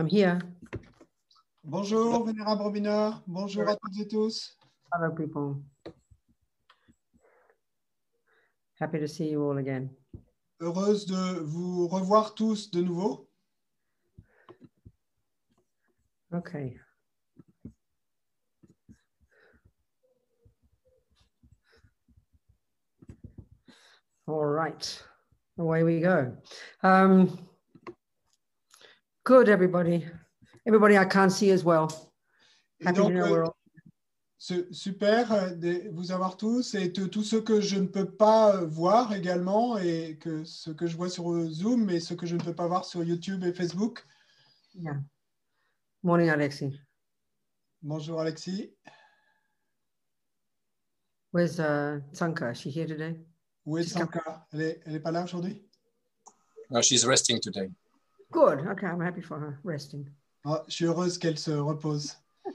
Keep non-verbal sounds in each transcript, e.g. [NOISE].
I'm here. Bonjour, Vénérable Robina. Bonjour à toutes et tous. Hello, people. Happy to see you all again. Heureuse de vous revoir tous de nouveau. Okay. All right, away we go. Um, good, everybody. Everybody I can't see as well. Happy to donc, know euh, we're all. ce- super euh, de vous avoir tous et de tous ceux que je ne peux pas euh, voir également et que ce que je vois sur Zoom et ce que je ne peux pas voir sur YouTube et Facebook. Yeah. Morning, Alexi. Bonjour Alexis. Where's uh, Sanka? Is she here today? Où est Sanka? Elle est, elle est pas là aujourd'hui? No, she's resting today. Good. Okay, I'm happy for her resting. Ah, Je suis heureuse qu'elle se repose. [LAUGHS]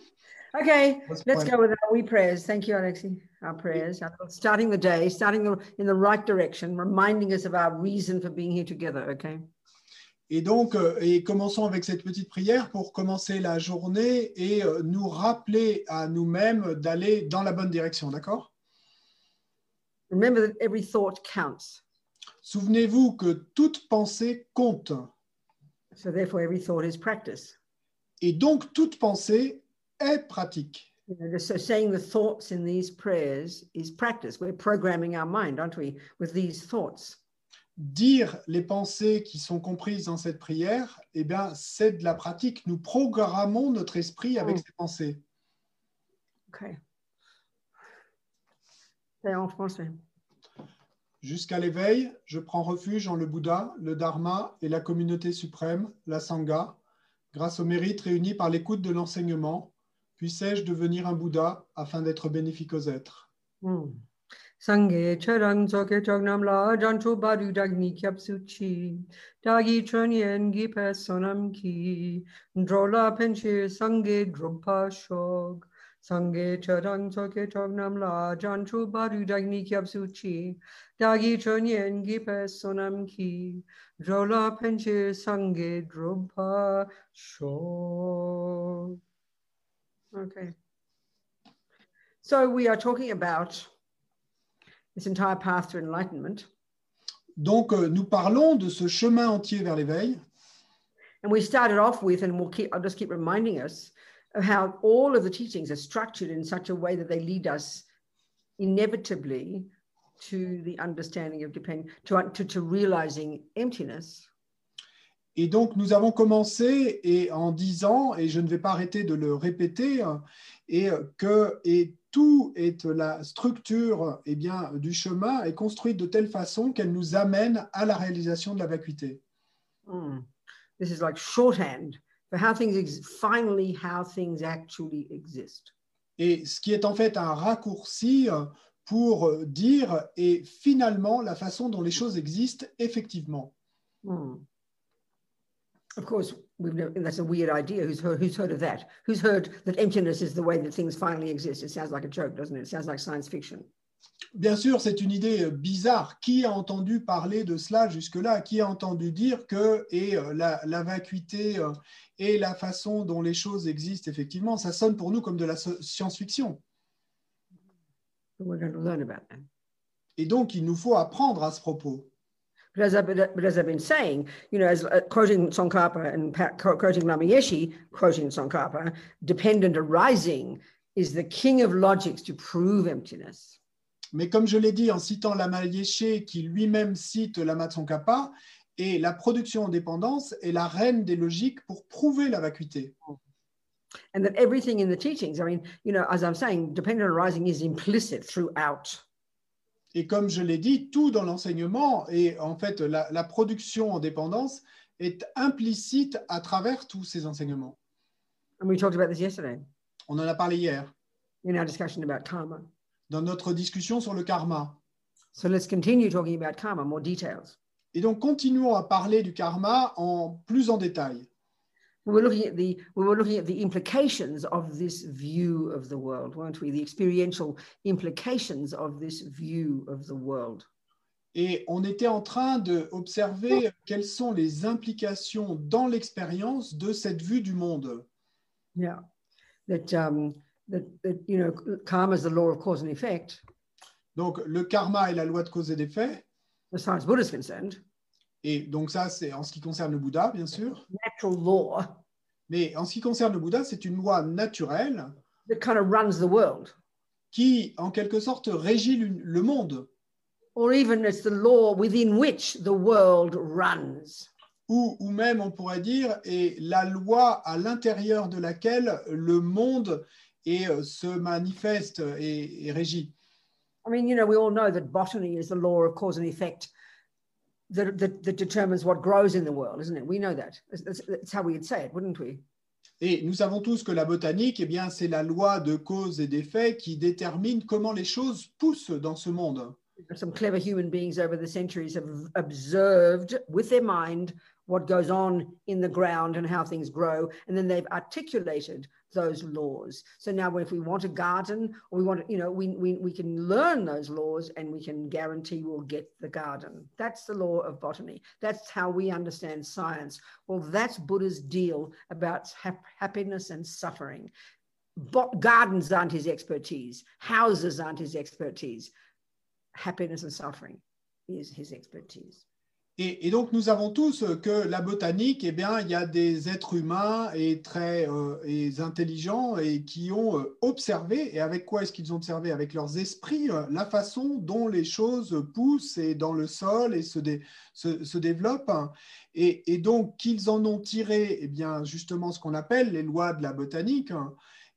Okay, let's go with our wee prayers. Thank you, Alexi. Our prayers, starting the day, starting in the right direction, reminding us of our reason for being here together. Okay? Et donc, euh, et commençons avec cette petite prière pour commencer la journée et euh, nous rappeler à nous-mêmes d'aller dans la bonne direction, d'accord? Remember that every thought counts. Souvenez-vous que toute pensée compte So therefore, every thought is practice. et donc toute pensée est pratique. You know, so saying the thoughts in these prayers is practice. We're programming our mind, aren't we, with these thoughts? Dire les pensées qui sont comprises dans cette prière, eh bien, c'est de la pratique. Nous programmons notre esprit avec Mm. ces pensées. Okay. C'est en français. Jusqu'à l'éveil, je prends refuge en le Bouddha, le Dharma et la communauté suprême, la Sangha, grâce au mérite réuni par l'écoute de l'enseignement. Puissais-je devenir un Bouddha afin d'être bénéfique aux êtres Hmm. Sangye charang soke chognam la jancho badu dagni kyap suchi dagi chunyen gi sonam ki drola penche sangye drupa shog okay so we are talking about this entire path to enlightenment. Donc, euh, nous parlons de ce chemin entier vers l'éveil. And we started off with, and we'll keep, I'll just keep reminding us how all of the teachings are structured in such a way that they lead us inevitably to the understanding of depend to, to, to realizing emptiness. Et donc, nous avons commencé et en disant, et je ne vais pas arrêter de le répéter, et que et tout est la structure eh bien, du chemin est construite de telle façon qu'elle nous amène à la réalisation de la vacuité. Mm. This is like shorthand for how things finally how things actually exist. Et ce qui est en fait un raccourci pour dire et finalement la façon dont les choses existent effectivement. Hmm. Of course, we've never, that's a weird idea. Who's heard, who's heard of that? Who's heard that emptiness is the way that things finally exist? It sounds like a joke, doesn't it? It sounds like science fiction. Bien sûr, c'est une idée euh, bizarre. Qui a entendu parler de cela jusque-là? Qui a entendu dire que et euh, la, la vacuité euh, et la façon dont les choses existent effectivement, ça sonne pour nous comme de la science-fiction. Et donc, il nous faut apprendre à ce propos. But as, I, but as I've been saying, you know, as uh, quoting Tsongkhapa and quoting Lama Yeshe, quoting Tsongkhapa, dependent arising is the king of logics to prove emptiness. Mais comme je l'ai dit en citant Lama Yeshe, qui lui-même cite Lama Tsongkhapa, et la production en dépendance est la reine des logiques pour prouver la vacuité. And that everything in the teachings, I mean, you know, as I'm saying, dependent arising is implicit throughout. Et comme je l'ai dit, tout dans l'enseignement et en fait la, la production en dépendance est implicite à travers tous ces enseignements. And we talked about this yesterday On en a parlé hier in our discussion about karma. Dans notre discussion sur le karma. So let's continue talking about karma, more details. Et donc continuons à parler du karma en plus en détail. We were looking at the we were looking at the implications of this view of the world, weren't we? The experiential implications of this view of the world. Et on était en train d'observer quelles sont les implications dans l'expérience de cette vue du monde. Yeah. That, um, that, that, you know, karma is the law of cause and effect. Donc, le karma est la loi de cause et d'effet. As far as Buddha is concerned, Et donc, ça, c'est en ce qui concerne le Bouddha, bien sûr. natural law Mais en ce qui concerne le Bouddha, c'est une loi naturelle that kind of runs the world. qui, en quelque sorte, régit le monde. Or even it's the law within which the world runs. Ou, ou même, on pourrait dire, est la loi à l'intérieur de laquelle le monde est, euh, se manifeste et, et régit. I mean, you know, we all know that botany is the law of cause and effect that, that, that determines what grows in the world, isn't it? We know that. That's, that's how we'd say it, wouldn't we? Et nous savons tous que la botanique, eh bien, c'est la loi de cause et d'effet qui détermine comment les choses poussent dans ce monde. Some clever human beings over the centuries have observed with their mind what goes on in the ground and how things grow, and then they've articulated those laws. So now, if we want a garden, or we want, to, you know, we, we, we can learn those laws and we can guarantee we'll get the garden. That's the law of botany. That's how we understand science. Well, that's Buddha's deal about hap- happiness and suffering. Bot- gardens aren't his expertise, houses aren't his expertise. Happiness and suffering is his expertise. Et, donc, nous savons tous que la botanique, eh bien, il y a des êtres humains et très euh, intelligents et qui ont euh, observé. Et avec quoi est-ce qu'ils ont observé? Avec leurs esprits, euh, la façon dont les choses poussent et dans le sol et se, dé- se, se développent. Et, et donc, qu'ils en ont tiré, eh bien, justement, ce qu'on appelle les lois de la botanique.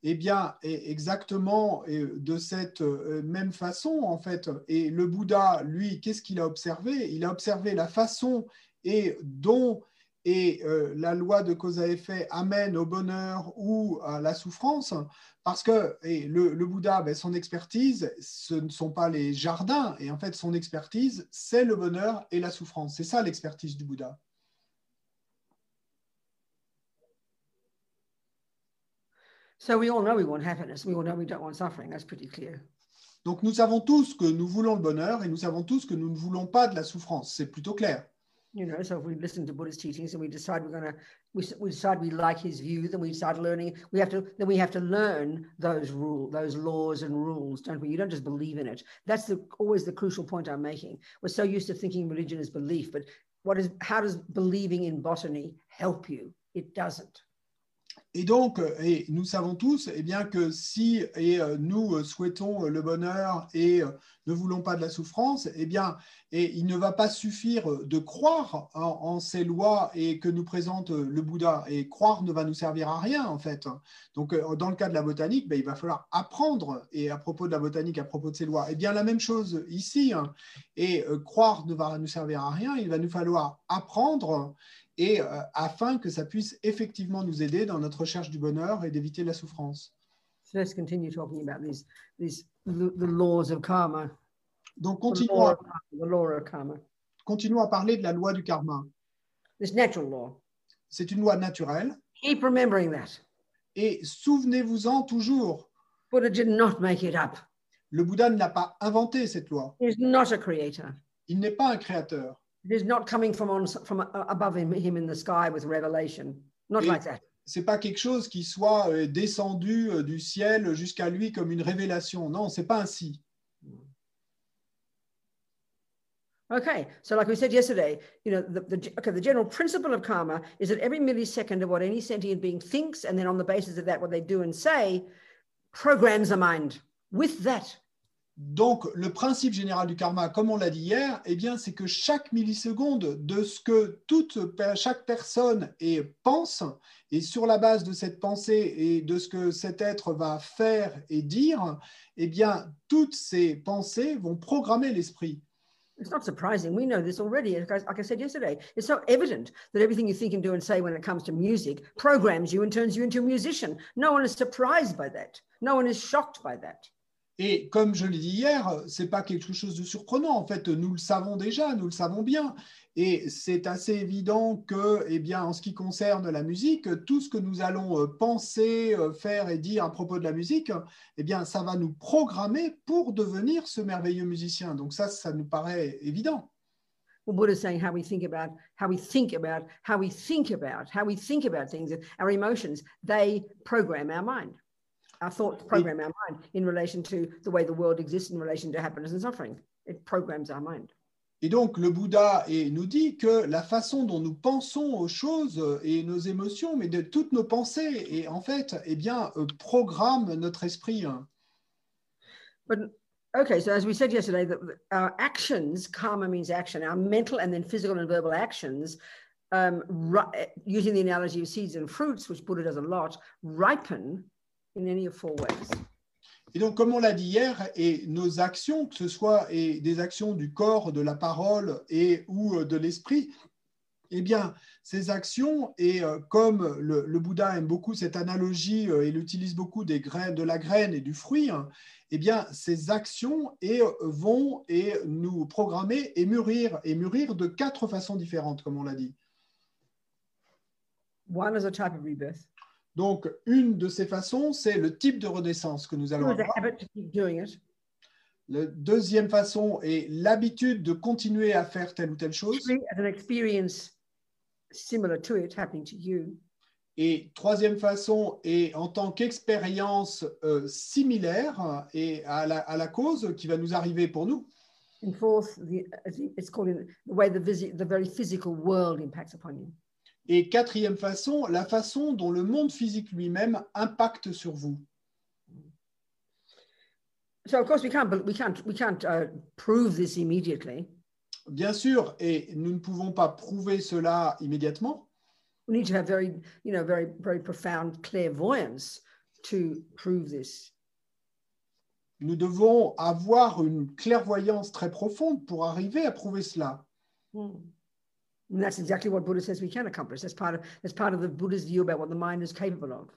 Eh bien, exactement de cette euh, même façon, en fait. Et le Bouddha, lui, qu'est-ce qu'il a observé? Il a observé la façon et dont et euh, la loi de cause à effet amène au bonheur ou à la souffrance, parce que le Bouddha, ben, son expertise, ce ne sont pas les jardins, et en fait, son expertise, c'est le bonheur et la souffrance. C'est ça l'expertise du Bouddha. So we all know we want happiness. We all know we don't want suffering. That's pretty clear. Donc nous savons tous que nous voulons le bonheur et nous savons tous que nous ne voulons pas de la souffrance. C'est plutôt clair. You know, so if we listen to Buddhist teachings and we decide we're going to, we, we decide we like his view, then we start learning. We have to, then we have to learn those rule, those laws and rules, don't we? You don't just believe in it. That's the always the crucial point I'm making. We're so used to thinking religion is belief, but what is, how does believing in botany help you? It doesn't. Et donc, euh, et nous savons tous eh bien, que si et, euh, nous euh, souhaitons le bonheur et ne voulons pas de la souffrance, eh bien, et il ne va pas suffire de croire en, ces lois et que nous présente le Bouddha. Et croire ne va nous servir à rien, en fait. Donc, dans le cas de la botanique, ben, il va falloir apprendre. Et à propos de la botanique, à propos de ces lois, eh bien, la même chose ici. hein. Et croire ne va nous servir à rien. Il va nous falloir apprendre et euh, afin que ça puisse effectivement nous aider dans notre recherche du bonheur et d'éviter la souffrance. So let's continue talking about these, these the, the laws of karma. Donc The continuons law, à, of karma, the law of karma. continuons à parler de la loi du karma. This natural law. C'est une loi naturelle Keep remembering that. et souvenez-vous-en toujours, Buddha did not make it up. le Bouddha ne l'a pas inventé cette loi. He's not a creator. Il n'est pas un créateur. It is not coming from on from above him, him in the sky with revelation. Not like that. C'est pas quelque chose qui soit euh, descendu euh, du ciel jusqu'à lui comme une révélation. Non, c'est pas ainsi. Okay, so like we said yesterday, you know, the, the okay, the general principle of karma is that every millisecond of what any sentient being thinks, and then on the basis of that, what they do and say, programs the mind. With that, Donc, le principe général du karma, comme on l'a dit hier, eh c'est que chaque milliseconde de ce que toute, chaque personne et pense, et sur la base de cette pensée et de ce que cet être va faire et dire, eh bien, toutes ces pensées vont programmer l'esprit. it's not surprising. We know this already. Like I said yesterday, it's so evident that everything you think and do and say when it comes to music programs you and turns you into a musician. No one is surprised by that. No one is shocked by that. Et comme je l'ai dit hier, c'est pas quelque chose de surprenant. En fait, nous le savons déjà, nous le savons bien. Et c'est assez évident que, eh bien, en ce qui concerne la musique, tout ce que nous allons euh, penser, euh, faire et dire à propos de la musique, eh bien, ça va nous programmer pour devenir ce merveilleux musicien. Donc ça, ça nous paraît évident. Well, Buddha saying how we think about, how we think about, how we think about, how we think about things, our emotions, they program our mind. Our thoughts program our mind in relation to the way the world exists in relation to happiness and suffering. It programs our mind. Et donc, le Bouddha et nous dit que la façon dont nous pensons aux choses et nos émotions, mais de toutes nos pensées, et en fait, eh bien, euh, programme notre esprit. But okay, so as we said yesterday, that our actions, karma means action, our mental and then physical and verbal actions, um, using the analogy of seeds and fruits, which Buddha does a lot, ripen in any of four ways. Et donc, comme on l'a dit hier, et nos actions, que ce soit et des actions du corps, de la parole et ou euh, de l'esprit, eh bien, ces actions, et euh, comme le, le Bouddha aime beaucoup cette analogie, euh, il utilise beaucoup des graines, de la graine et du fruit, hein, eh bien, ces actions et, vont et nous programmer et mûrir, et mûrir de quatre façons différentes, comme on l'a dit. One is a type of rebirth. Donc, une de ces façons, c'est le type de renaissance que nous allons avoir. La deuxième façon est l'habitude de continuer à faire telle ou telle chose. Three, as an experience similar to it happening to you. Et troisième façon est en tant qu'expérience euh, similaire et à la, à la cause qui va nous arriver pour nous. And fourth, the, it's called in the way the very physical world impacts upon you. Et quatrième façon, la façon dont le monde physique lui-même impacte sur vous. So of course we can't bel- we can't we can't uh, prove this immediately. Bien sûr, et nous ne pouvons pas prouver cela immédiatement. We need to have very you know very very profound clairvoyance to prove this. Nous devons avoir une clairvoyance très profonde pour arriver à prouver cela. Hmm. And that's exactly what Buddha says we can accomplish. That's part of that's part of the Buddha's view about what the mind is capable of.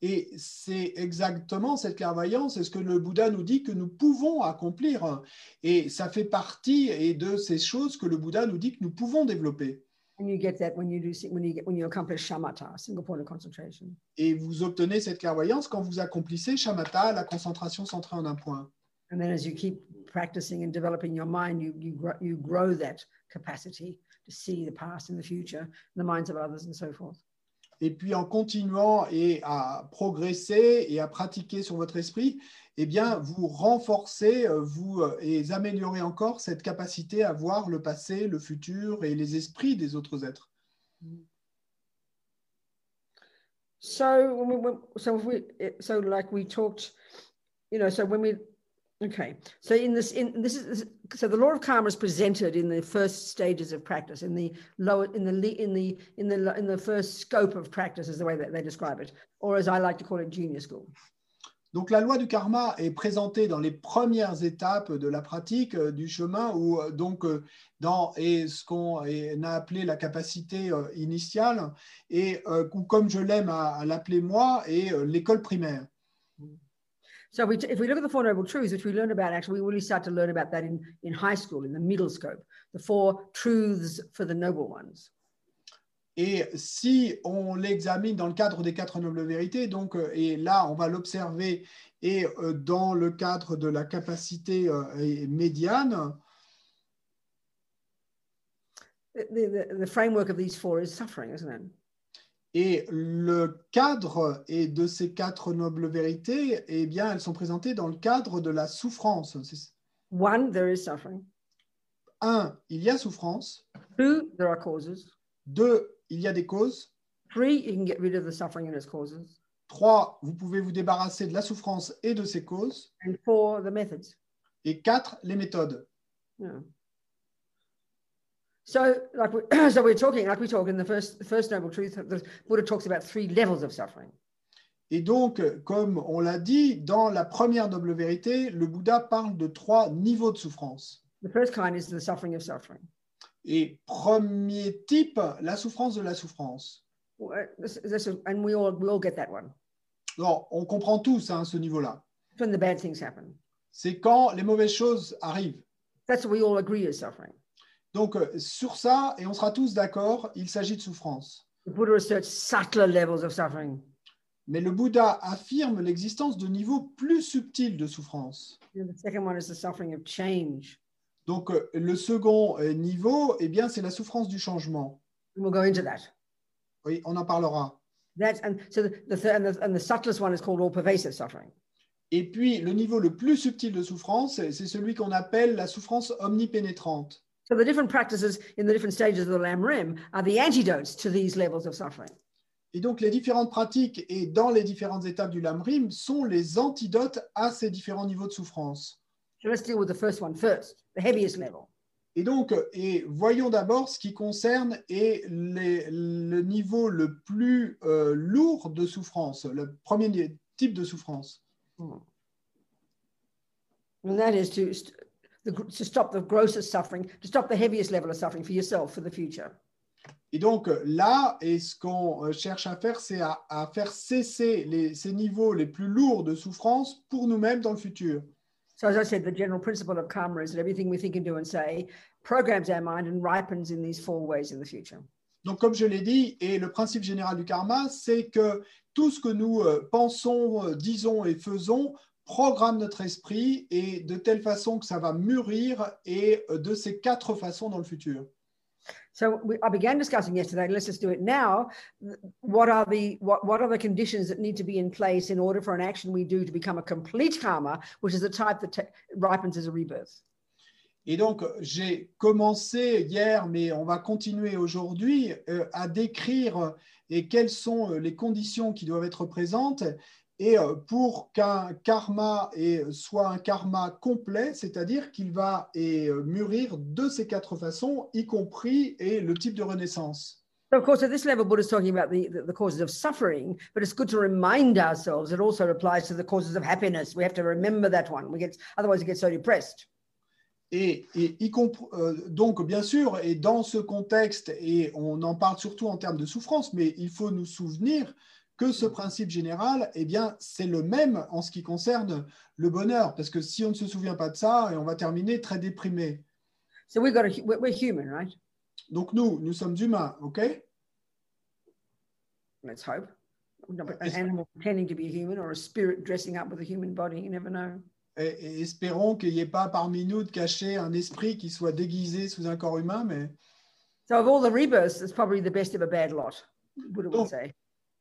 Et c'est exactement cette clairvoyance, c'est ce que le Bouddha nous dit que nous pouvons accomplir. Et ça fait partie et de ces choses que le Bouddha nous dit que nous pouvons développer. And you get that when you do when you get when you accomplish shamatha, single point of concentration. Et vous obtenez cette clairvoyance quand vous accomplissez shamatha, la concentration centrée en un point. And then as you keep practicing and developing your mind, you you grow, you grow that capacity to see the past and the future, the minds of others, and so forth. Et puis en continuant et à progresser et à pratiquer sur votre esprit, eh bien, vous renforcez, euh, vous euh, et améliorez encore cette capacité à voir le passé, le futur et les esprits des autres êtres. So when we, so if we so like we talked, you know, so when we okay, so in this in this is so the law of karma is presented in the first stages of practice, in the lower in the in the in the in the first scope of practice is the way that they describe it, or as I like to call it, junior school. Donc la loi du karma est présentée dans les premières étapes de la pratique euh, du chemin ou euh, donc euh, dans et ce qu'on a appelé la capacité euh, initiale et euh, ou comme je l'aime à, à l'appeler moi et l'école primaire. So we, if we look at the Four Noble Truths, which we learn about, actually, we really start to learn about that in, in high school, in the middle scope, the four truths for the noble ones. Et si on l'examine dans le cadre des quatre nobles vérités, donc, euh, et là, on va l'observer, et euh, dans le cadre de la capacité euh, médiane, The, the, the framework of these four is suffering, isn't it? Et le cadre et de ces quatre nobles vérités, eh bien, elles sont présentées dans le cadre de la souffrance. One, there is suffering. Un, il y a souffrance. Two, there are causes. Deux, il y a des causes. Three, you can get rid of the suffering and its causes. Trois, vous pouvez vous débarrasser de la souffrance et de ses causes. And four, the methods. Et quatre, les méthodes. Yeah. So, like, we, [CLEARS THROAT] so we're talking, like we talk in the first, first noble truth. The Buddha talks about three levels of suffering. Et donc, comme on l'a dit, dans la première noble vérité, le Bouddha parle de trois niveaux de souffrance. The first kind is the suffering of suffering. Et premier type, la souffrance de la souffrance. This, this is, and we all we all get that one. Alors, on comprend tous hein, ce niveau-là. When the bad things happen. c'est quand les mauvaises choses arrivent. That's what we all agree is suffering. Donc euh, sur ça, et on sera tous d'accord, il s'agit de souffrance. The Buddha subtler levels of suffering. Mais le Bouddha affirme l'existence de niveaux plus subtils de souffrance. And the second one is the suffering of change. Donc euh, le second euh, niveau, eh bien, c'est la souffrance du changement. And we'll go into that. Oui, on en parlera. That's and so the, the third and the, and the subtlest one is called all pervasive suffering. Et puis le niveau le plus subtil de souffrance, c'est celui qu'on appelle la souffrance omnipénétrante. So the different practices in the different stages of the Lam Rim are the antidotes to these levels of suffering. Et donc les différentes pratiques et dans les différentes étapes du Lamrim sont les antidotes à ces différents niveaux de souffrance. So let's deal with the first one first, the heaviest level. Et donc, et voyons d'abord ce qui concerne et les- le niveau le plus euh, lourd de souffrance, le premier type de souffrance. And that is to, the, to stop the grossest suffering, to stop the heaviest level of suffering for yourself for the future. Et donc euh, là, et ce qu'on euh, cherche à faire, c'est à, à faire cesser les- ces niveaux les plus lourds de souffrance pour nous-mêmes dans le futur. So, as I said, the general principle of karma is that everything we think and do and say programs our mind and ripens in these four ways in the future. Donc, comme je l'ai dit, et le principe général du karma, c'est que tout ce que nous euh, pensons, disons et faisons programme notre esprit et de telle façon que ça va mûrir et euh, de ces quatre façons dans le futur. So we, I began discussing yesterday. Let's just do it now. What are the what, what are the conditions that need to be in place in order for an action we do to become a complete karma, which is the type that ripens as a rebirth? Et donc, j'ai commencé hier, mais on va continuer aujourd'hui euh, à décrire euh, et quelles sont euh, les conditions qui doivent être présentes et euh, pour qu'un karma soit un karma complet, c'est-à-dire qu'il va euh, mûrir de ces quatre façons, y compris et le type de renaissance. So, of course, at this level, Buddha's talking about the, causes of suffering, but it's good to remind ourselves it also applies to the causes of happiness. We have to remember that one. We get otherwise we get so depressed. Et, et y euh, donc, bien sûr, et dans ce contexte, et on en parle surtout en termes de souffrance, mais il faut nous souvenir que ce principe général, eh bien, c'est le même en ce qui concerne le bonheur, parce que si on ne se souvient pas de ça, et on va terminer très déprimé. So we've got a, we're, we're human, right? Donc nous, nous sommes humains, ok? Let's hope. Not An animal pretending to be a human or a spirit dressing up with a human body. You never know. et, et espérons qu'il n'y ait pas parmi nous de cacher un esprit qui soit déguisé sous un corps humain, mais So of all the rebirths, it's probably the best of a bad lot. Would say.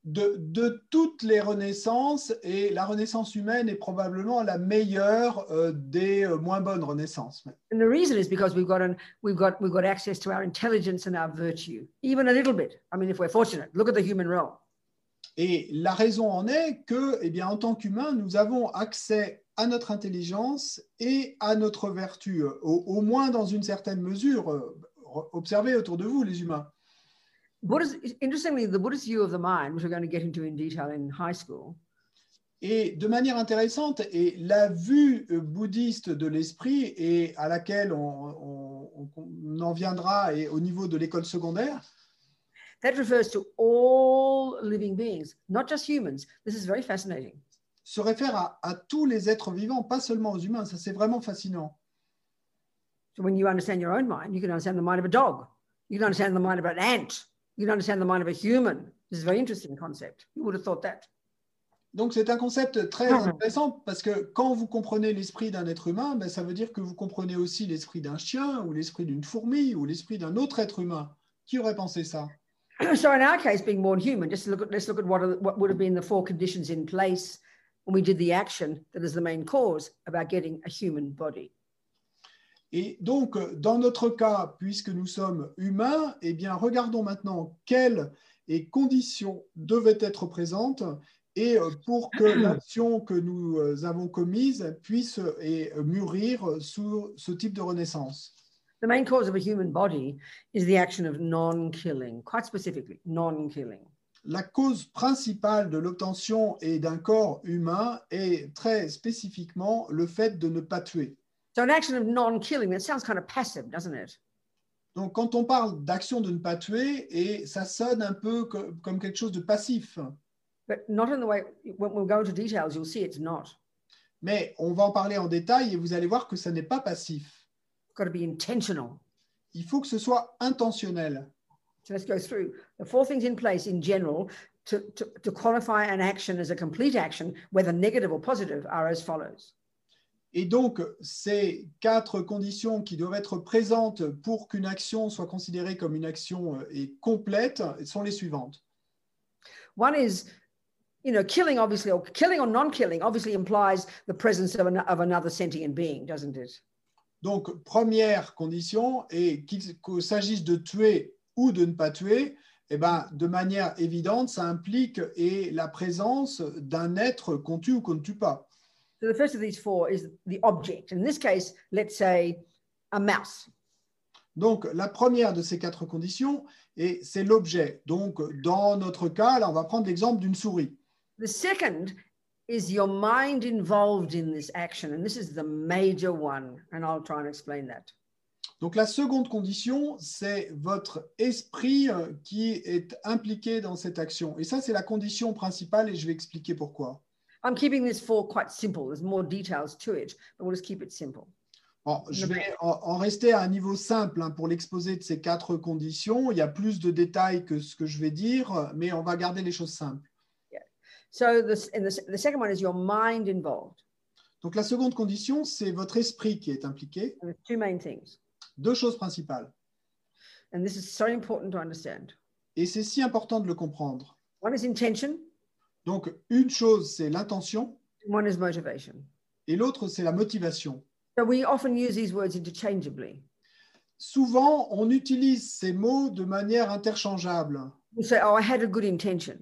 De, de toutes les renaissances, et la renaissance humaine est probablement la meilleure euh, des euh, moins bonnes renaissances. And the reason is because we've got an, we've got we've got access to our intelligence and our virtue, even a little bit. I mean, if we're fortunate, look at the human realm. Et la raison en est que, eh bien, en tant qu'humains, nous avons accès à notre intelligence et à notre vertu, au, au moins dans une certaine mesure. euh, Observez autour de vous, les humains. Buddha's interestingly, the Buddhist view of the mind, which we're going to get into in detail in high school, Et de manière intéressante, et la vue euh, bouddhiste de l'esprit, et à laquelle on, on- on en viendra et au niveau de l'école secondaire, that refers to all living beings, not just humans. This is very fascinating. se réfère à, à tous les êtres vivants, pas seulement aux humains. Ça, c'est vraiment fascinant. So when you understand your own mind, you can understand the mind of a dog. You can understand the mind of an ant. You can understand the mind of a human. This is a very interesting concept. You would have thought that? Donc, c'est un concept très Mhm. intéressant parce que quand vous comprenez l'esprit d'un être humain, ben, ça veut dire que vous comprenez aussi l'esprit d'un chien ou l'esprit d'une fourmi ou l'esprit d'un autre être humain. Qui aurait pensé ça? [CLEARS THROAT] So in our case, being born human, just look at let's look at what are, what would have been the four conditions in place when we did the action that is the main cause about getting a human body. Et donc, dans notre cas, puisque nous sommes humains, eh bien, regardons maintenant quelles et conditions devaient être présentes et euh, pour que [CLEARS THROAT] l'action que nous euh, avons commise puisse et euh, mûrir sous ce type de renaissance. The main cause of a human body is the action of non-killing, quite specifically, non-killing. La cause principale de l'obtention et d'un corps humain est très spécifiquement le fait de ne pas tuer. So an action of non-killing, that sounds kind of passive, doesn't it? Donc, quand on parle d'action de ne pas tuer, et ça sonne un peu co- comme quelque chose de passif. But not in the way when we'll go into details, you'll see it's not. Mais on va en parler en détail et vous allez voir que ça n'est pas passif. It's got to be intentional. Il faut que ce soit intentionnel. So let's go through the four things in place in general to, to, to qualify an action as a complete action, whether negative or positive, are as follows. Et donc, ces quatre conditions qui doivent être présentes pour qu'une action soit considérée comme une action euh, et complète sont les suivantes. One is, you know, killing obviously, or killing or non-killing obviously implies the presence of, an, of another sentient being, doesn't it? Donc, première condition, qu'il qu'il s'agisse de tuer ou de ne pas tuer, eh ben, de manière évidente, ça implique et la présence d'un être qu'on tue ou qu'on ne tue pas. So the first of these four is the object. In this case, let's say a mouse. Donc, la première de ces quatre conditions, et c'est l'objet. Donc, dans notre cas, là, on va prendre l'exemple d'une souris. The second is your mind involved in this action. And this is the major one. And I'll try and explain that. Donc, la seconde condition, c'est votre esprit euh, qui est impliqué dans cette action. Et ça, c'est la condition principale, et je vais expliquer pourquoi. I'm keeping this four quite simple. There's more details to it, but we'll just keep it simple. Bon, je vais en, rester à un niveau simple hein, pour l'exposé de ces quatre conditions. Il y a plus de détails que ce que je vais dire, mais on va garder les choses simples. So this, and the, the second one is your mind involved. Donc, la seconde condition, c'est votre esprit qui est impliqué. Two main things. Deux choses principales. And this is so important to understand. Et c'est si important de le comprendre. One is intention, Donc, une chose, c'est l'intention, one is motivation. et l'autre, c'est la motivation. So we often use these words interchangeably. Souvent, on utilise ces mots de manière interchangeable. We say, oh, I had a good intention.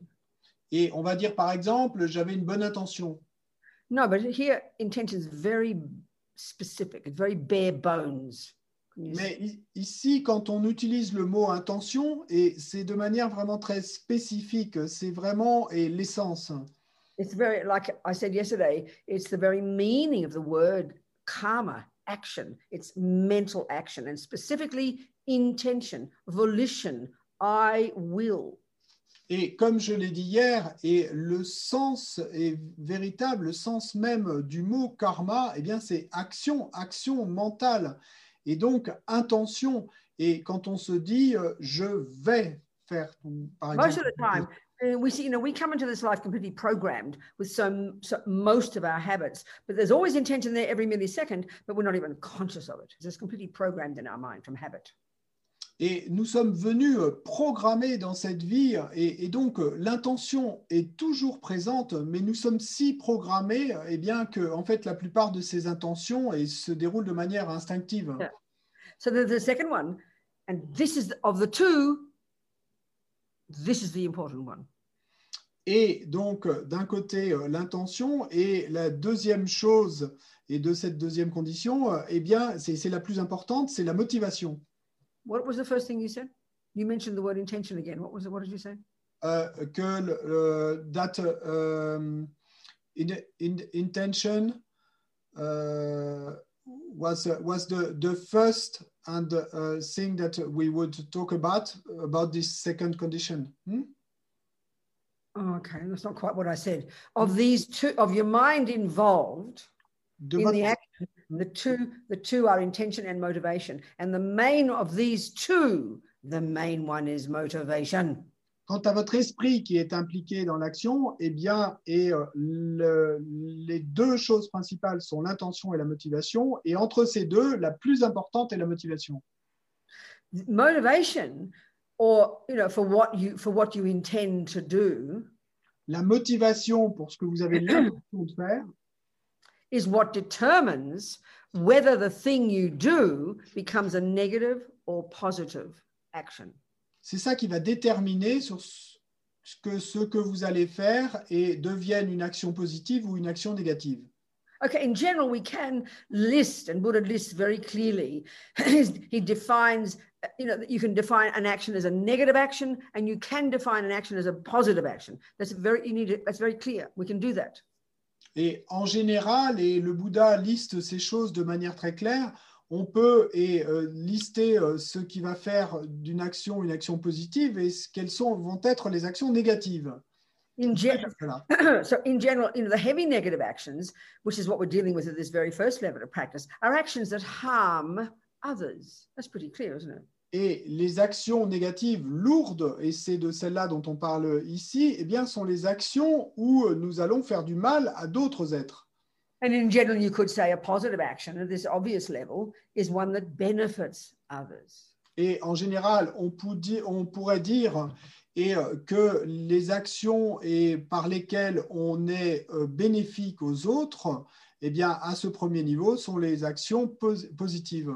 Et on va dire, par exemple, j'avais une bonne intention. No, but here intention is very specific. It's very bare bones. Mais ici, quand on utilise le mot intention, et c'est de manière vraiment très spécifique, c'est vraiment et l'essence. It's very, like I said yesterday, it's the very meaning of the word karma, action. It's mental action and specifically intention, volition, I will. Et comme je l'ai dit hier, et le sens est véritable, le sens même du mot karma, eh bien c'est action, action mentale, et donc intention. Et quand on se dit euh, je vais faire, par Most exemple, of the time, uh, we see, you know, we come into this life completely programmed with some, so most of our habits, but there's always intention there every millisecond, but we're not even conscious of it. It's just completely programmed in our mind from habit. Et nous sommes venus euh, programmés dans cette vie, et, et donc euh, l'intention est toujours présente, mais nous sommes si programmés, euh, eh bien que en fait la plupart de ces intentions eh, se déroulent de manière instinctive. Yeah. So the, the second one, and this is of the two, this is the important one. Et donc d'un côté l'intention, et la deuxième chose, et de cette deuxième condition, eh bien c'est la plus importante, c'est la motivation. What was the first thing you said? You mentioned the word intention again. What was it? What did you say? Euh, que le- that um, in, in, intention uh, was uh, was the the first and uh, thing that we would talk about about this second condition. Hmm? Okay, that's not quite what I said. Of these two, of your mind involved De in the action, the two, the two are intention and motivation, and the main of these two, the main one is motivation. Quant à votre esprit qui est impliqué dans l'action, eh bien, et euh, le- les deux choses principales sont l'intention et la motivation, et entre ces deux, la plus importante est la motivation. Motivation, or you know, for what you for what you intend to do, La motivation pour ce que vous avez [CLEARS THROAT] l'intention de faire, is what determines whether the thing you do becomes a negative or positive action. c'est ça qui va déterminer sur ce que ce que vous allez faire et devienne une action positive ou une action négative. Okay, in general, we can list, and Buddha lists very clearly. [CLEARS THROAT] he defines, you know, you can define an action as a negative action, and you can define an action as a positive action. That's very, you need to, that's very clear. We can do that. Et en général, et le Bouddha liste ces choses de manière très claire, on peut et, euh, lister euh, ce qui va faire d'une action une action positive et ce- quelles sont, vont être les actions négatives. In gen- Voilà. [COUGHS] so in general, in the heavy negative actions, which is what we're dealing with at this very first level of practice, are actions that harm others. That's pretty clear, isn't it? Et les actions négatives lourdes, et c'est de celles-là dont on parle ici, eh bien, sont les actions où nous allons faire du mal à d'autres êtres. And in general, you could say a positive action at this obvious level is one that benefits others. Et en général, on, pou- di- on pourrait dire et, euh, que les actions et par lesquelles on est euh, bénéfique aux autres, eh bien, à ce premier niveau, sont les actions pos- positives.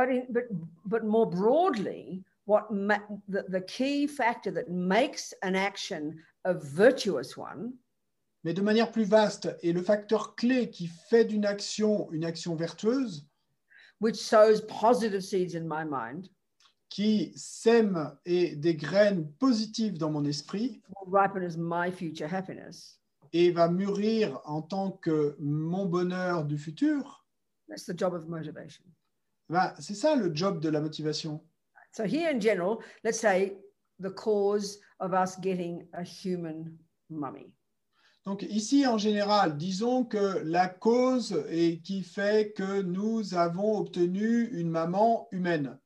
But, in, but, but more broadly, what ma- the, the key factor that makes an action a virtuous one Mais de manière plus vaste, et le facteur clé qui fait d'une action une action vertueuse, which sows positive seeds in my mind, qui sème et des graines positives dans mon esprit will ripen as my future happiness. et va mûrir en tant que mon bonheur du futur, That's the job of motivation. C'est ça le job de la motivation. So, here in general, let's say the cause of us getting a human mummy. Donc ici, en général, disons que la cause est qui fait que nous avons obtenu une maman humaine.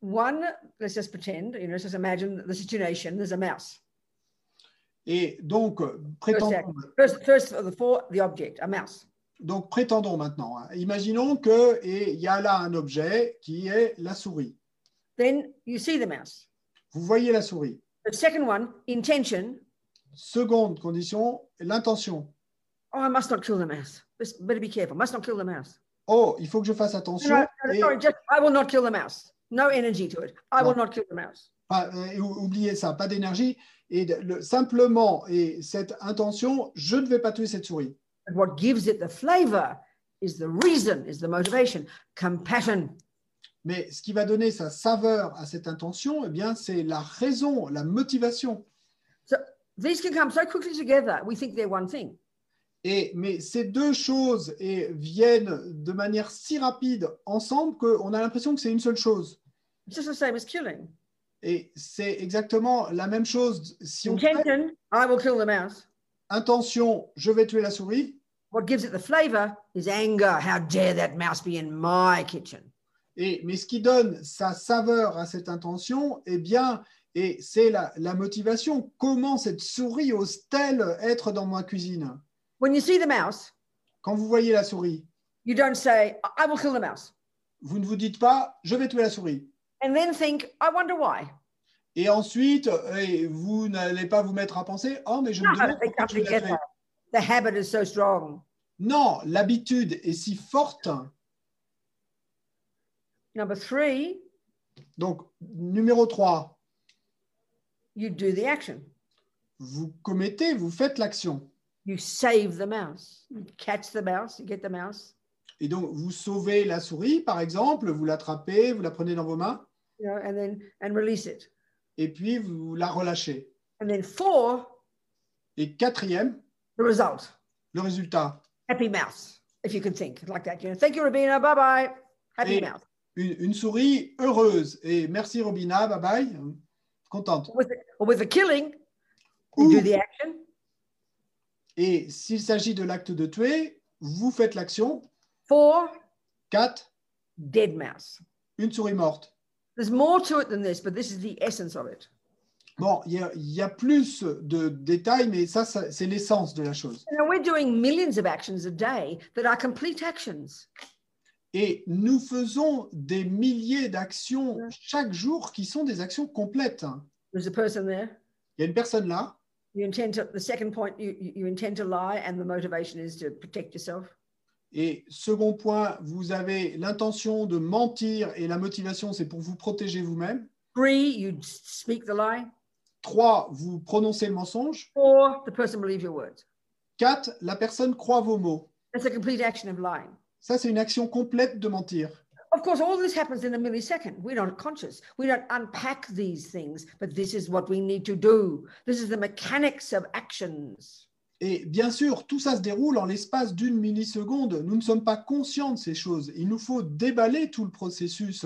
One, let's just pretend, you know, let's just imagine the situation there's a mouse. Et donc, prétendons, First, first of the four, the object, a mouse. Donc, prétendons maintenant, hein. imaginons qu'il y a là un objet qui est la souris. Then you see the mouse. Vous voyez la souris. The second one, intention. Seconde condition, l'intention. Oh, I must not kill the mouse. Better be careful. Must not kill the mouse. Oh, il faut que je fasse No, attention. no, no, et- sorry, just I will not kill the mouse. No energy to it. I will No. not kill the mouse. pas- euh, oubliez ça, pas d'énergie. Et le- simplement, et cette intention, je ne vais pas tuer cette souris. And what gives it the flavor is the reason, is the motivation, compassion. Mais ce qui va donner sa saveur à cette intention, eh bien, c'est la raison, la motivation. These can come so quickly together. We think they're one thing. Et, mais ces deux choses eh, viennent de manière si rapide ensemble qu'on a l'impression que c'est une seule chose. It's just the same as killing. Et c'est exactement la même chose si on fait Intention, I will kill the mouse. intention, je vais tuer la souris. What gives it the flavor is anger. How dare that mouse be in my kitchen? Et, mais ce qui donne sa saveur à cette intention, eh bien, et c'est la, la motivation. Comment cette souris ose-t-elle être dans ma cuisine? When you see the mouse, Quand vous voyez la souris, you don't say, I will kill the mouse. vous ne vous dites pas, je vais tuer la souris. And then think, I wonder why. Et ensuite, eh, vous n'allez pas vous mettre à penser, oh, mais je me No, demande they pourquoi together. The habit is so strong. Non, l'habitude est si forte. Number three, Donc, numéro 3, you do the action. vous commettez, vous faites l'action. You save the mouse. You catch the mouse, you get the mouse, Et donc, vous sauvez la souris, par exemple, vous l'attrapez, vous la prenez dans vos mains, you know, and then and release it. et puis vous la relâchez. And then four, Et quatrième, the result. le résultat. Happy mouse, if you can think like that. You know, thank you, Rabina. Bye bye. Happy Et- mouse. Une, une souris heureuse. Et merci Robina, bye bye. Contente. With the, with the killing, you Ouh. do the action. Et s'il s'agit de l'acte de tuer, vous faites l'action. Four, 4, dead mouse. une souris morte. There's more to it than this, but this is the essence of it. Bon, il y a, il y a plus de détails, mais ça, ça, c'est l'essence de la chose. Et nous faisons des milliers d'actions chaque jour qui sont des actions complètes. There's a person there. Il y a une personne là, You intend to, the second point, you, you you intend to lie, and the motivation is to protect yourself. et second point, vous avez l'intention de mentir et la motivation, c'est pour vous protéger vous-même. Three, you speak the lie. Trois, vous prononcez le mensonge. Four, the person believes your words. Quatre, la personne croit vos mots. That's a complete action of lying. Ça, c'est une action complète de mentir. Of course, all this happens in a millisecond. We're not conscious. We don't unpack these things, but this is what we need to do. This is the mechanics of actions. Et bien sûr, tout ça se déroule en l'espace d'une milliseconde. Nous ne sommes pas conscients de ces choses. Il nous faut déballer tout le processus.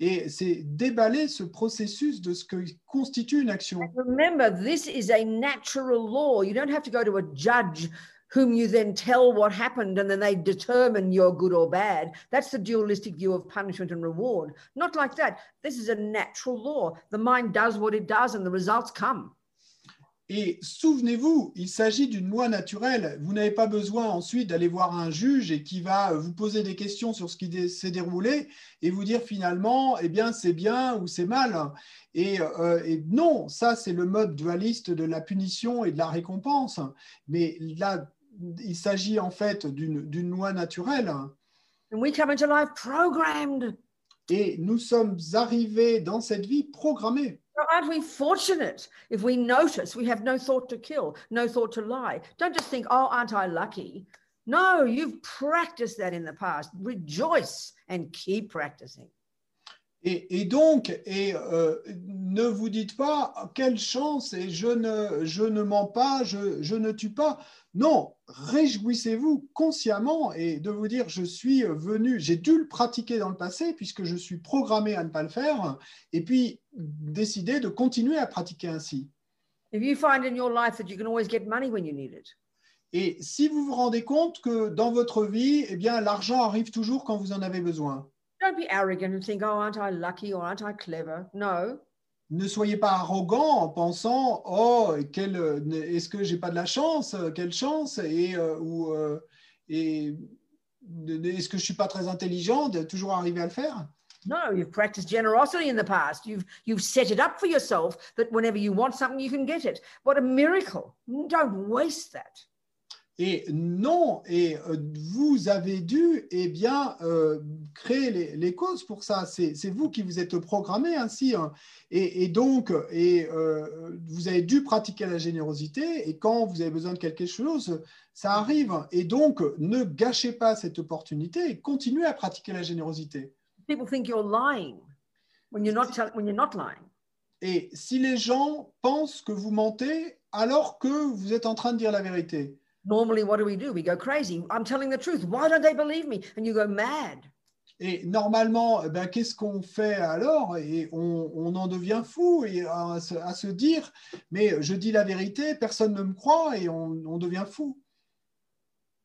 Et c'est déballer ce processus de ce que constitue une action. Remember, this is a natural law. You don't have to go to a judge whom you then tell what happened and then they determine you're good or bad. That's the dualistic view of punishment and reward. Not like that. This is a natural law. The mind does what it does and the results come. Et souvenez-vous, il s'agit d'une loi naturelle. Vous n'avez pas besoin ensuite d'aller voir un juge et qui va vous poser des questions sur ce qui s'est déroulé et vous dire finalement, eh bien, c'est bien ou c'est mal. Et, euh, et non, ça, c'est le mode dualiste de la punition et de la récompense. Mais là, il s'agit en fait d'une loi naturelle. And we come into life programmed. Et nous sommes arrivés dans cette vie programmée. Aren't we fortunate if we notice we have no thought to kill, no thought to lie? Don't just think, oh, aren't I lucky? No, you've practiced that in the past. Rejoice and keep practicing. Et, et donc, et, euh, ne vous dites pas quelle chance et je ne, je ne mens pas, je, je ne tue pas. Non, réjouissez-vous consciemment et de vous dire je suis venu, j'ai dû le pratiquer dans le passé puisque je suis programmé à ne pas le faire et puis décider de continuer à pratiquer ainsi. If you find in your life that you can always get money when you need it, Et si vous vous rendez compte que dans votre vie, eh bien, l'argent arrive toujours quand vous en avez besoin. don't be arrogant and think, oh, aren't I lucky or aren't I clever? No, Ne soyez pas arrogant en pensant oh quel est-ce que j'ai pas de la chance quelle chance et euh, ou euh, et est-ce que je suis pas très intelligent de toujours arriver à le faire? No, you've practiced generosity in the past. You've you've set it up for yourself that whenever you want something, you can get it. What a miracle. Don't waste that. Et non et euh, vous avez dû eh bien euh, créer les, les causes pour ça c'est vous qui vous êtes programmé ainsi hein. et, et donc et euh, vous avez dû pratiquer la générosité et quand vous avez besoin de quelque chose ça arrive et donc ne gâchez pas cette opportunité et continuez à pratiquer la générosité People think you're lying when you're not tell- when you're not lying. et si les gens pensent que vous mentez alors que vous êtes en train de dire la vérité Normally, what do we do? We go crazy. I'm telling the truth. Why don't they believe me? And you go mad. Et normalement, eh ben, qu'est-ce qu'on fait alors? Et on, on en devient fou et à, se, à se dire, mais je dis la vérité, personne ne me croit et on, on devient fou.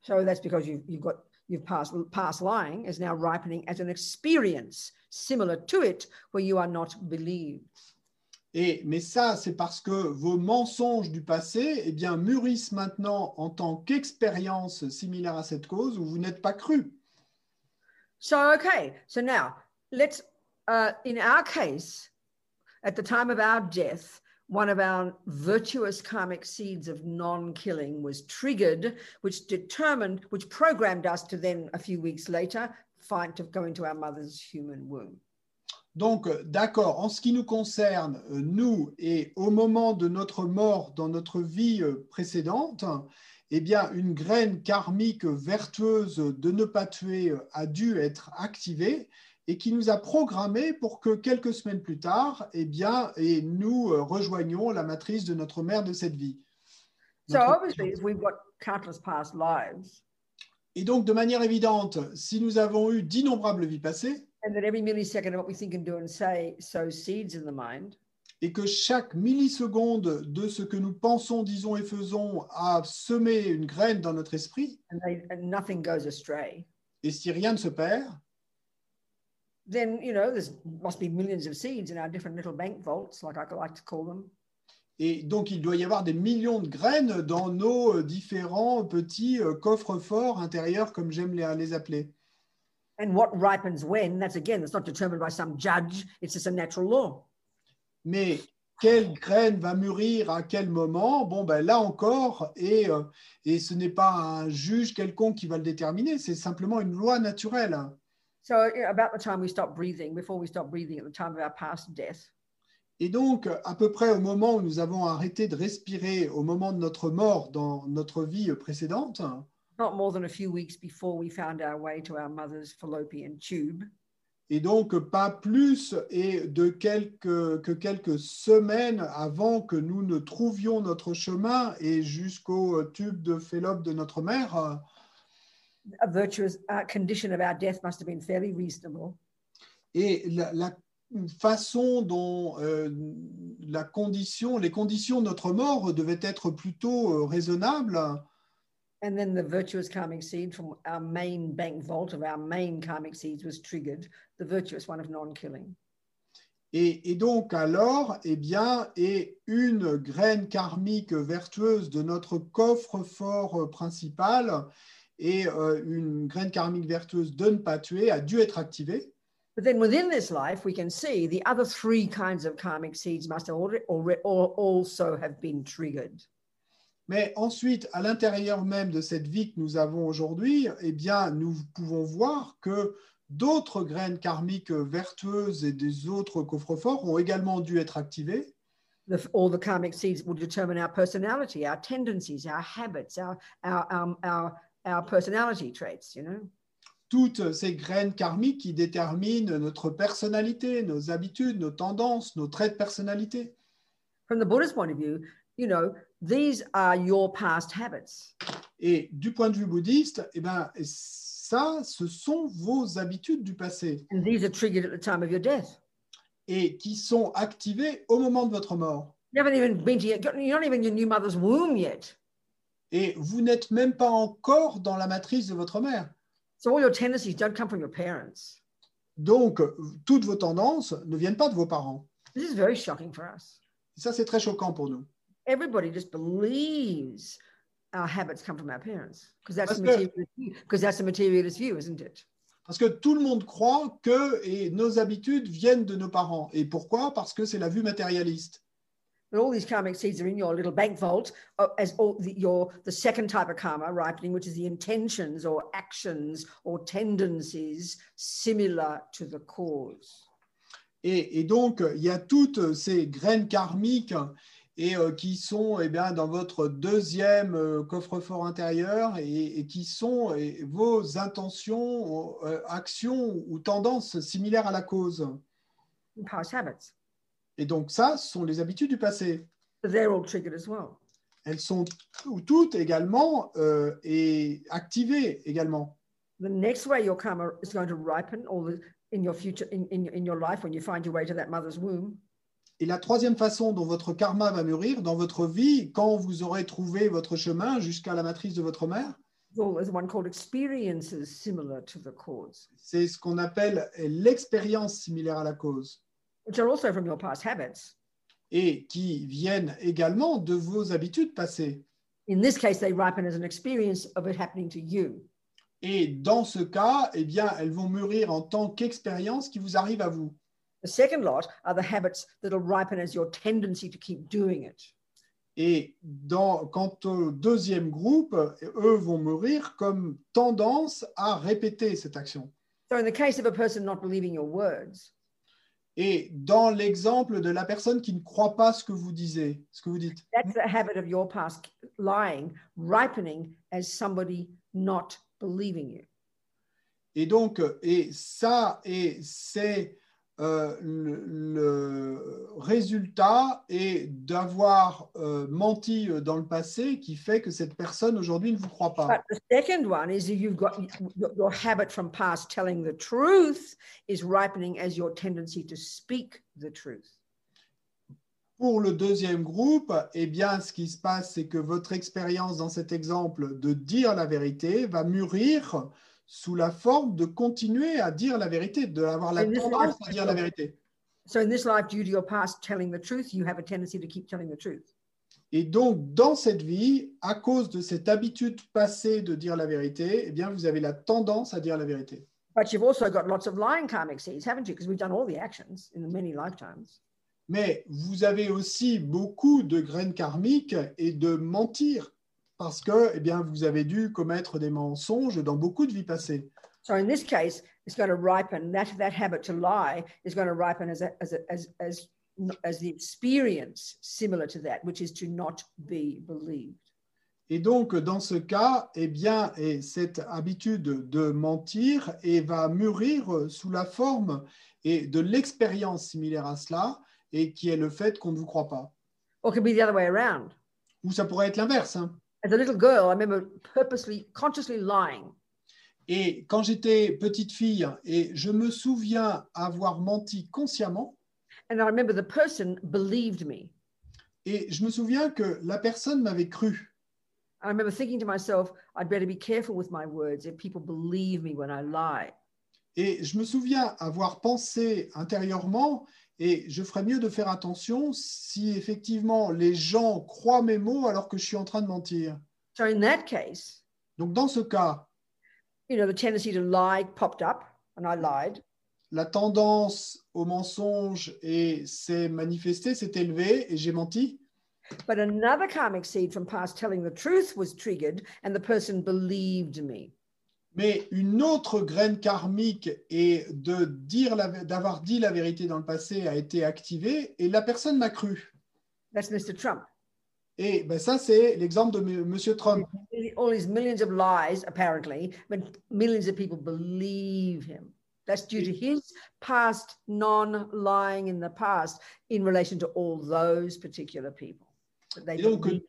So that's because you've, you've got you've passed past lying is now ripening as an experience similar to it where you are not believed. Et, mais ça, c'est parce que vos mensonges du passé eh bien, mûrissent maintenant en tant qu'expérience similaire à cette cause où vous n'êtes pas cru. So okay, so now let's uh, in our case, at the time of our death, one of our virtuous karmic seeds of non-killing was triggered, which determined, which programmed us to then a few weeks later find to go into our mother's human womb. Donc, euh, d'accord, en ce qui nous concerne, euh, nous, et au moment de notre mort dans notre vie euh, précédente, eh bien, une graine karmique vertueuse de ne pas tuer a dû être activée et qui nous a programmé pour que quelques semaines plus tard, eh bien, et nous rejoignions la matrice de notre mère de cette vie. So Notre- obviously, if we've got countless past lives, Et donc, de manière évidente, si nous avons eu d'innombrables vies passées, and that every millisecond of what we think and do and say sows seeds in the mind, et que chaque milliseconde de ce que nous pensons, disons et faisons a semé une graine dans notre esprit, and, they, and nothing goes astray, et si rien ne se perd, then you know there's must be millions of seeds in our different little bank vaults, like I like to call them. et donc il doit y avoir des millions de graines dans nos euh, différents petits euh, coffres forts intérieurs, comme j'aime les, les appeler. And what ripens when, that's again, that's not determined by some judge, it's just a natural law. Mais quelle graine va mûrir à quel moment? Bon, ben là encore, et, euh, et ce n'est pas un juge quelconque qui va le déterminer, c'est simplement une loi naturelle. So about the time we stop breathing, before we stop breathing at the time of our past death, Et donc, à peu près au moment où nous avons arrêté de respirer, au moment de notre mort dans notre vie précédente, not more than a few weeks before we found our way to our mother's fallopian tube, et donc pas plus et de quelques, que quelques semaines avant que nous ne trouvions notre chemin et jusqu'au tube de Phélope de notre mère, a virtuous uh, condition of our death must have been fairly reasonable. et la, la façon dont euh, la condition, les conditions de notre mort devaient être plutôt euh, raisonnables. And then the virtuous karmic seed from our main bank vault of our main karmic seeds was triggered, the virtuous one of non-killing. Et, et donc alors, eh bien, et une graine karmique vertueuse de notre coffre-fort principal et euh, une graine karmique vertueuse de ne pas tuer a dû être activée. But then within this life, we can see the other three kinds of karmic seeds must have already, already also have been triggered. Mais ensuite, à l'intérieur même de cette vie que nous avons aujourd'hui, eh bien, nous pouvons voir que d'autres graines karmiques vertueuses et des autres coffres-forts ont également dû être activées. The, all the karmic seeds will determine our personality, our tendencies, our habits, our, our, um, our, our personality traits, you know? Toutes ces graines karmiques qui déterminent notre personnalité, nos habitudes, nos tendances, nos traits de personnalité. From the Buddhist point of view, you know, these are your past habits. Et du point de vue bouddhiste, eh ben, ça, ce sont vos habitudes du passé And these are triggered at the time of your death. et qui sont activées au moment de votre mort. You haven't even been to your, you're not even in your new mother's womb yet. Et vous n'êtes même pas encore dans la matrice de votre mère. So all your tendencies don't come from your parents. Donc, toutes vos tendances ne viennent pas de vos parents. This is very shocking for us. Et ça, c'est très choquant pour nous. Everybody just believes our habits come from our parents because that's, Parce the que- materialist view- 'cause that's the materialist view, isn't it? Parce que tout le monde croit que et nos habitudes viennent de nos parents. Et pourquoi? Parce que c'est la vue matérialiste. But all these karmic seeds are in your little bank vault uh, as all the, your the second type of karma ripening, which is the intentions or actions or tendencies similar to the cause. Et, et donc, il y a toutes ces graines karmiques et euh, qui sont eh bien, dans votre deuxième euh, coffre-fort intérieur et, et qui sont eh, vos intentions, euh, actions ou tendances similaires à la cause. Et donc, ça, ce sont les habitudes du passé. But they're all triggered as well. Elles sont tout- toutes également euh, et activées également. The next way your karma is going to ripen the, in your future in, in, in your life when you find your way to that mother's womb Et la troisième façon dont votre karma va mûrir dans votre vie, quand vous aurez trouvé votre chemin jusqu'à la matrice de votre mère, c'est ce qu'on appelle l'expérience similaire à la cause which are also from your past habits. et qui viennent également de vos habitudes passées. In this case, they ripen as an experience of it happening to you. Et dans ce cas, eh bien, elles vont mûrir en tant qu'expérience qui vous arrive à vous. The second lot are the habits that'll ripen as your tendency to keep doing it. Et dans, quant au deuxième groupe, eux vont mûrir comme tendance à répéter cette action. So, in the case of a person not believing your words, Et dans l'exemple de la personne qui ne croit pas ce que vous disiez, ce que vous dites, that's the habit of your past lying ripening as somebody not believing you. Et donc, et ça, et c'est euh, le, le résultat est d'avoir euh, menti dans le passé qui fait que cette personne aujourd'hui ne vous croit pas. But the second one is that you've got your, your habit from past telling the truth is ripening as your tendency to speak the truth. Pour le deuxième groupe, eh bien, ce qui se passe, c'est que votre expérience dans cet exemple de dire la vérité va mûrir sous la forme de continuer à dire la vérité, d'avoir la And this tendance à dire la vérité. So, in this life, due to your past telling the truth, you have a tendency to keep telling the truth. Et donc, dans cette vie, à cause de cette habitude passée de dire la vérité, eh bien, vous avez la tendance à dire la vérité. But you've also got lots of lying karmic seeds, haven't you? Because we've done all the actions in many lifetimes. Mais vous avez aussi beaucoup de graines karmiques et de mentir, parce que eh bien, vous avez dû commettre des mensonges dans beaucoup de vies passées. So in this case, it's going to ripen that that habit to lie is going to ripen as a, as a, as as as the experience similar to that, which is to not be believed. Et donc, dans ce cas, eh bien, et cette habitude de mentir et va mûrir sous la forme et de l'expérience similaire à cela, et qui est le fait qu'on ne vous croit pas. Or it could be the other way around. Ou ça pourrait être l'inverse. hein. As a little girl, I remember purposely, consciously lying. Et quand j'étais petite fille, et je me souviens avoir menti consciemment, and I remember the person believed me. et je me souviens que la personne m'avait cru. I remember thinking to myself, I'd better be careful with my words if people believe me when I lie. Et je me souviens avoir pensé intérieurement, et je ferais mieux de faire attention si effectivement les gens croient mes mots alors que je suis en train de mentir. So in that case, Donc dans ce cas, you know, the tendency to lie popped up and I lied. la tendance au mensonge et s'est manifestée, s'est élevée et j'ai menti. But another karmic seed from past telling the truth was triggered and the person believed me. Mais une autre graine karmique et de dire d'avoir dit la vérité dans le passé a été activée et la personne m'a cru. That's Mr. Trump. Et ben ça, c'est l'exemple de M. Monsieur Trump. All these millions of lies, apparently, but millions of people believe him. That's due to his past non lying in the past in relation to all those particular people. That they Et donc, believe.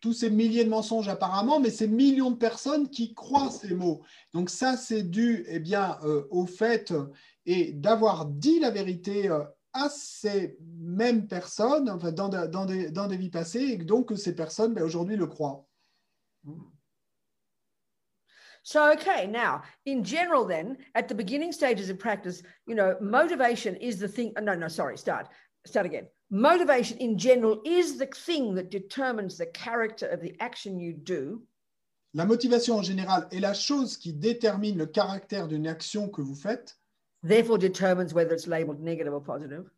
Tous ces milliers de mensonges apparemment, mais ces millions de personnes qui croient ces mots. Donc ça, c'est dû eh bien, euh, au fait euh, et d'avoir dit la vérité euh, à ces mêmes personnes, enfin, dans, dans des, dans des vies passées, et que donc ces personnes ben, aujourd'hui le croient. So, okay, now in general, then at the beginning stages of practice, you know, motivation is the thing. No, no, sorry, start, start again. Motivation in general is the thing that determines the character of the action you do. La motivation en général est la chose qui détermine le caractère d'une action que vous faites, therefore determines whether it's labeled negative or positive,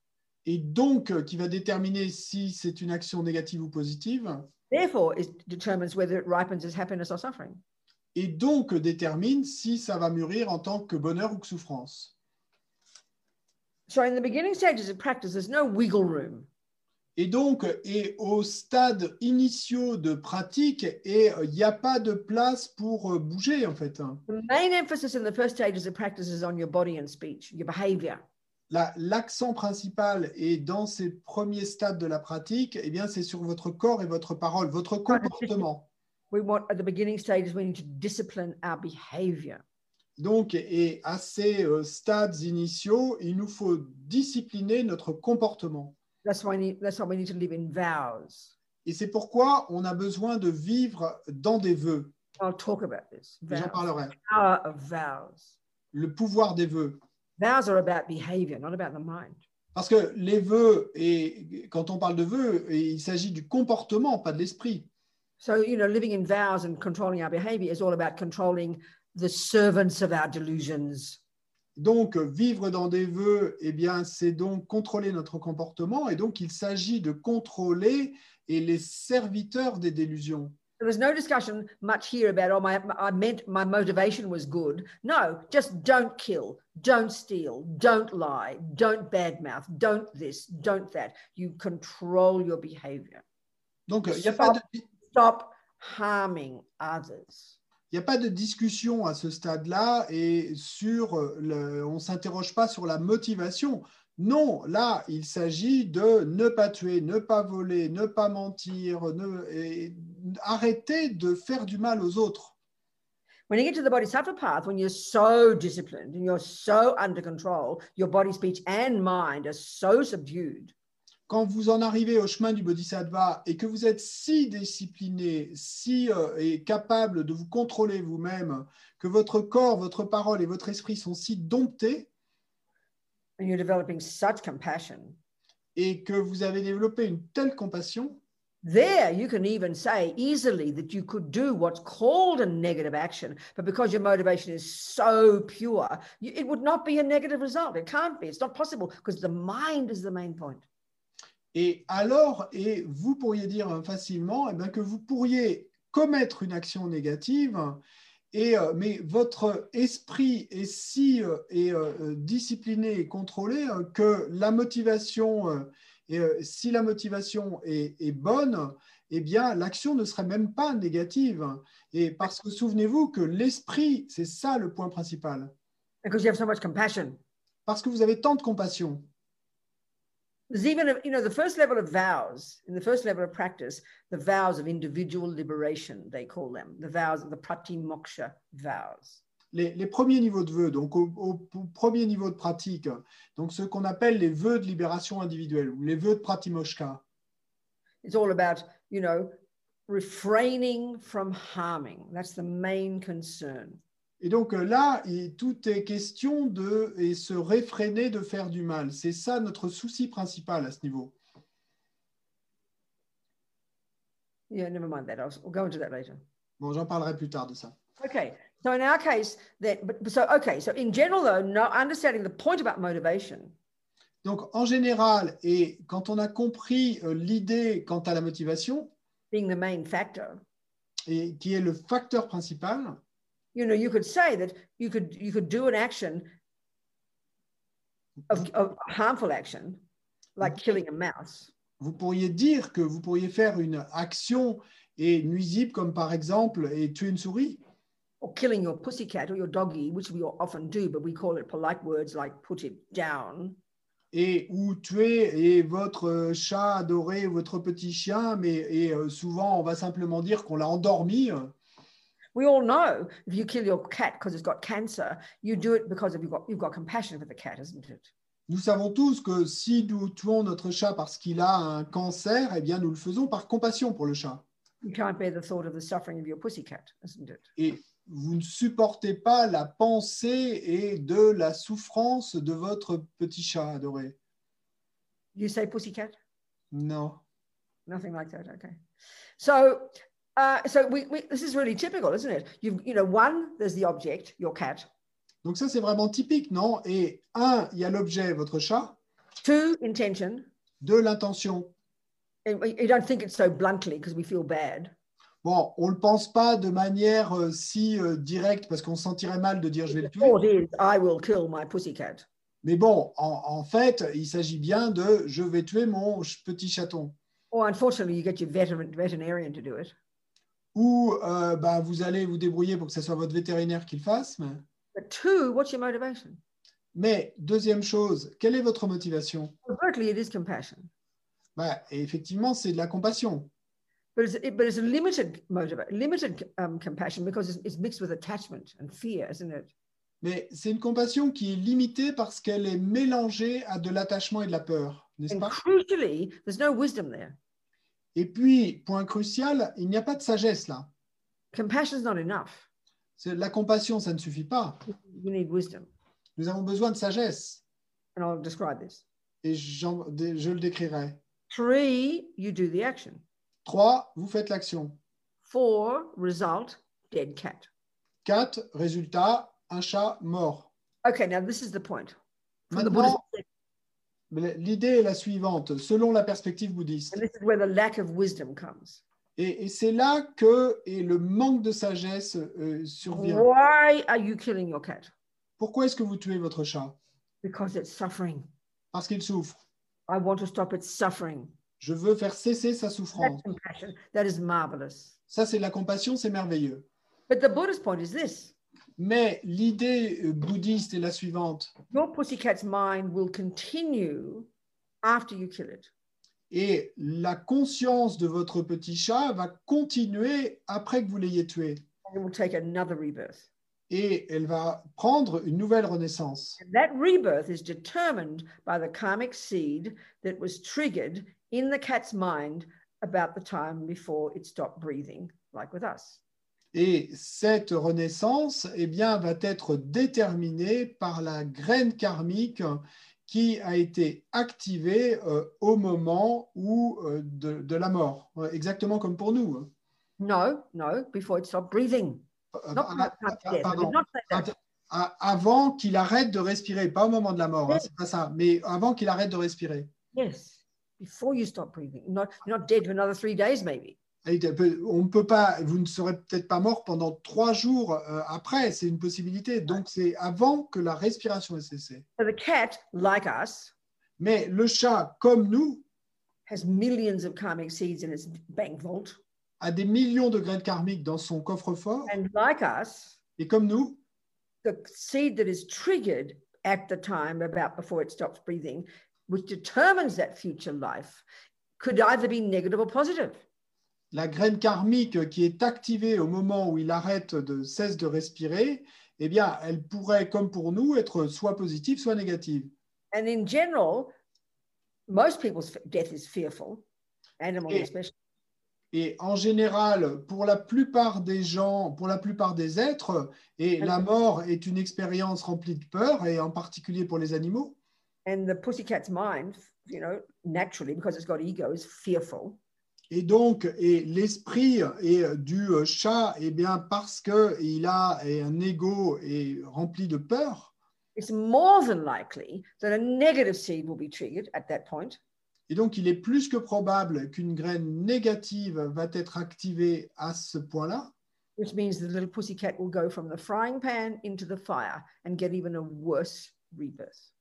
et donc euh, qui va déterminer si c'est une action négative ou positive, therefore it determines whether it ripens as happiness or suffering. et donc euh, détermine si ça va mûrir en tant que bonheur ou que souffrance. So in the beginning stages of practice, there's no wiggle room. Et donc, et au stade initiaux de pratique, et euh, il n'y a pas de place pour euh, bouger en fait. hein. The main emphasis in the first stages of practice is on your body and speech, your behavior. La- L'accent principal est dans ces premiers stades de la pratique, eh bien, c'est sur votre corps et votre parole, votre comportement. We want at the beginning stages, we need to discipline our behavior. Donc, et à ces euh, stades initiaux, il nous faut discipliner notre comportement. That's why, we need, that's why we need to live in vows. Et c'est pourquoi on a besoin de vivre dans des vœux. I'll talk about this. J'en Vows. parlerai. Power of vows. Le pouvoir des vœux. Vows are about behavior, not about the mind. Parce que les vœux, et quand on parle de vœux, il s'agit du comportement, pas de l'esprit. So, you know, living in vows and controlling our behavior is all about controlling the servants of our delusions. Donc, vivre dans des vœux, eh bien, c'est donc contrôler notre comportement, et donc il s'agit de contrôler et les serviteurs des délusions. There was no discussion much here about, oh, my, I meant my motivation was good. No, just don't kill, don't steal, don't lie, don't badmouth, don't this, don't that. You control your behavior. Donc, il n'y a, pas de- Stop harming others. Il y a pas de discussion à ce stade-là, et sur le, on ne s'interroge pas sur la motivation. Non, là, il s'agit de ne pas tuer, ne pas voler, ne pas mentir, ne, et arrêter de faire du mal aux autres. When you get to the bodhisattva path, when you're so disciplined and you're so under control, your body, speech, and mind are so subdued quand vous en arrivez au chemin du bodhisattva et que vous êtes si discipliné, si euh, et capable de vous contrôler vous-même, que votre corps, votre parole et votre esprit sont si domptés and you're developing such compassion, et que vous avez développé une telle compassion, there you can even say easily that you could do what's called a negative action, but because your motivation is so pure, you, it would not be a negative result. It can't be. It's not possible because the mind is the main point. Et alors, et vous pourriez dire facilement eh bien, que vous pourriez commettre une action négative, et, euh, mais votre esprit est si euh, est, euh, discipliné et contrôlé euh, que la motivation, euh, et, euh, si la motivation est, est bonne, eh bien l'action ne serait même pas négative. Et parce que souvenez-vous que l'esprit, c'est ça le point principal. Because you have so much compassion. Parce que vous avez tant de compassion. There's even, a, you know, the first level of vows, in the first level of practice, the vows of individual liberation, they call them, the vows of the pratimoksha vows. Les, les premiers niveaux de vœux, donc au, au- au premier niveau de pratique, donc ce qu'on appelle les vœux de libération individuelle ou les vœux de pratimoksha. It's all about, you know, refraining from harming. That's the main concern. Et donc euh, là, il- tout est question de et se réfréner de faire du mal. C'est ça notre souci principal à ce niveau. Yeah, never mind that. I'll, we'll go into that later. Bon, j'en parlerai plus tard de ça. Okay. So in our case, then, but but so okay. So in general, though, no understanding the point about motivation, Donc en général, et quand on a compris euh, l'idée quant à la motivation, being the main factor, et qui est le facteur principal, you know, you could say that you could you could do an action of, of harmful action, like killing a mouse, vous pourriez dire que vous pourriez faire une action et nuisible comme par exemple et tuer une souris? Or killing your pussycat or your doggy, which we often do, but we call it polite words like put it down. et ou tuer et votre euh, chat adoré, votre petit chien, mais et euh, souvent on va simplement dire qu'on l'a endormi. We all know if you kill your cat because it's got cancer, you do it because you've got you've got compassion for the cat, isn't it? Nous savons tous que si nous tuons notre chat parce qu'il a un cancer, eh bien nous le faisons par compassion pour le chat. You can't bear the thought of the suffering of your pussycat, isn't it? Et vous ne supportez pas la pensée et de la souffrance de votre petit chat adoré. You say pussycat? Non. Nothing like that. Okay. So, uh, so we, we this is really typical, isn't it? You you know, one there's the object, your cat. Donc ça, c'est vraiment typique, non? Et un, il y a l'objet, votre chat. Two, intention. Deux, l'intention. You don't think it so bluntly because we feel bad. Bon, on ne le pense pas de manière euh, si euh, directe parce qu'on se sentirait mal de dire je vais le tuer. I will kill my pussycat. Mais bon, en, en fait, il s'agit bien de je vais tuer mon petit chaton. Or unfortunately, you get your veteran, veterinarian to do it. Ou euh, bah, vous allez vous débrouiller pour que ce soit votre vétérinaire qui le fasse. Mais, But two, what's your motivation? mais deuxième chose, quelle est votre motivation? Overtly, it is compassion, Bah, et Effectivement, c'est de la compassion. but it's, it, but it's a limited motivation, limited um, compassion because it's, it's mixed with attachment and fear, isn't it? Mais c'est une compassion qui est limitée parce qu'elle est mélangée à de l'attachement et de la peur, n'est-ce And pas? crucially, there's no wisdom there. Et puis, point crucial, il n'y a pas de sagesse là. Compassion is not enough. La compassion, ça ne suffit pas. You need wisdom. Nous avons besoin de sagesse. And I'll describe this. Et je le décrirai. Three, you do the action. Trois, vous faites l'action. Four, result, dead cat. Quatre, résultat, un chat mort. Okay, now this is the point. From Maintenant, l'idée est la suivante, selon la perspective bouddhiste. and this is where the lack of wisdom comes. Et, et c'est là que et le manque de sagesse euh, survient. Why are you killing your cat? Pourquoi est-ce que vous tuez votre chat? Because it's suffering. Parce qu'il souffre. I want to stop its suffering. Je veux faire cesser sa souffrance. compassion. That is marvelous. Ça, c'est la compassion, c'est merveilleux. But the Buddhist point is this Mais l'idée euh, bouddhiste est la suivante. your pussycat's mind will continue after you kill it. Et la conscience de votre petit chat va continuer après que vous l'ayez tué. And it will take another rebirth. Et elle va prendre une nouvelle renaissance. And that rebirth is determined by the karmic seed that was triggered in the cat's mind about the time before it stopped breathing, like with us. Et cette renaissance eh bien, va être déterminée par la graine karmique qui a été activée euh, au moment où, euh, de, de la mort, exactement comme pour nous. hein. No, no, before it stopped breathing. Euh, Not ah, ah, pardon. Ah, Avant qu'il arrête de respirer, pas au moment de la mort, hein, c'est pas ça, mais avant qu'il arrête de respirer. Yes, before you stop breathing. Not, you're not dead for another three days, maybe. On ne peut pas, vous ne serez peut-être pas mort pendant trois jours euh, après, c'est une possibilité. Donc c'est avant que la respiration ait cessé. So the cat, like us, Mais le chat, comme nous, has millions of karmic seeds in its bank vault. a des millions de graines karmiques dans son coffre-fort. And like us, Et comme nous, the seed that is triggered at the time about before it stops breathing which determines that future life, could either be negative or positive. La graine karmique qui est activée au moment où il arrête de cesse de respirer, eh bien, elle pourrait, comme pour nous, être soit positive, soit négative. And in general, most people's death is fearful, animals Et- especially. Et en général, pour la plupart des gens, pour la plupart des êtres, et la mort est une expérience remplie de peur, et en particulier pour les animaux. And the pussycat's mind, you know, naturally, because it's got ego, is fearful. Et donc, et l'esprit est du euh, chat, eh bien, parce qu'il a un ego et rempli de peur, It's more than likely that a negative seed will be triggered at that point. et donc il est plus que probable qu'une graine négative va être activée à ce point-là, which means the little pussycat will go from the frying pan into the fire and get even a worse rebirth.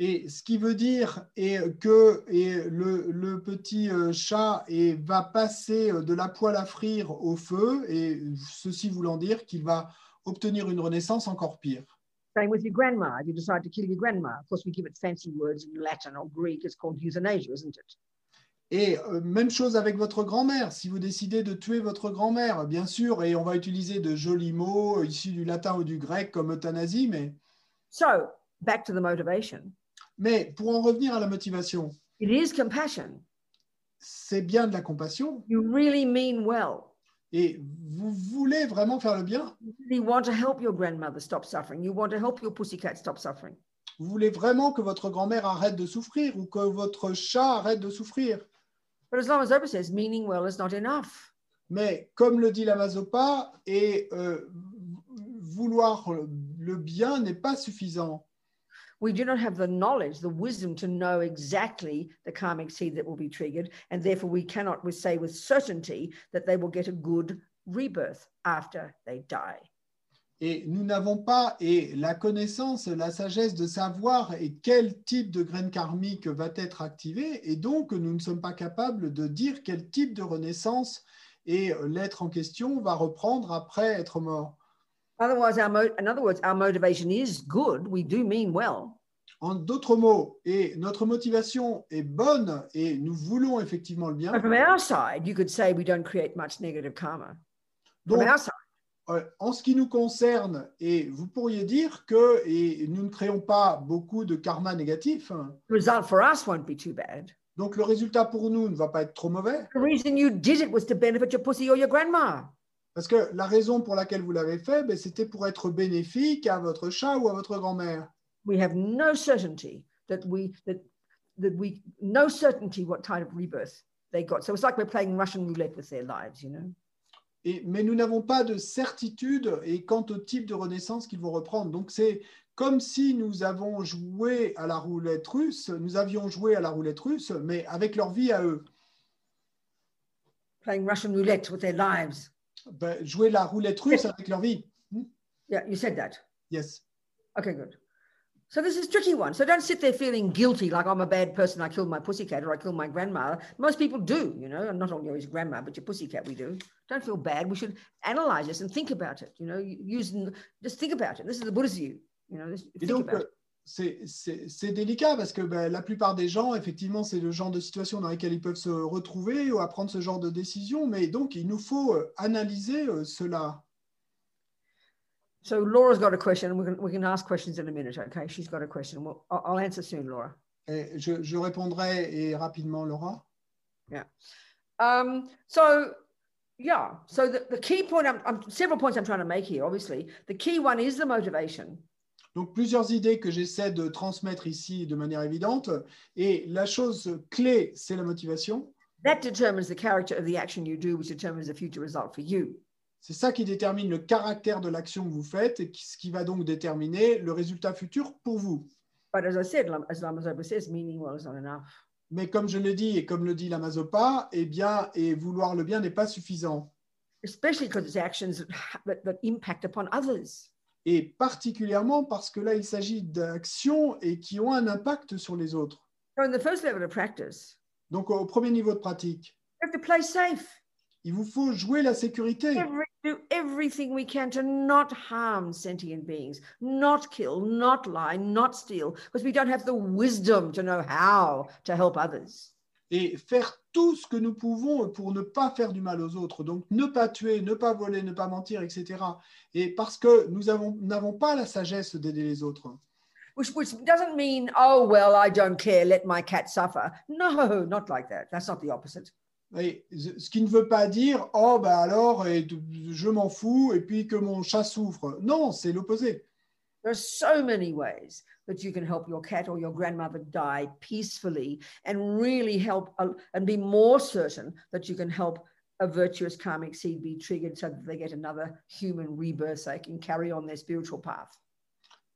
Et ce qui veut dire est que et le, le petit euh, chat et va passer euh, de la poêle à frire au feu, et ceci voulant dire qu'il va obtenir une renaissance encore pire. Same with your grandma. If you decide to kill your grandma, of course, we give it fancy words in Latin or Greek. It's called euthanasia, isn't it? Et euh, même chose avec votre grand-mère. Si vous décidez de tuer votre grand-mère, bien sûr, et on va utiliser de jolis mots euh, issus du latin ou du grec comme euthanasie, mais, So, back to the motivation. Mais pour en revenir à la motivation, It is compassion. c'est bien de la compassion, You really mean well. et vous voulez vraiment faire le bien, You really want to help your grandmother stop suffering. You want to help your pussycat stop suffering. vous voulez vraiment que votre grand-mère arrête de souffrir ou que votre chat arrête de souffrir. But as long as Oprah says, meaning well is not enough. Mais comme le dit la Mazopa, et euh, vouloir le bien n'est pas suffisant. We do not have the knowledge, the wisdom to know exactly the karmic seed that will be triggered, and therefore we cannot say with certainty that they will get a good rebirth after they die. Et nous n'avons pas et la connaissance, la sagesse de savoir et quel type de graine karmique va être activée. Et donc, nous ne sommes pas capables de dire quel type de renaissance et l'être en question va reprendre après être mort. Otherwise, our mo- in other words, our motivation is good. We do mean well, En d'autres mots, et notre motivation est bonne et nous voulons effectivement le but bien. from our side, you could say we don't create much negative karma. From Donc, our side, Euh, en ce qui nous concerne, et vous pourriez dire que et nous ne créons pas beaucoup de karma négatif, the result for us won't be too bad. donc le résultat pour nous ne va pas être trop mauvais, The reason you did it was to benefit your pussy or your grandma. Parce que la raison pour laquelle vous l'avez fait, ben, c'était pour être bénéfique à votre chat ou à votre grand-mère. we have no certainty that we that that we no certainty what kind of rebirth they got. So it's like we're playing Russian roulette with their lives, you know? Et, mais nous n'avons pas de certitude et quant au type de renaissance qu'ils vont reprendre. Donc c'est comme si nous avons joué à la roulette russe, nous avions joué à la roulette russe, mais avec leur vie à eux. Playing Russian roulette with their lives. Ben, jouer la roulette russe avec leur vie. Hmm? Yeah, you said that. Yes. Okay, good. So this is a tricky one. So don't sit there feeling guilty like I'm a bad person. I killed my pussycat or I killed my grandmother. Most people do, you know, not only his grandma, but your pussycat. We do. Don't feel bad. We should analyze this and think about it. You know, using just think about it. This is the Buddha's view. You know, think about it. C'est- délicat parce que ben, la plupart des gens, effectivement, c'est le genre de situation dans lesquelles ils peuvent se retrouver ou à prendre ce genre de décision. Mais donc, il nous faut euh, analyser euh, cela. So Laura's got a question. We can we can ask questions in a minute. Okay, she's got a question. Well, I'll, answer soon, Laura. Et je, je répondrai et rapidement, Laura. Um, so yeah. So the, the key point. I'm, I'm several points I'm trying to make here. Obviously, the key one is the motivation. Donc, plusieurs idées que j'essaie de transmettre ici de manière évidente. Et la chose clé, c'est la motivation. That determines the character of the action you do, which determines the future result for you. C'est ça qui détermine le caractère de l'action que vous faites et ce qui va donc déterminer le résultat futur pour vous. But as I said, as says, meaning well is not enough. Mais comme je l'ai dit et comme le dit la Mazopa, eh bien, et vouloir le bien n'est pas suffisant. Especially because it's actions that impact upon others. Et particulièrement parce que là, il s'agit d'actions et qui ont un impact sur les autres. So in the first level of practice, Donc, au premier niveau de pratique, you have to play safe. il vous faut jouer la sécurité. Every do everything we can to not harm sentient beings, not kill, not lie, not steal, because we don't have the wisdom to know how to help others. Et faire tout ce que nous pouvons pour ne pas faire du mal aux autres. Donc, ne pas tuer, ne pas voler, ne pas mentir, etc. Et parce que nous avons- n'avons pas la sagesse d'aider les autres. Which, which doesn't mean, oh, well, I don't care, let my cat suffer. No, not like that. That's not the opposite. Et ce qui ne veut pas dire, oh, bah alors, je m'en fous, et puis que mon chat souffre. Non, c'est l'opposé. There are so many ways that you can help your cat or your grandmother die peacefully and really help uh, and be more certain that you can help a virtuous karmic seed be triggered so that they get another human rebirth so they can carry on their spiritual path.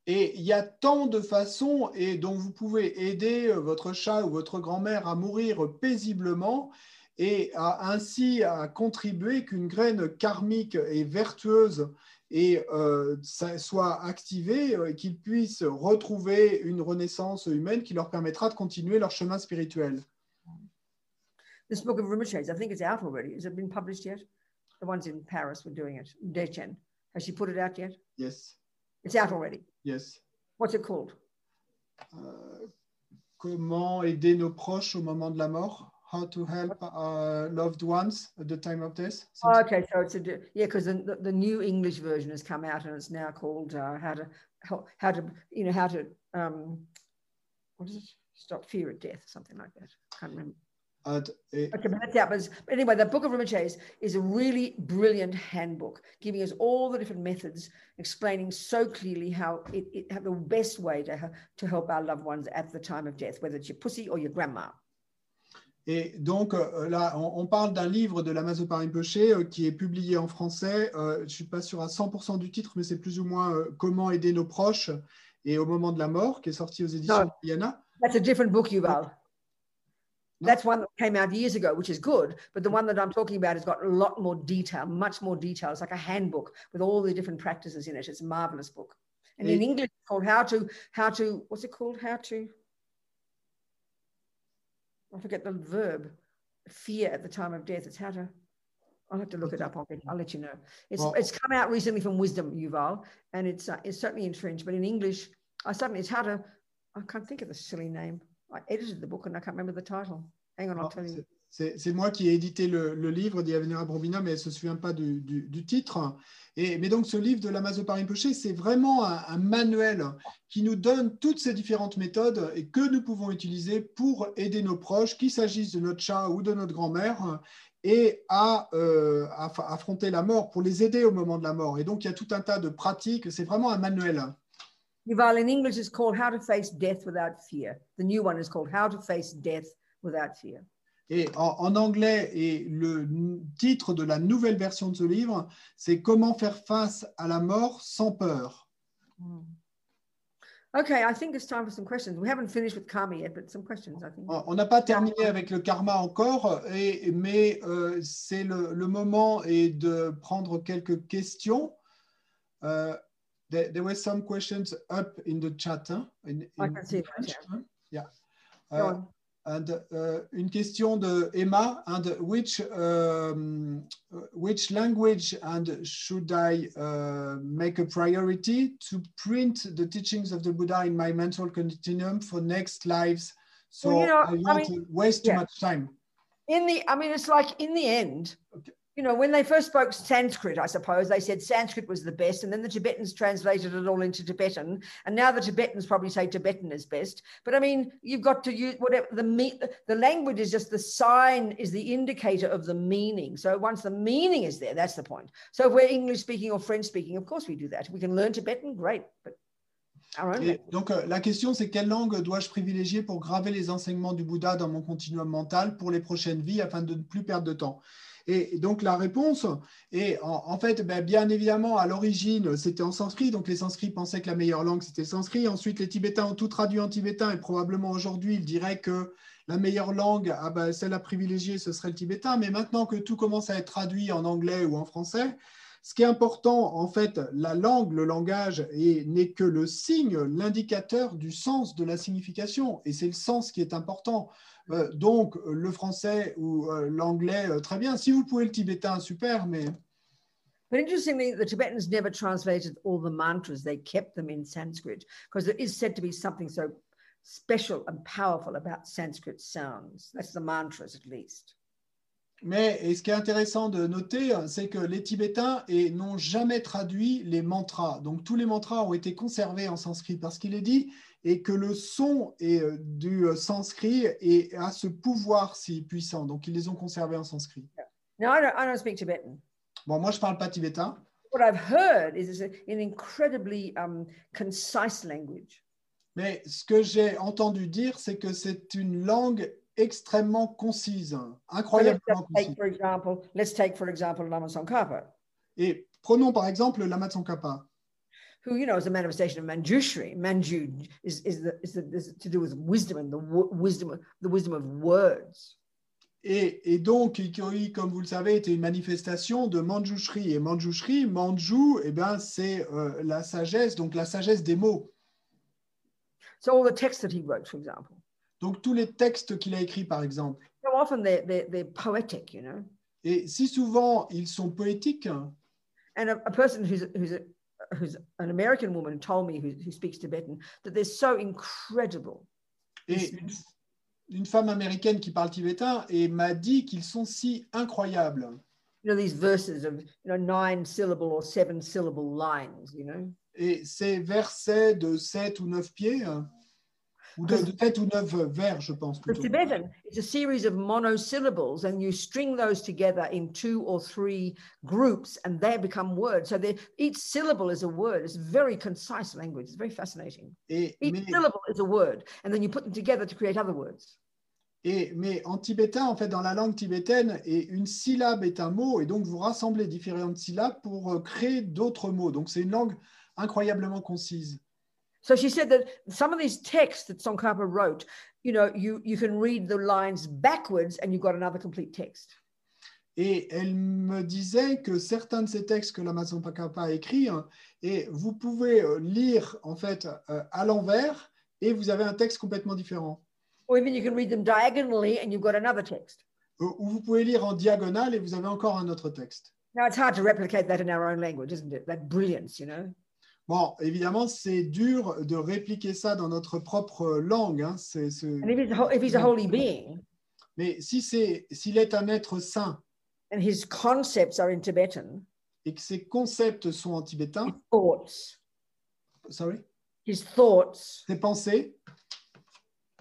Et il y a tant de façons et dont vous pouvez aider euh, votre chat ou votre grand-mère à mourir paisiblement et à ainsi à contribuer qu'une graine karmique et vertueuse et euh, ça soit activée euh, et qu'ils puissent retrouver une renaissance humaine qui leur permettra de continuer leur chemin spirituel. This book of Rimashades, I think it's out already. Has it been published yet? The ones in Paris were doing it. Dechen. Has she put it out yet? Yes, It's out already. yes. What's it called? Euh, comment aider nos proches au moment de la mort? How to help uh, loved ones at the time of death? Oh, okay, so it's a yeah, because the, the, new English version has come out and it's now called uh, how to how, how to you know how to um what is it stop fear of death something like that. I can't remember. At- et- Okay, but that's. But, anyway, the Book of Rimachase is a really brilliant handbook, giving us all the different methods, explaining so clearly how it, it how the best way to to help our loved ones at the time of death, whether it's your pussy or your grandma. Et donc euh, là, on, on parle d'un livre de la Rinpoche euh, qui est publié en français. Euh, je ne suis pas sûr à 100% du titre, mais c'est plus ou moins euh, Comment aider nos proches et au moment de la mort, qui est sorti aux éditions Non. Yana. That's a different book, Yuval. That's one that came out years ago, which is good. But the one that I'm talking about has got a lot more detail, much more detail. It's like a handbook with all the different practices in it. It's a marvelous book. And in English, it's called How to, How to, what's it called? How to, I forget the verb, fear at the time of death. It's how to, I'll have to look it up. I'll, get, I'll let you know. It's, Well- it's come out recently from Wisdom, Yuval, and it's, uh, it's certainly in French, but in English, I suddenly, it's how to, I can't think of the silly name. I edited the book and I can't remember the title. Hang on, I'll tell you. C'est- moi qui ai édité le, livre d'Yavenira Brombina, mais elle ne se souvient pas du, titre. Et, mais donc, ce livre de la Masopa Rinpoche, c'est vraiment un, manuel qui nous donne toutes ces différentes méthodes et que nous pouvons utiliser pour aider nos proches, qu'il s'agisse de notre chat ou de notre grand-mère, et à, euh, affronter la mort, pour les aider au moment de la mort. Et donc, il y a tout un tas de pratiques. C'est vraiment un manuel. Yuval, in English, it's called How to Face Death Without Fear. The new one is called How to Face Death Without Fear. Et en, en anglais, et le titre de la nouvelle version de ce livre, c'est Comment faire face à la mort sans peur. Okay, I think it's time for some questions. We haven't finished with karma yet, but some questions, I think. On n'a pas terminé avec le karma encore, et, mais euh, c'est le, le moment et de prendre quelques questions. Uh, there, there were some questions up in the chat. hein, in- I in can see French, yeah. Uh. And uh, une question de Emma. And which um, which language and should I uh, make a priority to print the teachings of the Buddha in my mental continuum for next lives? So Well, you know, I I won't mean, waste too yeah. much time. In the, I mean, it's like in the end, Okay. You know, when they first spoke Sanskrit, I suppose they said Sanskrit was the best, and then the Tibetans translated it all into Tibetan, and now the Tibetans probably say Tibetan is best. But I mean, you've got to use whatever the me, the language is just the sign, is the indicator of the meaning. So once the meaning is there, that's the point. So if we're English speaking or French speaking, of course we do that. We can learn Tibetan, great, but our own. Et donc, euh, la question, c'est quelle langue dois-je privilégier pour graver les enseignements du Bouddha dans mon continuum mental pour les prochaines vies afin de ne plus perdre de temps Et donc, la réponse est, en, fait, ben, bien évidemment, à l'origine, c'était en sanskrit. Donc, les sanskrits pensaient que la meilleure langue, c'était le sanskrit. Ensuite, les Tibétains ont tout traduit en tibétain et probablement aujourd'hui, ils diraient que la meilleure langue, ah ben, celle à privilégier, ce serait le tibétain. Mais maintenant que tout commence à être traduit en anglais ou en français, ce qui est important, en fait, la langue, le langage, est- n'est que le signe, l'indicateur du sens de la signification. Et c'est le sens qui est important. Euh, donc, euh, le français ou euh, l'anglais, très bien. Si vous pouvez le tibétain, super, mais But interestingly, the Tibetans never translated all the mantras, they kept them in Sanskrit because there is said to be something so special and powerful about Sanskrit sounds. That's the mantras, at least. Mais et ce qui est intéressant de noter, c'est que les Tibétains n'ont jamais traduit les mantras. Donc tous les mantras ont été conservés en sanskrit parce qu'il est dit et que le son est, euh, du euh, sanskrit et a ce pouvoir si puissant. Donc ils les ont conservés en sanskrit. Now, I don't, I don't speak Tibetan. Bon, moi je parle pas tibétain, What I've heard is, is an incredibly um, concise language. mais ce que j'ai entendu dire, c'est que c'est une langue extrêmement concise, let's incroyablement take, concise. for example, let's take, for example, Lama Tsongkhapa, Et prenons par exemple Lama Tsongkhapa. Who, you know, is a manifestation of Manjushri. Manju is, is, the, is, the, is to do with wisdom and the wisdom, the wisdom of words. Et, et donc, comme vous le savez, était une manifestation de Manjushri. Et Manjushri, Manju, eh ben, c'est euh, la sagesse, donc la sagesse des mots. So all the texts that he wrote, for example, Donc, tous les textes qu'il a écrits, par exemple. so often they're, they're, they're poetic, you know. Et si souvent, ils sont poétiques, And a, a person who's, who's, a, who's an American woman told me who, who speaks Tibetan that they're so incredible. et une, une femme américaine qui parle tibétain et m'a dit qu'ils sont si incroyables. You know, these verses of, you know, nine syllable or seven syllable lines, you know? Et ces versets de 7 ou 9 pieds, ou de, de 7 ou 9 vers, je pense The plutôt. Tibetan is a series of monosyllables, and you string those together in two or three groups, and they become words. So they- each syllable is a word. It's very concise language. It's very fascinating. Et, Each mais, syllable is a word, and then you put them together to create other words. et- mais en tibétain, en fait, dans la langue tibétaine, et une syllabe est un mot, et donc vous rassemblez différentes syllabes pour euh, créer d'autres mots. Donc c'est une langue incroyablement concise. So she said that some of these texts that Tsongkhapa wrote, you know, you, you can read the lines backwards and you've got another complete text. Et elle me disait que certains de ces textes que l'Amazon Pakapa a écrits, hein, et vous pouvez euh, lire en fait euh, à l'envers, et vous avez un texte complètement différent. Or even you can read them diagonally and you've got another text. Euh, Ou vous pouvez lire en diagonale et vous avez encore un autre texte. Now it's hard to replicate that in our own language, isn't it? That brilliance, you know? Bon, évidemment, c'est dur de répliquer ça dans notre propre langue. hein, And if he's a, ho- if he's a holy being. Mais si c'est s'il est un être saint and his concepts are in Tibetan, et que ses concepts sont en tibétain, his thoughts, sorry, his thoughts, ses pensées,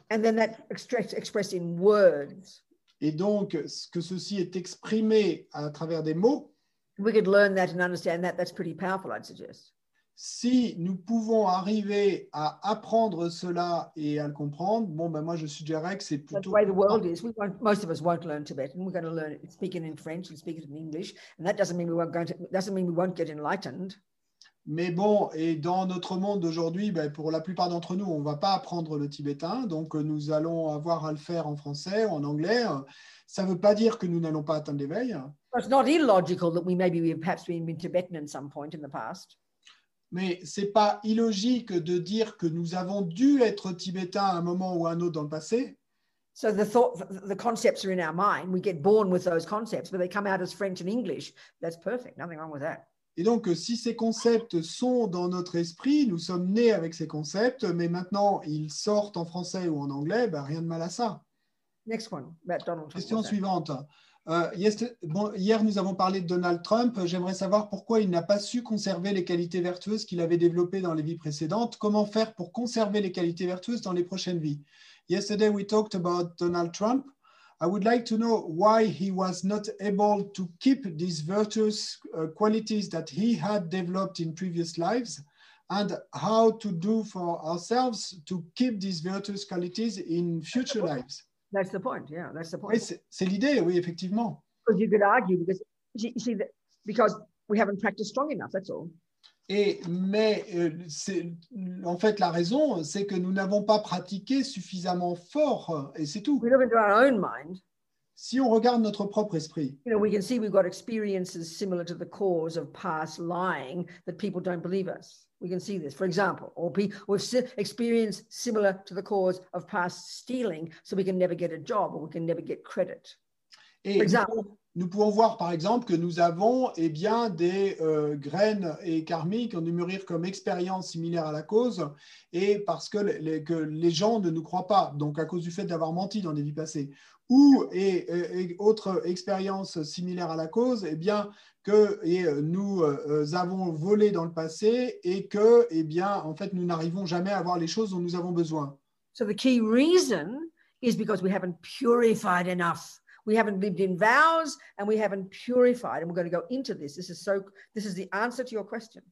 and then that expressed in words, et donc que ceci est exprimé à travers des mots, we could learn that and understand that. That's pretty powerful, I'd suggest. Si nous pouvons arriver à apprendre cela et à le comprendre, bon, ben moi je suggérerais que c'est That's the plutôt. way the world is. We won't, most of us won't learn Tibetan. We're going to learn speak it in French and speak it in English, and that doesn't mean we won't go to, doesn't mean we won't get enlightened. Mais bon, et dans notre monde d'aujourd'hui, ben, pour la plupart d'entre nous, on ne va pas apprendre le tibétain, donc euh, nous allons avoir à le faire en français ou en anglais. Ça ne veut pas dire que nous n'allons pas atteindre l'éveil, It's not illogical that we maybe we have perhaps been, been Tibetan at some point in the past. Mais c'est pas illogique de dire que nous avons dû être tibétains à un moment ou à un autre dans le passé. So the thought, the, concepts are in our mind. We get born with those concepts, but they come out as French and English. That's perfect. Nothing wrong with that. Et donc, si ces concepts sont dans notre esprit, nous sommes nés avec ces concepts, mais maintenant ils sortent en français ou en anglais, ben, rien de mal à ça. Next one. Question What's that? Euh, hier, nous avons parlé de Donald Trump. J'aimerais savoir pourquoi il n'a pas su conserver les qualités vertueuses qu'il avait développées dans les vies précédentes. Comment faire pour conserver les qualités vertueuses dans les prochaines vies? Yesterday, we talked about Donald Trump. I would like to know why he was not able to keep these virtuous uh, qualities that he had developed in previous lives and how to do for ourselves to keep these virtuous qualities in future lives. That's the point. Yeah, that's the point. Oui, c'est l'idée, oui, effectivement. Because you could argue because you see that because we haven't practiced strong enough. That's all. Et, mais euh, en fait, la raison, c'est que nous n'avons pas pratiqué suffisamment fort, et c'est tout. We look into our own mind. Si on regarde notre propre esprit, You know, we can see we've got experiences similar to the cause of past lying that people don't believe us. We can see this, for example, or pe- we've si- experienced similar to the cause of past stealing, so we can never get a job or we can never get credit. Et For nous example. pouvons, nous pouvons voir par exemple que nous avons eh bien, des euh, graines et karmiques qui ont dû mûrir comme expérience similaire à la cause, et parce que les, que les gens ne nous croient pas, donc à cause du fait d'avoir menti dans des vies passées. Ou, et, et- et autre expérience similaire à la cause, eh bien, que et, euh, nous euh, avons volé dans le passé et que, eh bien, en fait, nous n'arrivons jamais à avoir les choses dont nous avons besoin. So the key reason is because we haven't purified enough. We haven't lived in vows and we haven't purified. And we're going to go into this. This is so this is the answer to your question.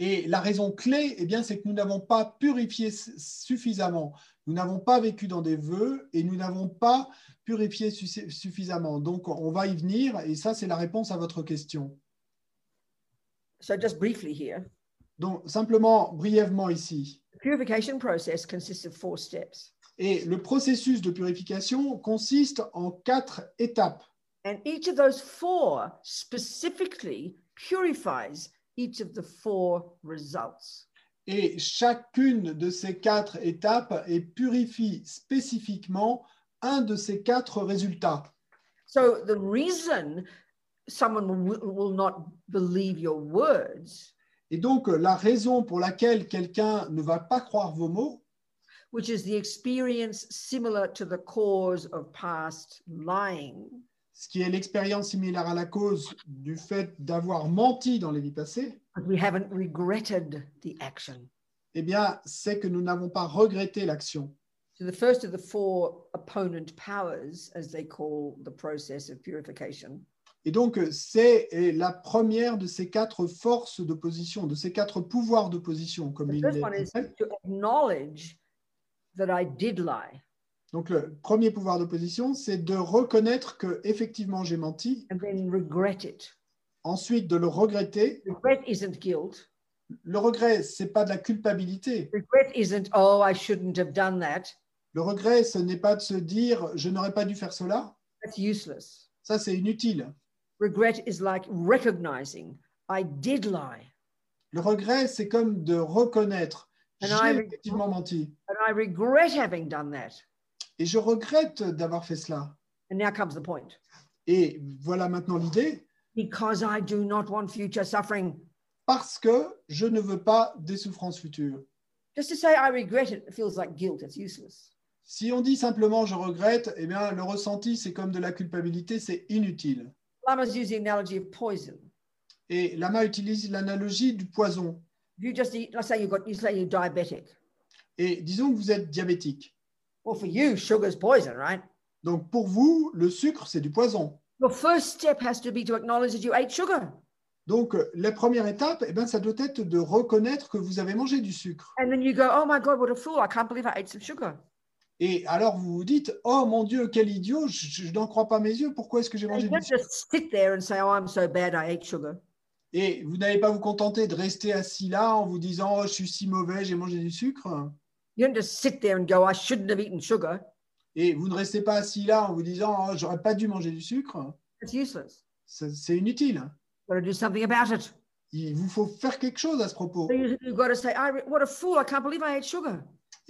Et la raison clé, eh bien, c'est que nous n'avons pas purifié suffisamment. Nous n'avons pas vécu dans des vœux et nous n'avons pas purifié su- suffisamment. Donc, on va y venir et ça, c'est la réponse à votre question. So just briefly here, Donc, simplement, brièvement ici. the purification process consists of four steps. Et le processus de purification consiste en quatre étapes. And each of those four specifically purifies each of the four results. Et chacune de ces quatre étapes et purifie spécifiquement un de ces quatre résultats. So the reason someone will, will not believe your words, Et donc, la raison pour laquelle quelqu'un ne va pas croire vos mots, which is the experience similar to the cause of past lying, ce qui est l'expérience similaire à la cause du fait d'avoir menti dans les vies passées, we haven't regretted the action. eh bien, c'est que nous n'avons pas regretté l'action. So the first of the four opponent powers, as they call the process of purification, Et donc, c'est la première de ces quatre forces d'opposition, de ces quatre pouvoirs d'opposition, comme the il first les one is appelle. to acknowledge that I did lie. Donc, le premier pouvoir d'opposition, c'est de reconnaître que effectivement j'ai menti, and then regret it. Ensuite de le regretter. Regret isn't guilt. Le regret, c'est pas de la culpabilité. Regret isn't, oh, I shouldn't have done that. Le regret, ce n'est pas de se dire je n'aurais pas dû faire cela. That's useless. Ça, c'est inutile. Regret is like recognizing I did lie Le regret, c'est comme de reconnaître j'ai I- effectivement menti. and I regret having done that. Et je regrette d'avoir fait cela. And now comes the point. Et voilà maintenant l'idée, Because I do not want future suffering. parce que je ne veux pas des souffrances futures. Just to say I regret it feels like guilt. It's useless. Si on dit simplement je regrette, eh bien le ressenti, c'est comme de la culpabilité, c'est inutile. Lama's using the analogy of poison. Et Lama utilise l'analogie du poison. You just eat, let's say got, you say you're diabetic. Et disons que vous êtes diabétique. Well, for you, sugar's poison, right? Donc pour vous, le sucre, c'est du poison. Your first step has to be to acknowledge that you ate sugar. Donc euh, la première étape, eh bien, ça doit être de reconnaître que vous avez mangé du sucre. And then you go, oh my God, what a fool. I can't believe I ate some sugar. Et alors vous vous dites, oh mon Dieu, quel idiot, je, je n'en crois pas mes yeux, pourquoi est-ce que j'ai You mangé du don't sucre? just sit there and say, oh, I'm so bad, I ate sugar. Et vous n'allez pas vous contenter de rester assis là en vous disant, oh, je suis si mauvais, j'ai mangé du sucre. You don't just sit there and go, I shouldn't have eaten sugar. Et vous ne restez pas assis là en vous disant, oh, j'aurais pas dû manger du sucre. C'est inutile. Do something about it. Il vous faut faire quelque chose à ce propos. Et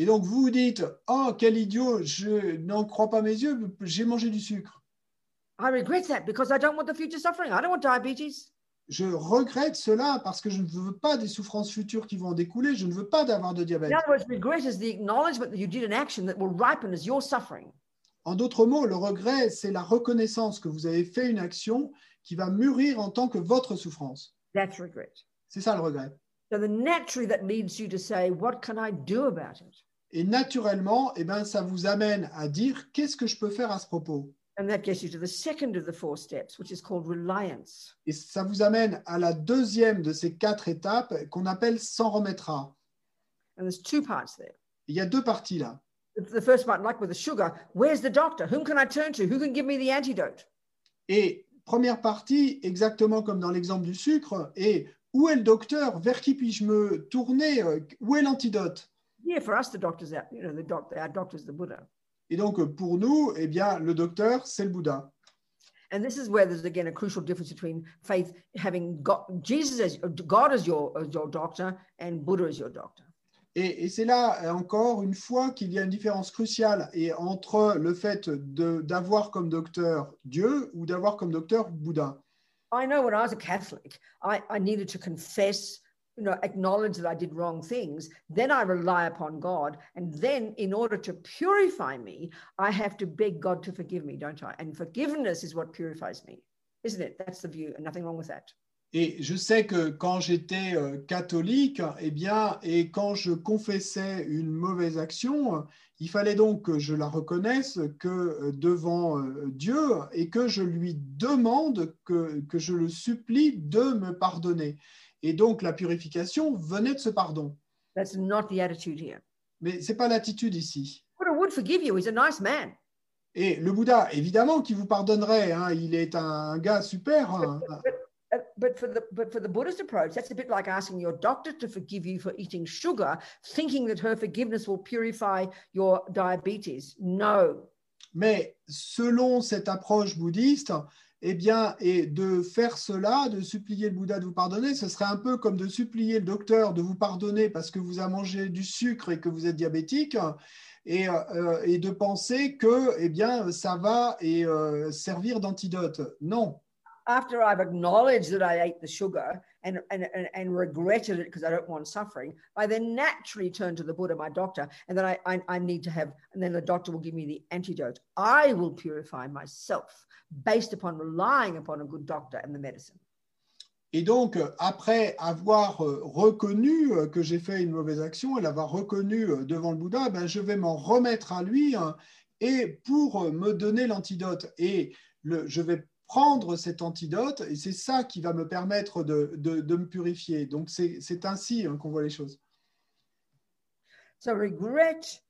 donc vous vous dites, oh, quel idiot, je n'en crois pas mes yeux, j'ai mangé du sucre. I regret that because I don't want the future suffering. I don't want diabetes. Je regrette cela parce que je ne veux pas des souffrances futures qui vont en découler. Je ne veux pas d'avoir de diabète. En d'autres mots, le regret, c'est la reconnaissance que vous avez fait une action qui va mûrir en tant que votre souffrance. C'est ça le regret. So the naturally that leads you to say, what can I do about it? Et naturellement, eh ben, ça vous amène à dire qu'est-ce que je peux faire à ce propos? And that gets you to the second of the four steps, which is called reliance. Et ça vous amène à la deuxième de ces quatre étapes qu'on appelle s'en remettra. And there's two parts there. Il y a deux parties là. The- first part, like with the sugar, where's the doctor? Whom can I turn to? Who can give me the antidote? Et première partie, exactement comme dans l'exemple du sucre, est où est le docteur? Vers qui puis-je me tourner? Euh, Où est l'antidote? Yeah, for us, the doctor's out. You know, the doctor, our doctor's the Buddha. Et donc pour nous, eh bien, le docteur, c'est le Bouddha. And this is where there's again a crucial difference between faith having got Jesus as God as your, as your doctor and Buddha as your doctor. Et, et c'est là euh, encore une fois qu'il y a une différence cruciale et entre le fait d'avoir comme docteur Dieu ou d'avoir comme docteur Bouddha. I know when I was a Catholic, I, I needed to confess, you know, acknowledge that I did wrong things. Then I rely upon God. And then, in order to purify me, I have to beg God to forgive me, don't I? And forgiveness is what purifies me, isn't it? That's the view, and nothing wrong with that. Et je sais que quand j'étais euh, catholique, eh bien, et quand je confessais une mauvaise action, il fallait donc que je la reconnaisse que euh, devant euh, Dieu et que je lui demande, que, que je le supplie de me pardonner. Et donc la purification venait de ce pardon. That's not the attitude here. Mais c'est pas l'attitude ici. Buddha would forgive you. He's a nice man. Et le Bouddha, évidemment, qui vous pardonnerait, hein, il est un gars super. hein. Uh, but for the but for the Buddhist approach, that's a bit like asking your doctor to forgive you for eating sugar, thinking that her forgiveness will purify your diabetes. No, Mais selon cette approche bouddhiste, eh bien, et de faire cela, de supplier le Bouddha de vous pardonner, ce serait un peu comme de supplier le docteur de vous pardonner parce que vous avez mangé du sucre et que vous êtes diabétique, et, euh, de penser que, eh bien, ça va et euh, servir d'antidote. Non. after I've acknowledged that I ate the sugar and and, and, and regretted it because I don't want suffering, I then naturally turn to the Buddha, my doctor, and then I, I I need to have, and then the doctor will give me the antidote. I will purify myself based upon relying upon a good doctor and the medicine. Et donc, après avoir euh, reconnu euh, que j'ai fait une mauvaise action et l'avoir reconnu euh, devant le Bouddha, ben, je vais m'en remettre à lui hein, et pour me donner l'antidote. Et le, je vais prendre cet antidote et c'est ça qui va me permettre de, de- de me purifier. Donc, c'est ainsi hein, qu'on voit les choses. So regret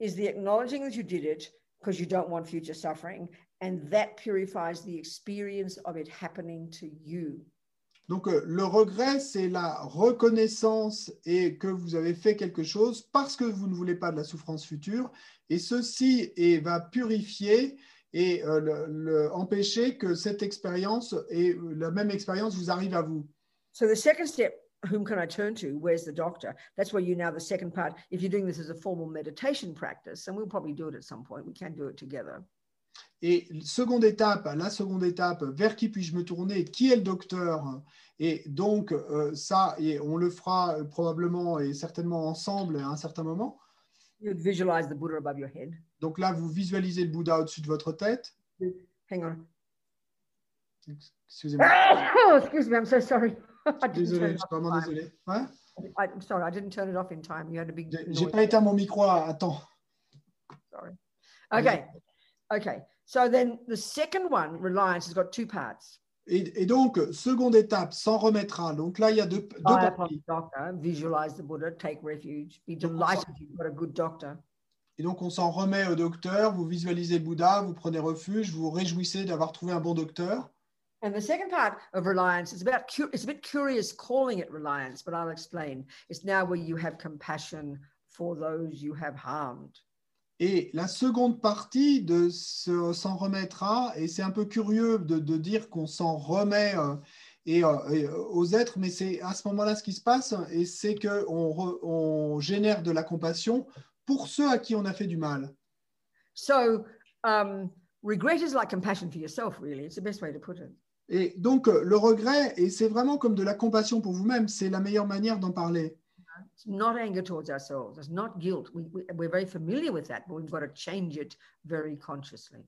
is the acknowledging that you did it because you don't want future suffering, and that purifies the experience of it happening to you. Donc, le regret, c'est la reconnaissance et que vous avez fait quelque chose parce que vous ne voulez pas de la souffrance future. Et ceci et va purifier et euh, le- le- empêcher que cette expérience et euh, la même expérience vous arrive à vous. So the second step, whom can I turn to? Where's the doctor? That's where you now the second part. If you're doing this as a formal meditation practice, and we'll probably do it at some point, we can do it together. Et seconde étape, la seconde étape, vers qui puis-je me tourner? Qui est le docteur? Et donc, euh, ça, et on le fera probablement et certainement ensemble à un certain moment. You'd visualize the Buddha above your head. Donc là, vous visualisez le Bouddha au-dessus de votre tête. Hang on. Excusez-moi. Oh, [LAUGHS] excuse me, I'm so sorry. [LAUGHS] Désolé, je suis vraiment désolé. Ouais I'm sorry, I didn't turn it off in time. You had a big J'ai- pas éteint mon micro à à temps. Sorry. Okay. Okay. So then the second one, reliance, has got two parts. Et, et donc, seconde étape, s'en remettra. Donc là, il y a deux, deux parties. doctor, visualize the Buddha, take refuge, be delighted you've got a good doctor. Et donc, on s'en remet au docteur, vous visualisez le Bouddha, vous prenez refuge, vous vous réjouissez d'avoir trouvé un bon docteur. And the second part of reliance is about it's a bit curious calling it reliance, but I'll explain. It's now where you have compassion for those you have harmed. Et la seconde partie de s'en remettra, et c'est un peu curieux de, de dire qu'on s'en remet euh, et, euh, et, euh, aux êtres, mais c'est à ce moment-là ce qui se passe, et c'est qu'on re- on génère de la compassion pour ceux à qui on a fait du mal. So um, regret is like compassion for yourself, really. It's the best way to put it. Et donc, le regret, et c'est vraiment comme de la compassion pour vous-même, c'est la meilleure manière d'en parler. It's not anger towards ourselves. It's not guilt. We, we, we're very familiar with that, but we've got to change it very consciously.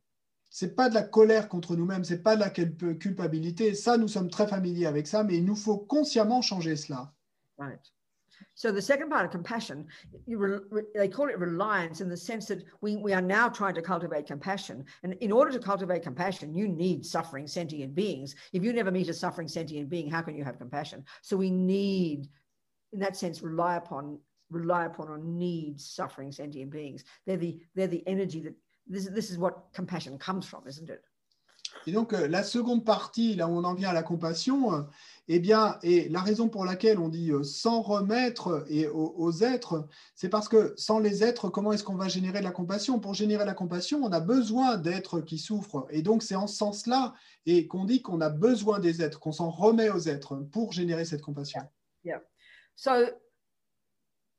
C'est pas de la colère contre nous-mêmes, c'est pas de la culpabilité. Ça, nous sommes très familiers avec ça, mais il nous faut consciemment changer cela. Right. So the second part of compassion, re- they call it reliance in the sense that we, we are now trying to cultivate compassion. And in order to cultivate compassion, you need suffering sentient beings. If you never meet a suffering sentient being, how can you have compassion? So we need, in that sense, rely upon rely upon or need suffering sentient beings. They're the they're the energy that this, this is what compassion comes from, isn't it? Et donc, euh, la seconde partie, là où on en vient à la compassion, euh, eh bien, et la raison pour laquelle on dit euh, sans remettre et aux, aux êtres, c'est parce que sans les êtres, comment est-ce qu'on va générer de la compassion? Pour générer la compassion, on a besoin d'êtres qui souffrent. Et donc, c'est en ce sens-là et qu'on dit qu'on a besoin des êtres, qu'on s'en remet aux êtres pour générer cette compassion. So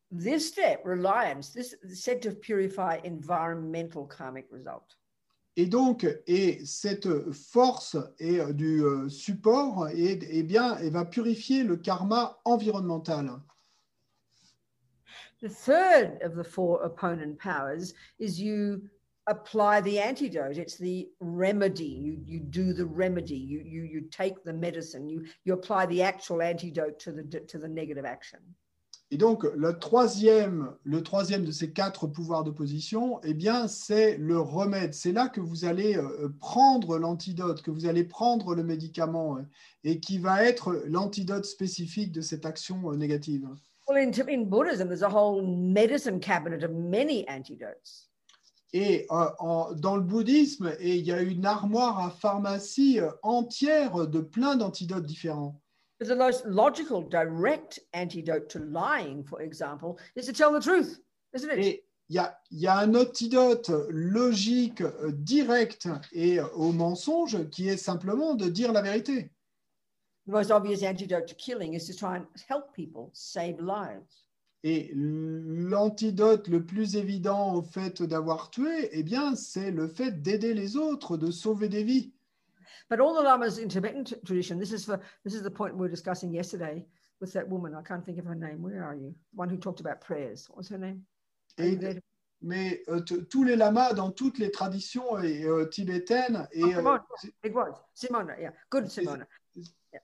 this step, reliance, this is said to purify environmental karmic result. Et donc, et cette force et euh, du euh, support, et, eh bien, elle va purifier le karma environnemental. The third of the four opponent powers is you apply the antidote. It's the remedy. You, you do the remedy. You, you, you take the medicine. You, you apply the actual antidote to the, to the negative action. Et donc, le troisième, le troisième de ces quatre pouvoirs d'opposition, eh bien, c'est le remède. C'est là que vous allez euh, prendre l'antidote, que vous allez prendre le médicament, euh, et qui va être l'antidote spécifique de cette action euh, négative. Well, in, in Buddhism, there's a whole medicine cabinet of many antidotes. Et euh, en- dans le bouddhisme, et il y a une armoire à pharmacie euh, entière de plein d'antidotes différents. The most logical, direct antidote to lying, for example, is to tell the truth, isn't it? Et il y a, y a un antidote logique, euh, direct et euh, au mensonge qui est simplement de dire la vérité. The most obvious antidote to killing is to try and help people save lives. Et l'antidote le plus évident au fait d'avoir tué, eh bien, c'est le fait d'aider les autres, de sauver des vies. But all the lamas in Tibetan t- tradition, this is for this is the point we were discussing yesterday with that woman. I can't think of her name. Where are you? One who talked about prayers. What was her name? Et- mais euh, tous les lamas dans toutes les traditions et, euh, tibétaines et Oh, euh, Simone. It was Simona. Yeah, good Simona.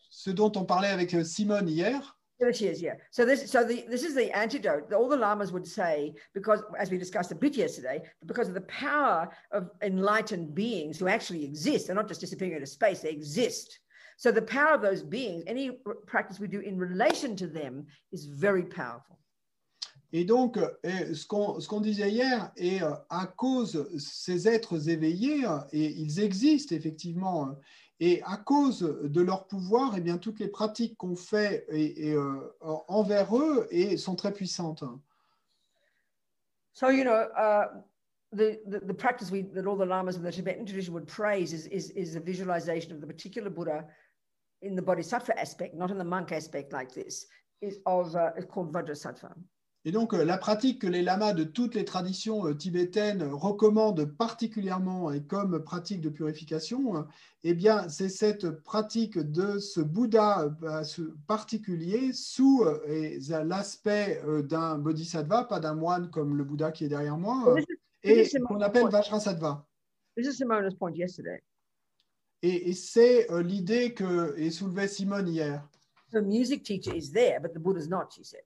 ce dont on parlait avec euh, Simone hier, There she is. Yeah. So this, so the this is the antidote. All the lamas would say because, as we discussed a bit yesterday, because of the power of enlightened beings who actually exist. They're not just disappearing into space. They exist. So the power of those beings, any practice we do in relation to them, is very powerful. Et donc, euh, ce qu'on qu'on disait hier, et euh, à cause ces êtres éveillés, euh, et ils existent effectivement, euh, et à cause de leur pouvoir, eh bien, toutes les pratiques qu'on fait et, et, euh, en- envers eux et sont très puissantes. So you know, uh, the, the the practice we that all the lamas of the Tibetan tradition would praise is is a visualization of the particular Buddha in the bodhisattva aspect, not in the monk aspect like this. Is of uh, called Vajrasattva. Et donc, euh, la pratique que les lamas de toutes les traditions euh, tibétaines recommandent particulièrement et comme pratique de purification, euh, eh bien, c'est cette pratique de ce Bouddha particulier sous l'aspect d'un bodhisattva, pas d'un moine comme le Bouddha qui est derrière moi, is, et is qu'on appelle. Vajrasattva. This is Simona's point yesterday. Et, et c'est l'idée que soulevée Simone hier. The music teacher is there, but the Buddha's not. She said.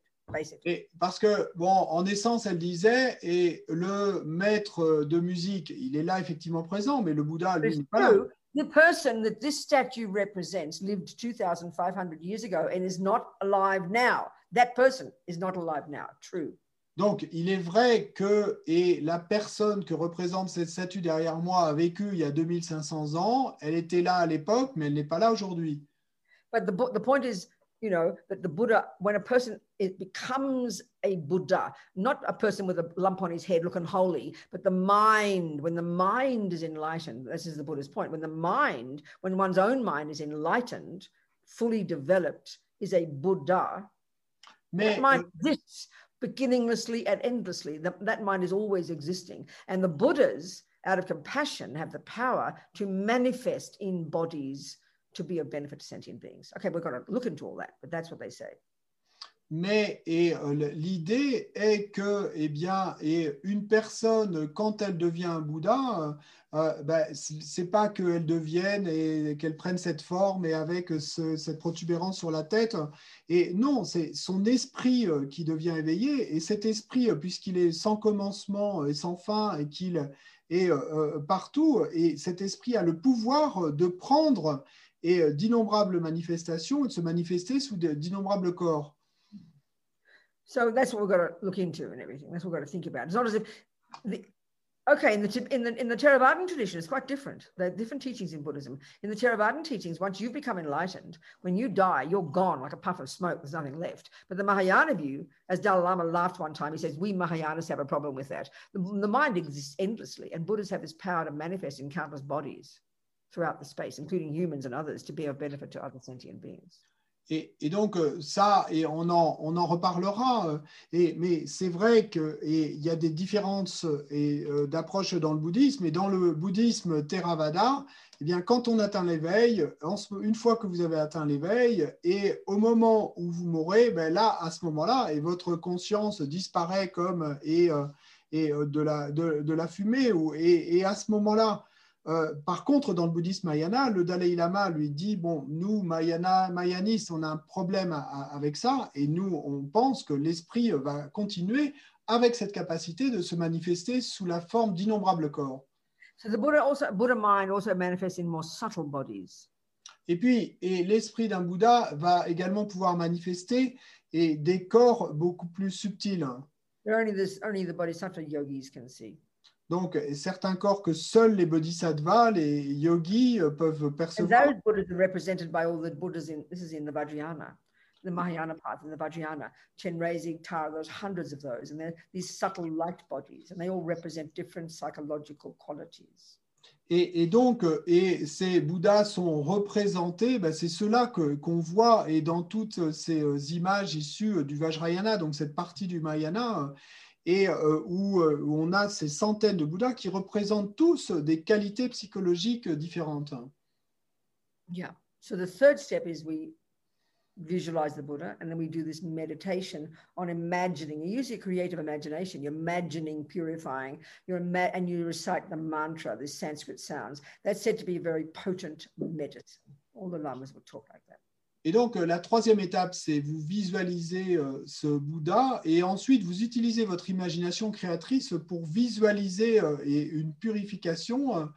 Et parce que, bon, en essence, elle disait, et le maître de musique, il est là effectivement présent, mais le Bouddha, lui, n'est pas là. The person that this statue represents lived 2,500 years ago and is not alive now. That person is not alive now. True. Donc, il est vrai que, et la personne que représente cette statue derrière moi a vécu il y a 2500 ans, elle était là à l'époque, mais elle n'est pas là aujourd'hui. But the, the point is, you know, that the Buddha, when a person it becomes a Buddha, not a person with a lump on his head looking holy, but the mind, when the mind is enlightened, this is the Buddha's point, when the mind, when one's own mind is enlightened, fully developed, is a Buddha, Mais, that mind exists beginninglessly and endlessly. That, that mind is always existing. And the Buddhas, out of compassion, have the power to manifest in bodies to be of benefit to sentient beings. Okay, we've got to look into all that, but that's what they say. Mais et euh, l'idée est que, eh bien, et une personne, quand elle devient un Bouddha, euh, euh, ben, c'est pas qu'elle devienne et qu'elle prenne cette forme et avec ce- cette protubérance sur la tête. Et non, c'est son esprit euh, qui devient éveillé. Et cet esprit, puisqu'il est sans commencement et sans fin et qu'il est partout, et cet esprit a le pouvoir de prendre et euh, d'innombrables manifestations et de se manifester sous d'innombrables corps. So that's what we've got to look into and everything. That's what we've got to think about. It's not as if the okay in the in the in the Theravadan tradition, it's quite different. There are different teachings in Buddhism. In the Theravadan teachings, once you've become enlightened, when you die, you're gone like a puff of smoke. There's nothing left. But the Mahayana view, as Dalai Lama laughed one time, he says we Mahayanas have a problem with that. The, the mind exists endlessly, and Buddhas have this power to manifest in countless bodies throughout the space, including humans and others, to be of benefit to other sentient beings. Et, donc euh, ça, et on en, on en reparlera. euh, Et, mais c'est vrai qu'il y a des différences euh, d'approche dans le bouddhisme. Et dans le bouddhisme Theravada, eh bien, quand on atteint l'éveil, une fois que vous avez atteint l'éveil, et au moment où vous mourrez, ben là, à ce moment-là, et votre conscience disparaît comme et, et de, la, de, de la fumée. Et, et à ce moment-là, euh, par contre, dans le bouddhisme Mahayana, le Dalai Lama lui dit Bon, nous, Mahayana, on a un problème à- à- avec ça, et nous, on pense que l'esprit va continuer avec cette capacité de se manifester sous la forme d'innombrables corps. So the Buddha also Buddha mind also manifests in more subtle bodies. Et puis, et l'esprit d'un Bouddha va également pouvoir manifester et des corps beaucoup plus subtils. Only this only the bodhisattva yogis can see. Donc, certains corps que seuls les bodhisattvas, les yogis euh, peuvent And percevoir. Buddhas are represented by all the Buddhas in this is in the Vajrayana, the Mahayana path in the Vajrayana, Chenrezig, Tara, there's hundreds of those, and they're these subtle light bodies, and they all represent different psychological qualities. Et, et donc, euh, et ces Bouddhas sont représentés, ben, c'est cela que- qu'on voit, et dans toutes ces euh, images issues du Vajrayana, donc cette partie du Mahayana, et euh, où, euh, où on a ces centaines de Bouddhas qui représentent tous des qualités psychologiques différentes. Yeah. So the third step is we visualize the Buddha, and then we do this meditation on imagining. You use your creative imagination. You're imagining purifying. You're ima- and you recite the mantra, these Sanskrit sounds. That's said to be a very potent medicine. All the lamas will talk like that. Et donc, euh, la troisième étape, c'est vous visualisez euh, ce Bouddha et ensuite vous utilisez votre imagination créatrice pour visualiser euh, et une purification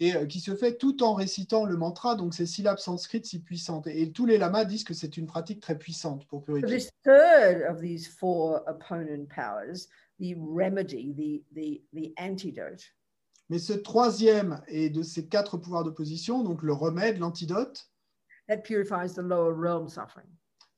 et qui se fait tout en récitant le mantra, donc ces syllabes sanskrites si puissantes. Et, tous les lamas disent que c'est une pratique très puissante pour purifier. this third of these four opponent powers, the remedy, the the the antidote, Mais ce troisième est de ces quatre pouvoirs d'opposition, donc le remède, l'antidote, that purifies the lower realm suffering.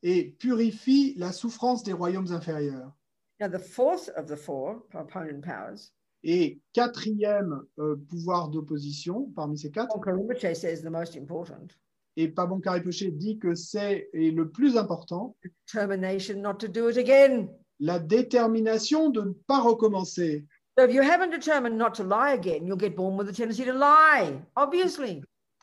et purifie la souffrance des royaumes inférieurs. Now the fourth of the four opponent powers, Et quatrième euh, pouvoir d'opposition parmi ces quatre, Paul Rinpoche says the most important, et Pabon Rinpoche dit que c'est le plus important, determination not to do it again. la détermination de ne pas recommencer. So if you haven't determined not to lie again, you'll get born with a tendency to lie, obviously.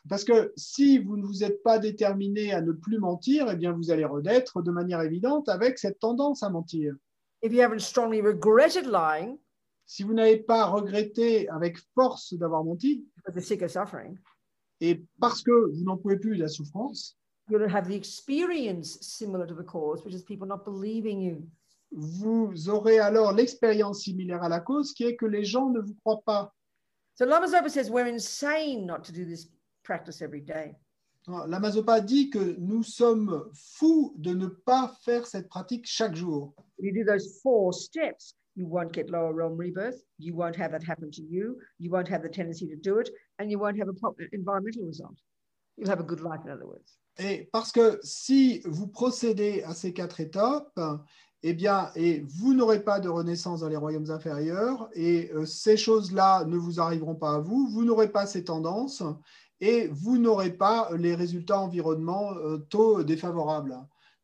Parce que si vous ne vous êtes pas déterminé à ne plus mentir, eh bien vous allez renaître de manière évidente avec cette tendance à mentir. If you haven't strongly regretted lying, Si vous n'avez pas regretté avec force d'avoir menti, for the sick of suffering, et parce que vous n'en pouvez plus de la souffrance, you'll have the experience similar to the cause, which is people not believing you. vous aurez alors l'expérience similaire à la cause, qui est que les gens ne vous croient pas. So Lama Zopa says we're insane not to do this practice every day. La Mazopa dit que nous sommes fous de ne pas faire cette pratique chaque jour. If you do those four steps, you won't get lower realm rebirth. You won't have that happen to you. You won't have the tendency to do it, and you won't have a proper environmental result. You'll have a good life, in other words. Et parce que si vous procédez à ces quatre étapes, eh bien, et vous n'aurez pas de renaissance dans les royaumes inférieurs, et euh, ces choses-là ne vous arriveront pas à vous, vous n'aurez pas ces tendances, et vous n'aurez pas les résultats environnementaux défavorables.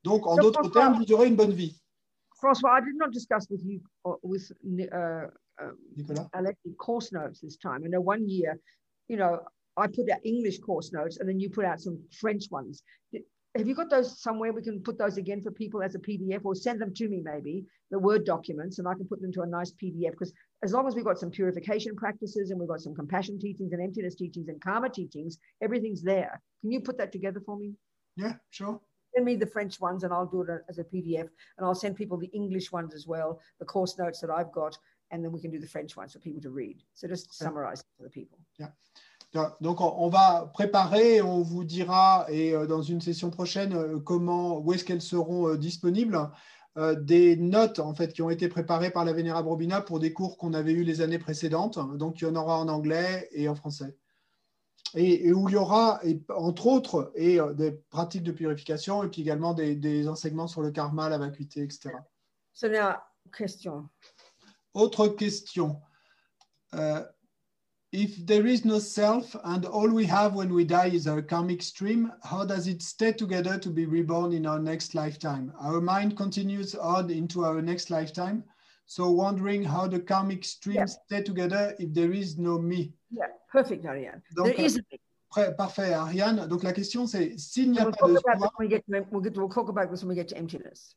Donc, en Donc, d'autres termes, vous aurez une bonne vie. Francois, I did not discuss with you or with uh, uh, Nicolas? Alexi course notes this time. I know one year, you know, I put out English course notes and then you put out some French ones. Have you got those somewhere? We can put those again for people as a PDF or send them to me, maybe the Word documents, and I can put them to a nice PDF. Because as long as we've got some purification practices and we've got some compassion teachings and emptiness teachings and karma teachings, everything's there. Can you put that together for me? Yeah, sure. Send me the French ones and I'll do it as a PDF. And I'll send people the English ones as well, the course notes that I've got. And then we can do the French ones for people to read. So just summarize for the people. Donc, on va préparer, on vous dira, et euh, dans une session prochaine, euh, comment, où est-ce qu'elles seront euh, disponibles, des notes en fait qui ont été préparées par la Vénérable Robina pour des cours qu'on avait eus les années précédentes. Donc, il y en aura en anglais et en français. Et, et où il y aura, et, entre autres, et, des pratiques de purification et puis également des, des enseignements sur le karma, la vacuité, etc. So now, question. Autre question. Euh, if there is no self and all we have when we die is our karmic stream, how does it stay together to be reborn in our next lifetime? Our mind continues on into our next lifetime. So wondering how the karmic streams Yeah. stay together if there is no me. Yeah, perfect, Ariane. Donc, there is a. Parfait, Ariane. Donc la question c'est s'il n'y a We'll pas de soi, we get to, we'll, get, we'll talk about this when we get to emptiness.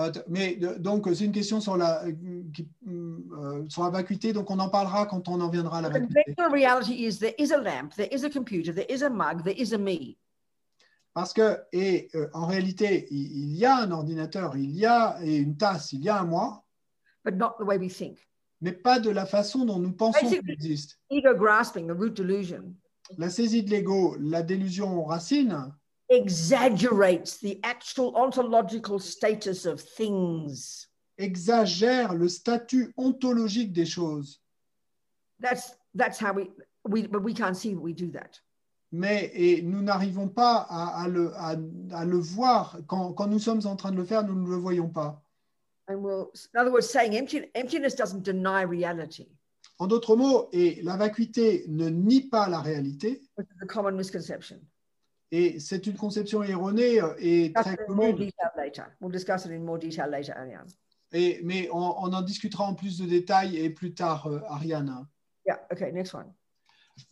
Euh, mais donc c'est une question sur la euh, qui- euh, sur la vacuité. Donc on en parlera quand on en viendra à la The vacuité. conventional reality is there is a lamp, there is a computer, there is a mug, there is a me. Parce que et euh, en réalité il, il y a un ordinateur, il y a et une tasse, il y a un moi, but not the way we think. mais pas de la façon dont nous pensons qu'il existe. Ego grasping, the root delusion, La saisie de l'ego, la délusion racine, exaggerates the actual ontological status of things. exagère le statut ontologique des choses. That's that's how we we but we can't see we do that. Mais et nous n'arrivons pas à, à le, à- à le voir. Quand, quand nous sommes en train de le faire, nous ne le voyons pas. And we'll in other words, saying empty, emptiness doesn't deny reality, En d'autres mots, et la vacuité ne nie pas la réalité, which is a common misconception. Et c'est une conception erronée euh, et très commune. detail later. We'll discuss it in more detail later, Ariane. Et, mais on, on en discutera en plus de détails et plus tard, euh, Ariane. Yeah. Okay. Next one.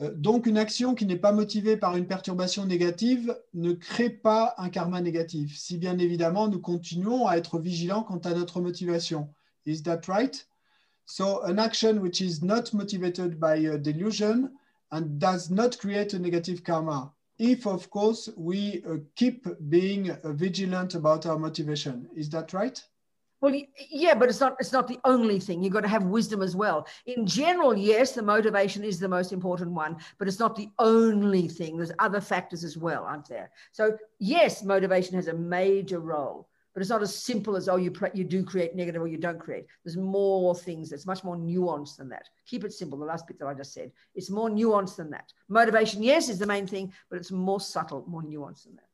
Euh, Donc, une action qui n'est pas motivée par une perturbation négative ne crée pas un karma négatif, si bien évidemment nous continuons à être vigilants quant à notre motivation. Is that right? So, an action which is not motivated by a delusion and does not create a negative karma. If, of course, we uh, keep being uh, vigilant about our motivation. Is that right? Well, yeah, but it's not it's not the only thing. You've got to have wisdom as well. In general, yes, the motivation is the most important one, but it's not the only thing. There's other factors as well, aren't there? So yes, motivation has a major role, but it's not as simple as oh, you pre- you do create negative or you don't create. There's more things. It's much more nuanced than that. Keep it simple. The last bit that I just said. It's more nuanced than that. Motivation, yes, is the main thing, but it's more subtle, more nuanced than that.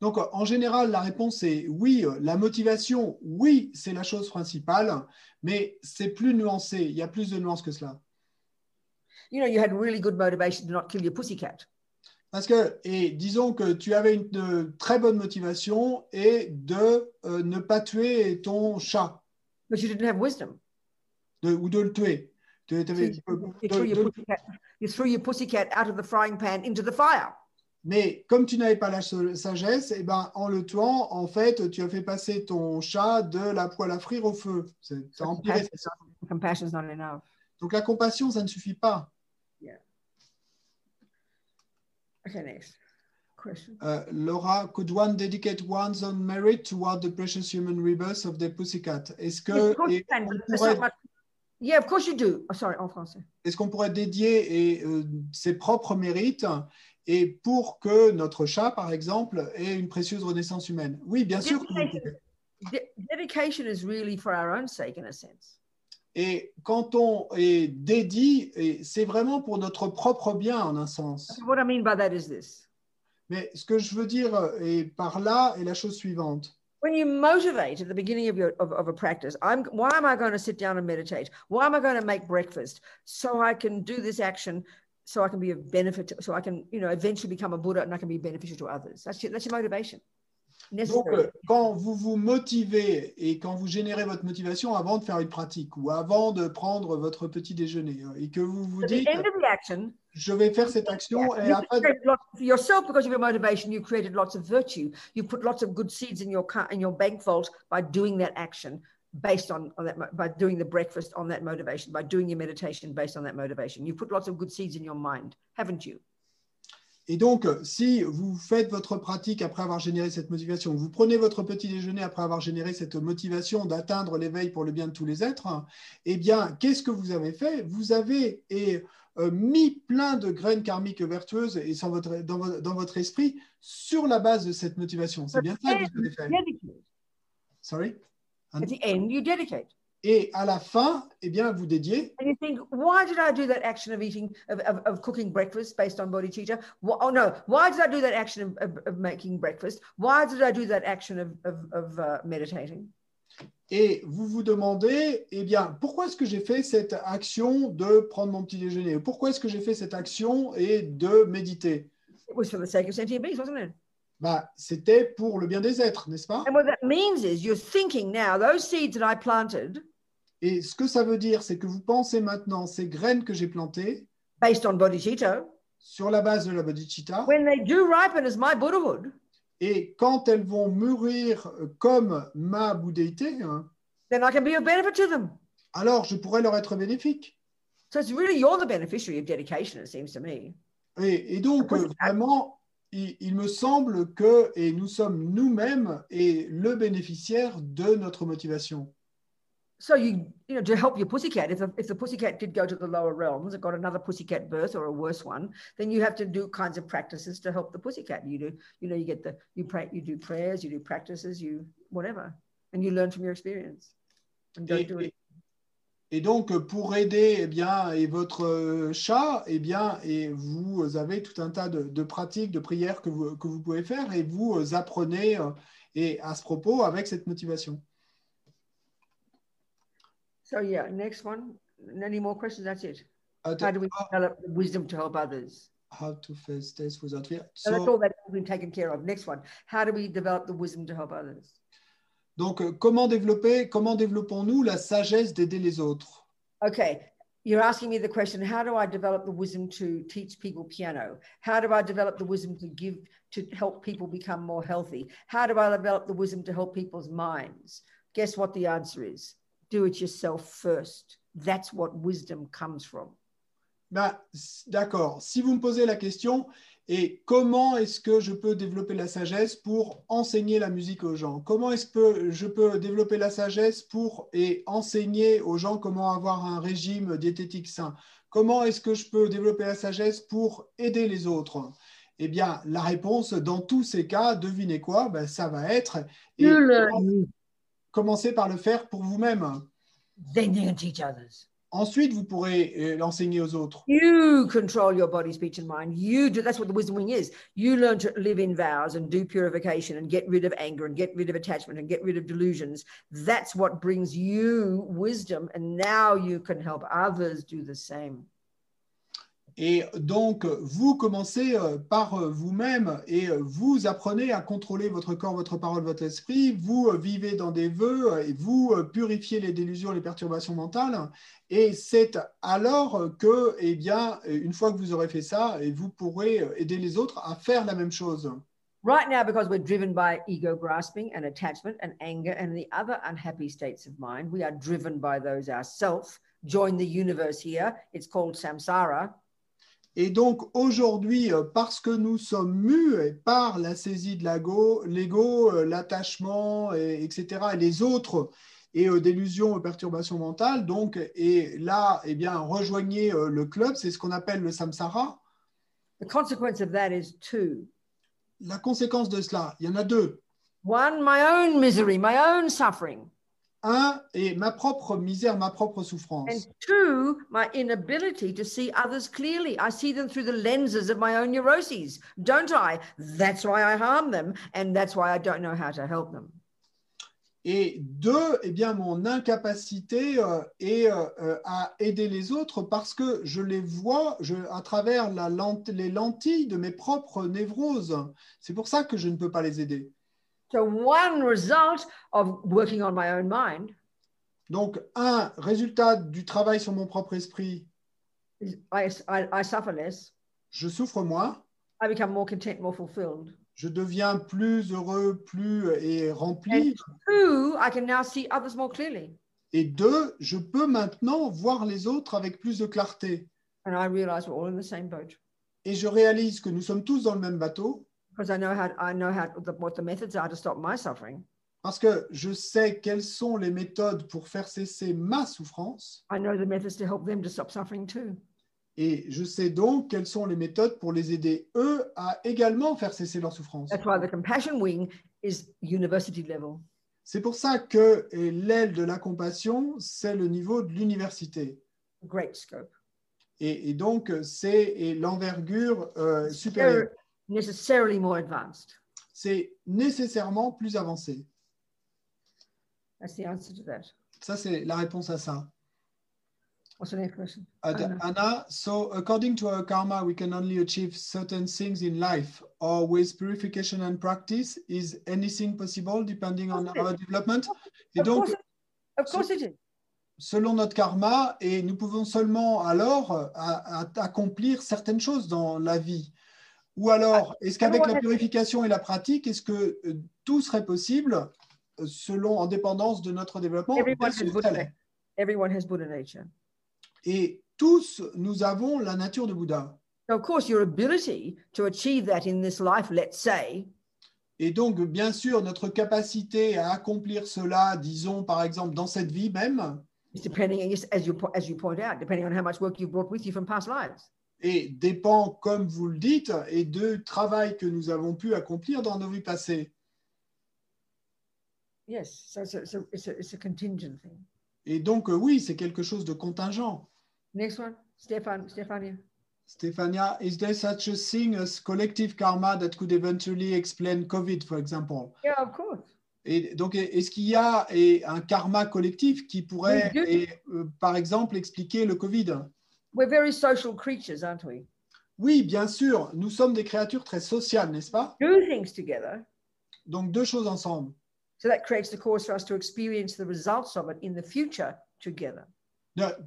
Donc, en général, la réponse est oui. La motivation, oui, c'est la chose principale, mais c'est plus nuancé. Il y a plus de nuances que cela. You know, you had really good motivation to not kill your pussycat. Parce que, et disons que tu avais une très bonne motivation et de euh, ne pas tuer ton chat But you didn't have wisdom. de- ou de le tuer. Tu- So avais- you, threw your pussycat, you threw your pussycat out of the frying pan into the fire. mais comme tu n'avais pas la sa- sagesse, eh ben, en le tuant, en fait, tu as fait passer ton chat de la poêle à frire au feu. C'est- empiré. Donc la compassion, ça ne suffit pas. Okay, next question. Uh, Laura, could one dedicate one's own merit toward the precious human rebirth of the pussycat? Est-ce Yes, que much- Yeah, of course you do. Oh, sorry, en français. est-ce qu'on pourrait dédier et, euh, ses propres mérites et pour que notre chat, par exemple, ait une précieuse renaissance humaine? Oui, bien sûr. que vous Dedication. De- dedication is really for our own sake, in a sense. Et quand on est dédié, et c'est vraiment pour notre propre bien en un sens. What I mean by that is this: Mais ce que je veux dire euh, et par là est la chose suivante. when you motivate at the beginning of your of, of a practice, I'm why am I going to sit down and meditate? Why am I going to make breakfast so I can do this action? So I can be of benefit, to- so I can, you know, eventually become a Buddha and I can be beneficial to others? That's your, that's your motivation. Donc, euh, quand vous vous motivez et quand vous générez votre motivation avant de faire une pratique ou avant de prendre votre petit déjeuner euh, et que vous vous dites, je vais faire cette action et après, yourself because of your motivation. You created lots of virtue. You put lots of good seeds in your car, in your bank vault by doing that action, based on, on that by doing the breakfast on that motivation, by doing your meditation based on that motivation. You put lots of good seeds in your mind, haven't you? Et donc si vous faites votre pratique après avoir généré cette motivation, vous prenez votre petit déjeuner après avoir généré cette motivation d'atteindre l'éveil pour le bien de tous les êtres, eh bien, qu'est-ce que vous avez fait? Vous avez et, euh, mis plein de graines karmiques vertueuses et sans votre, dans, vo- dans votre esprit sur la base de cette motivation. C'est bien ça que vous avez fait. Sorry? At the end, you dedicate. Et à la fin, eh bien, vous dédiez. And you think, why did I do that action of eating, of, of, of cooking breakfast based on bodhicitta? Wh- oh no, why did I do that action of, of, making breakfast? Why did I do that action of, of, of uh, meditating? Et vous vous demandez, eh bien, pourquoi est-ce que j'ai fait cette action de prendre mon petit déjeuner? Pourquoi est-ce que j'ai fait cette action et de méditer? It was for the sake of sentient beings, wasn't it? bah, C'était pour le bien des êtres, n'est-ce pas? And what that means is you're thinking now, those seeds that I planted, Et ce que ça veut dire, c'est que vous pensez maintenant ces graines que j'ai plantées based on bodhicitta, sur la base de la bodhicitta, when they do ripen as my Buddhahood, et quand elles vont mûrir comme ma bouddhéité, hein, then I can be of benefit to them. alors je pourrais leur être bénéfique. So it's really you're the beneficiary of dedication, it seems to me. Et, et donc, vraiment, il, il me semble que, et nous sommes nous-mêmes, et le bénéficiaire de notre motivation. So you, you know, to help your pussycat, if the, if the pussycat did go to the lower realms and got another pussycat birth or a worse one, then you have to do kinds of practices to help the pussycat. You do, you know, you get the, you pray, you do prayers, you do practices, you whatever, and you learn from your experience. And don't Et, do it. et- et donc, pour aider eh bien, et votre euh, chat, eh bien, et vous avez tout un tas de, de pratiques, de prières que vous, que vous pouvez faire, et vous euh, apprenez euh, et à ce propos avec cette motivation. So yeah, next one. Any more questions? That's it. How How do we develop the wisdom to help others? how to face this without fear. So that's all that's been taken care of. Next one. How do we develop the wisdom to help others? donc, euh, comment développer, comment développons-nous la sagesse d'aider les autres Okay, you're asking me the question how do I develop the wisdom to teach people piano? How do I develop the wisdom to give, to help people become more healthy? How do I develop the wisdom to help people's minds? Guess what the answer is? Do it yourself first. That's what wisdom comes from. Ben, c- D'accord. Si vous me posez la question, et comment est-ce que je peux développer la sagesse pour enseigner la musique aux gens? Comment est-ce que je peux développer la sagesse pour et enseigner aux gens comment avoir un régime diététique sain? Comment est-ce que je peux développer la sagesse pour aider les autres? Eh bien, la réponse dans tous ces cas, devinez quoi? Ben, Ça va être et commencez par le faire pour vous-même. then you can teach others. Ensuite, vous pourrez euh, l'enseigner aux autres. You control your body, speech, and mind. You do. That's what the wisdom wing is. You learn to live in vows and do purification and get rid of anger and get rid of attachment and get rid of delusions. That's what brings you wisdom. And now you can help others do the same. Et donc, vous commencez euh, par euh, vous-même et euh, vous apprenez à contrôler votre corps, votre parole, votre esprit. Vous vivez dans des vœux et vous purifiez les délusions, les perturbations mentales. Et c'est alors que, eh bien, une fois que vous aurez fait ça, vous pourrez aider les autres à faire la même chose. Right now, because we're driven by ego grasping and attachment and anger and the other unhappy states of mind, we are driven by those ourselves. Join the universe here. It's called samsara. Et donc aujourd'hui, euh, parce que nous sommes mus par la saisie de l'ego, euh, l'attachement, et- etc., et les autres, et euh, délusions, perturbations mentales, donc, et là, eh bien, rejoignez euh, le club, c'est ce qu'on appelle le samsara. The consequence of that is two. La conséquence de cela, il y en a deux. One, my own misery, my own suffering. Un est ma propre misère, ma propre And souffrance. two, my inability to see others clearly. I see them through the lenses of my own neuroses, don't I? That's why I harm them. And that's why I don't know how to help them. Et deux, eh bien, mon incapacité euh, est euh, euh, à aider les autres parce que je les vois je, à travers la lente- les lentilles de mes propres névroses. C'est pour ça que je ne peux pas les aider. So, one result of working on my own mind Donc, un résultat du travail sur mon propre esprit, is I, I, I suffer less. je souffre moins, I become more content, more fulfilled. je deviens plus heureux, plus et rempli. Two, I can now see others more clearly. Et deux, je peux maintenant voir les autres avec plus de clarté. And I realize we're all in the same boat Et je réalise que nous sommes tous dans le même bateau because I know how I know how the, what the methods are to stop my suffering. parce que je sais quelles sont les méthodes pour faire cesser ma souffrance I know the methods to help them to stop suffering too. et je sais donc quelles sont les méthodes pour les aider eux à également faire cesser leur souffrance. That's why the compassion wing is university level. C'est pour ça que l'aile de la compassion, c'est le niveau de l'université. Great scope. Et, et donc, c'est l'envergure euh, supérieure. Necessarily more advanced. C'est nécessairement plus avancé. That's the answer to that. Ça, c'est la réponse à ça. What's the next question? Anna. Anna, so according to our karma, we can only achieve certain things in life, or with purification and practice, is anything possible depending on our development? Et Of donc, course, it- of course it is. selon notre karma, et nous pouvons seulement alors euh, accomplir certaines choses dans la vie. Ou alors, est-ce qu'avec la purification et la pratique, est-ce que euh, tout serait possible euh, selon en dépendance de notre développement Everyone has Buddha. nature. Et tous, nous avons la nature de Bouddha. So of course, your ability to achieve that in this life, let's say, Et donc, bien sûr, notre capacité à accomplir cela, disons par exemple dans cette vie même, depending, as you as you point out, depending on how much work you've brought with you from past lives. Et dépend, comme vous le dites, et de travail que nous avons pu accomplir dans nos vies passées. Yes. So it's a, it's a, it's a, contingent thing. Et donc, euh, oui, c'est quelque chose de contingent. Next one, Stefan, Stefania. Stéphania, is there such a thing as collective karma that could eventually explain COVID, for example? Yeah, of course. Et donc, est-ce qu'il y a un karma collectif qui pourrait, et, euh, par exemple, expliquer le Covid? We're very social creatures, aren't we? Oui, bien sûr, nous sommes des créatures très sociales, n'est-ce pas? Do things together. Donc, deux choses ensemble. So that creates the cause for us to experience the results of it in the future together.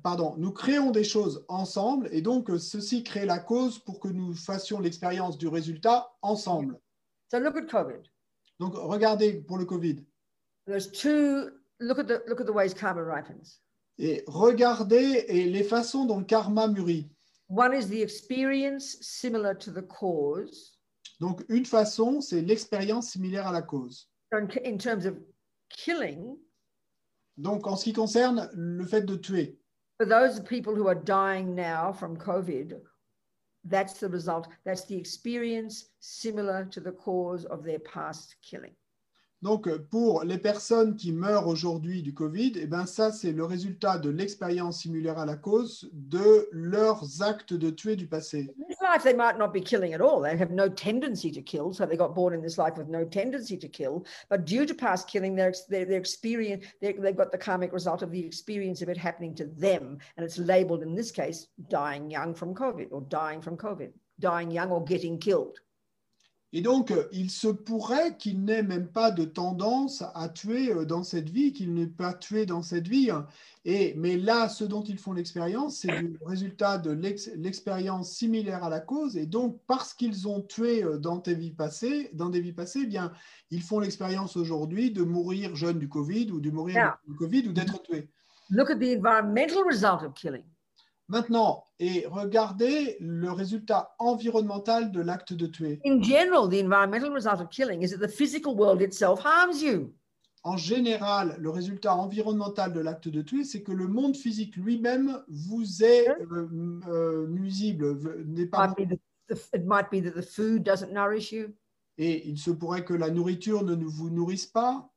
Pardon, nous créons des choses ensemble et donc euh, ceci crée la cause pour que nous fassions l'expérience du résultat ensemble. So look at COVID. Donc, regardez pour le Covid There's two. Look at the look at the ways karma ripens. Et regardez et les façons dont le karma mûrit. One is the experience similar to the cause. Donc, une façon, c'est l'expérience similaire à la cause. In terms of killing, Donc, en ce qui concerne le fait de tuer, for those people who are dying now from COVID, that's the result. That's the experience similar to the cause of their past killing. Donc pour les personnes qui meurent aujourd'hui du Covid, eh ben ça, c'est le résultat de l'expérience similaire à la cause de leurs actes de tuer du passé. Life, they might not be killing at all. They have no tendency to kill. So they got born in this life with no tendency to kill. But due to past killing, their, their, experience, they they've got the karmic result of the experience of it happening to them. And it's labeled in this case, dying young from COVID or dying from COVID, dying young or getting killed. Et donc, euh, il se pourrait qu'il n'ait même pas de tendance à tuer euh, dans cette vie, qu'il n'ait pas tué dans cette vie. hein. Et, mais là, ce dont ils font l'expérience, c'est le résultat de l'ex- l'expérience similaire à la cause. Et donc, parce qu'ils ont tué euh, dans, tes vies passées, dans des vies passées, eh bien, ils font l'expérience aujourd'hui de mourir jeune du Covid ou de mourir du Covid ou d'être tué. Look at the environmental result of killing. Maintenant, et regardez le résultat environnemental de l'acte de tuer. In general, the environmental result of killing is that the physical world itself harms you. en général, le résultat environnemental de l'acte de tuer, c'est que le monde physique lui-même vous est euh, euh, nuisible, n'est pas it might be that the food doesn't nourish you, et il se pourrait que la nourriture ne vous nourrisse pas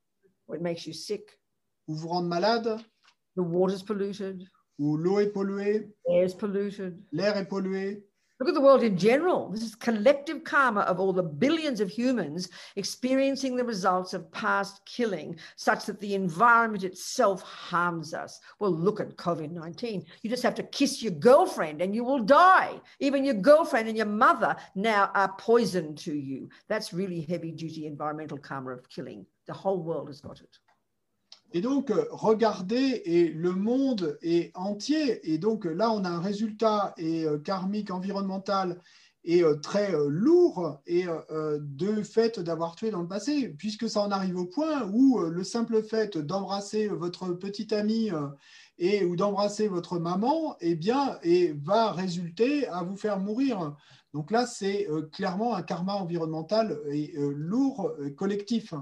or it makes you sick. ou vous rende malade The water's polluted, ou l'eau est polluée, air's polluted. l'air est pollué. Look at the world in general. This is collective karma of all the billions of humans experiencing the results of past killing, such that the environment itself harms us. Well, look at COVID 19. You just have to kiss your girlfriend and you will die. Even your girlfriend and your mother now are poison to you. That's really heavy duty environmental karma of killing. The whole world has got it. Et donc, euh, regardez, et le monde est entier. Et donc, euh, là, on a un résultat et, euh, karmique, environnemental et très lourd et de fait d'avoir tué dans le passé, puisque ça en arrive au point où le simple fait d'embrasser votre petite amie et ou d'embrasser votre maman, eh bien, et va résulter à vous faire mourir. Donc là, c'est clairement un karma environnemental et lourd, collectif.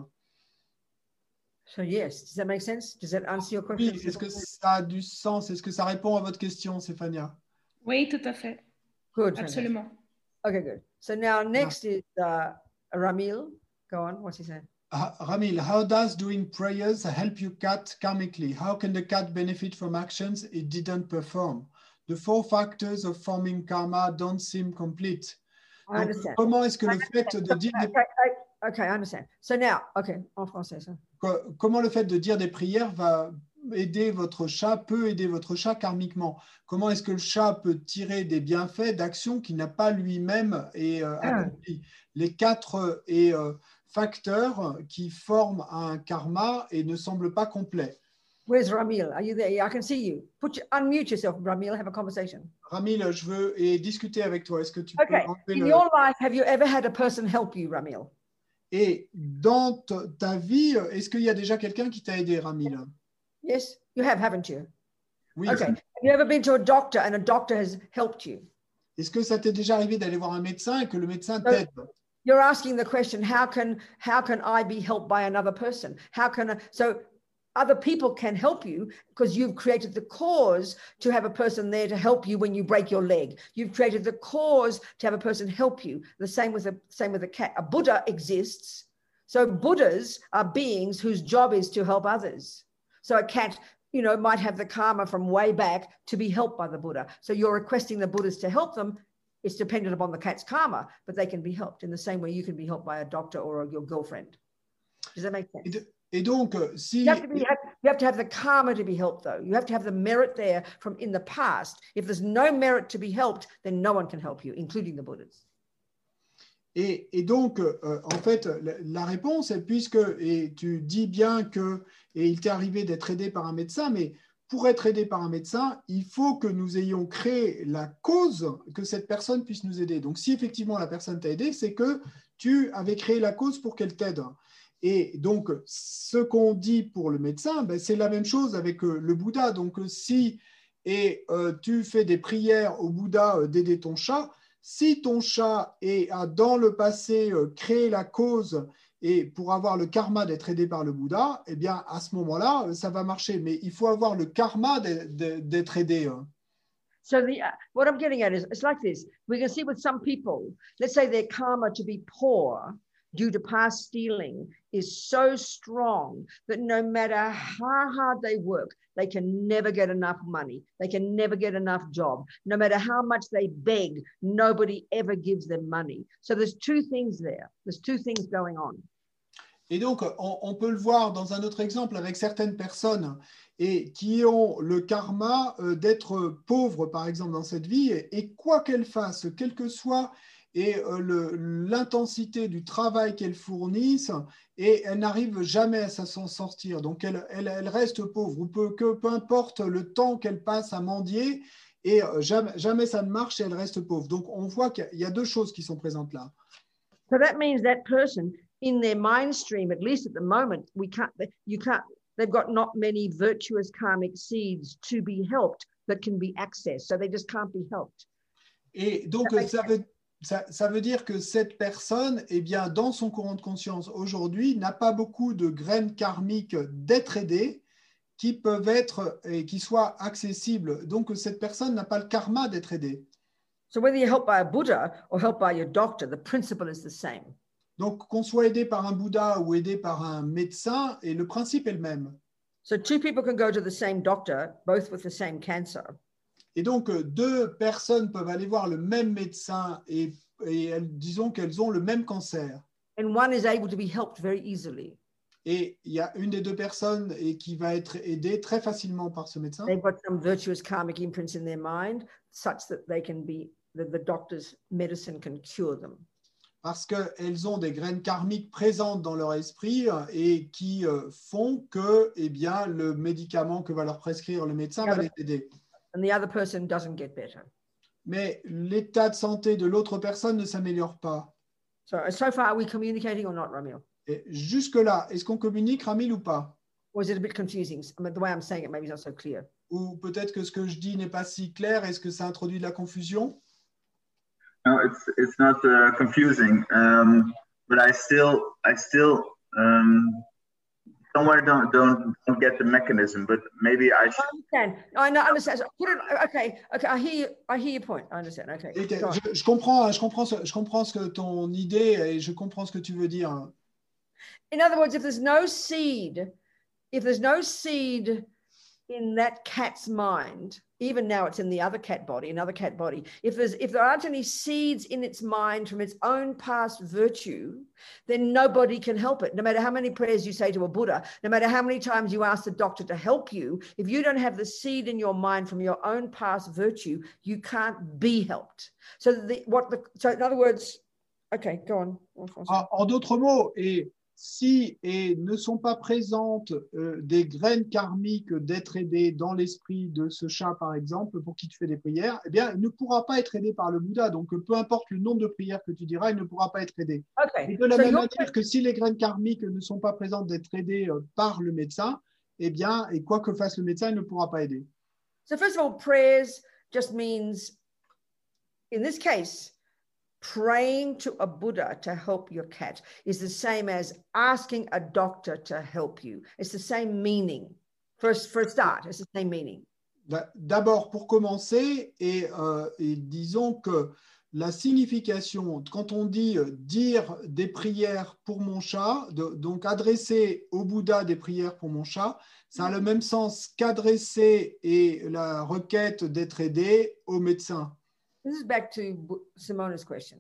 So, yes, does that make sense? Does that answer your question? Oui, est-ce que ça a du sens Est-ce que ça répond à votre question, Stéphania Oui, tout à fait. Good. fantastic. Absolument. Okay, good. So now next is uh, Ramil. Go on. What's he saying? Ah, Ramil, how does doing prayers help you cat karmically? How can the cat benefit from actions it didn't perform? The four factors of forming karma don't seem complete. I Donc, understand. comment est-ce que le I fait de dire des... Okay, I understand. So now, okay, en français, ça. Co- Comment le fait de dire des prières va aider votre chat, peut aider votre chat karmiquement? Comment est-ce que le chat peut tirer des bienfaits d'actions qu'il n'a pas lui-même et, euh, Ah. accompli? Les quatre euh, et, euh, facteurs qui forment un karma et ne semblent pas complets. Where's Ramil? Are you there? Yeah, I can see you. Put your, unmute yourself, Ramil. Have a conversation. Ramil, je veux et discuter avec toi. Est-ce que tu peux Okay. enlever In le- your life, have you ever had a person help you, Ramil? Et dans ta vie, est-ce qu'il y a déjà quelqu'un qui t'a aidé, Ramil Yes, you have, haven't you? Oui. Okay. Have you ever been to a doctor and a doctor has helped you? Est-ce que ça t'est déjà arrivé d'aller voir un médecin et que le médecin t'aide? You're asking the question, how can how can I be helped by another person? How can I, so other people can help you because you've created the cause to have a person there to help you when you break your leg. You've created the cause to have a person help you. The same with a same with a cat. A Buddha exists. So Buddhas are beings whose job is to help others. So a cat, you know, might have the karma from way back to be helped by the Buddha. So you're requesting the Buddhas to help them. It's dependent upon the cat's karma, but they can be helped in the same way you can be helped by a doctor or your girlfriend. Does that make sense? Et donc, euh, si You have, to be, have- you have to have the karma to be helped, though. You have to have the merit there from in the past. If there's no merit to be helped, then no one can help you, including the Buddhas. Et, et donc, euh, en fait, la, la réponse est puisque, et tu dis bien que, et il t'est arrivé d'être aidé par un médecin, mais pour être aidé par un médecin, il faut que nous ayons créé la cause que cette personne puisse nous aider. Donc, si effectivement la personne t'a aidé, c'est que tu avais créé la cause pour qu'elle t'aide. Et donc, ce qu'on dit pour le médecin, ben, c'est la même chose avec euh, le Bouddha. Donc, euh, si et euh, tu fais des prières au Bouddha d'aider ton chat, si ton chat est- a dans le passé créé la cause et pour avoir le karma d'être aidé par le Bouddha, eh bien à ce moment-là, ça va marcher. Mais il faut avoir le karma d'être- d'être aidé. hein. So the uh, what I'm getting at is it's like this. We can see with some people, let's say their karma to be poor due to past stealing is so strong that no matter how hard they work, they can never get enough money. They can never get enough job. No matter how much they beg, nobody ever gives them money. So there's two things there. There's two things going on. Et donc, on, on peut le voir dans un autre exemple avec certaines personnes et qui ont le karma euh, d'être pauvres, par exemple, dans cette vie, et, quoi qu'elles fassent, quelle que soit et euh, l'intensité du travail qu'elles fournissent, et elles n'arrivent jamais à s'en sortir. Donc, elles, elles, elles restent pauvres, ou peu, que peu importe le temps qu'elles passent à mendier, et euh, jamais, jamais ça ne marche et elles restent pauvres. Donc, on voit qu'il y a- deux choses qui sont présentes là. So that means that person in their mind stream, at least at the moment, we can't, you can't, they've got not many virtuous karmic seeds to be helped that can be accessed. So they just can't be helped. Et donc, ça veut, ça, ça veut dire que cette personne, eh bien, dans son courant de conscience aujourd'hui, n'a pas beaucoup de graines karmiques d'être aidée qui peuvent être et qui soient accessibles. Donc, cette personne n'a pas le karma d'être aidée. So whether you're helped by a Buddha or helped by your doctor, the principle is the same. Donc, qu'on soit aidé par un Bouddha ou aidé par un médecin, et le principe est le même. So two people can go to the same doctor, both with the same cancer. Et donc, euh, deux personnes peuvent aller voir le même médecin et, et elles- disons qu'elles ont le même cancer. And one is able to be helped very easily. Et il y a une des deux personnes et qui va être aidée très facilement par ce médecin. They've got some virtuous karmic imprints in their mind such that they can be, that the doctor's medicine can cure them. parce qu'elles ont des graines karmiques présentes dans leur esprit euh, et qui euh, font que eh bien, le médicament que va leur prescrire le médecin va les aider. And the other person doesn't get better. Mais l'état de santé de l'autre personne ne s'améliore pas. So, so far, are we communicating or not, Ramil? Et jusque-là, est-ce qu'on communique, Ramil, ou pas? Or is it a bit confusing? I mean, the way I'm saying it, maybe it's not so clear. Ou peut-être que ce que je dis n'est pas si clair, est-ce que ça introduit de la confusion? No, it's it's not uh, confusing, um, but I still I still um, somewhere don't don't don't get the mechanism. But maybe I I should. understand. I know, understand. So put it, okay, okay. I hear, you, I hear your point. I understand. Okay. Je, je comprends, je comprends, ce, je comprends ce que ton idée et je comprends ce que tu veux dire. In other words, if there's no seed, if there's no seed in that cat's mind, even now it's in the other cat body, another cat body, if there's if there aren't any seeds in its mind from its own past virtue, then nobody can help it. No matter how many prayers you say to a Buddha, no matter how many times you ask the doctor to help you, if you don't have the seed in your mind from your own past virtue, you can't be helped. So the what the so in other words, okay, go on. En, d'autres mots, et si et ne sont pas présentes euh, des graines karmiques d'être aidé dans l'esprit de ce chat, par exemple, pour qui tu fais des prières, eh bien, il ne pourra pas être aidé par le Bouddha. Donc, peu importe le nombre de prières que tu diras, il ne pourra pas être aidé. Okay. Et de la So même manière que si les graines karmiques ne sont pas présentes d'être aidées euh, par le médecin, eh bien, et quoi que fasse le médecin, il ne pourra pas aider. So first of all, prayers just means, in this case, praying to a Buddha to help your cat is the same as asking a doctor to help you. It's the same meaning. First, for a start, it's the same meaning. D'a- D'abord, pour commencer, et, euh, et disons que la signification, quand on dit euh, dire des prières pour mon chat, de- donc adresser au Bouddha des prières pour mon chat, ça a le même sens qu'adresser et la requête d'être aidé au médecin. This is back to Simona's question.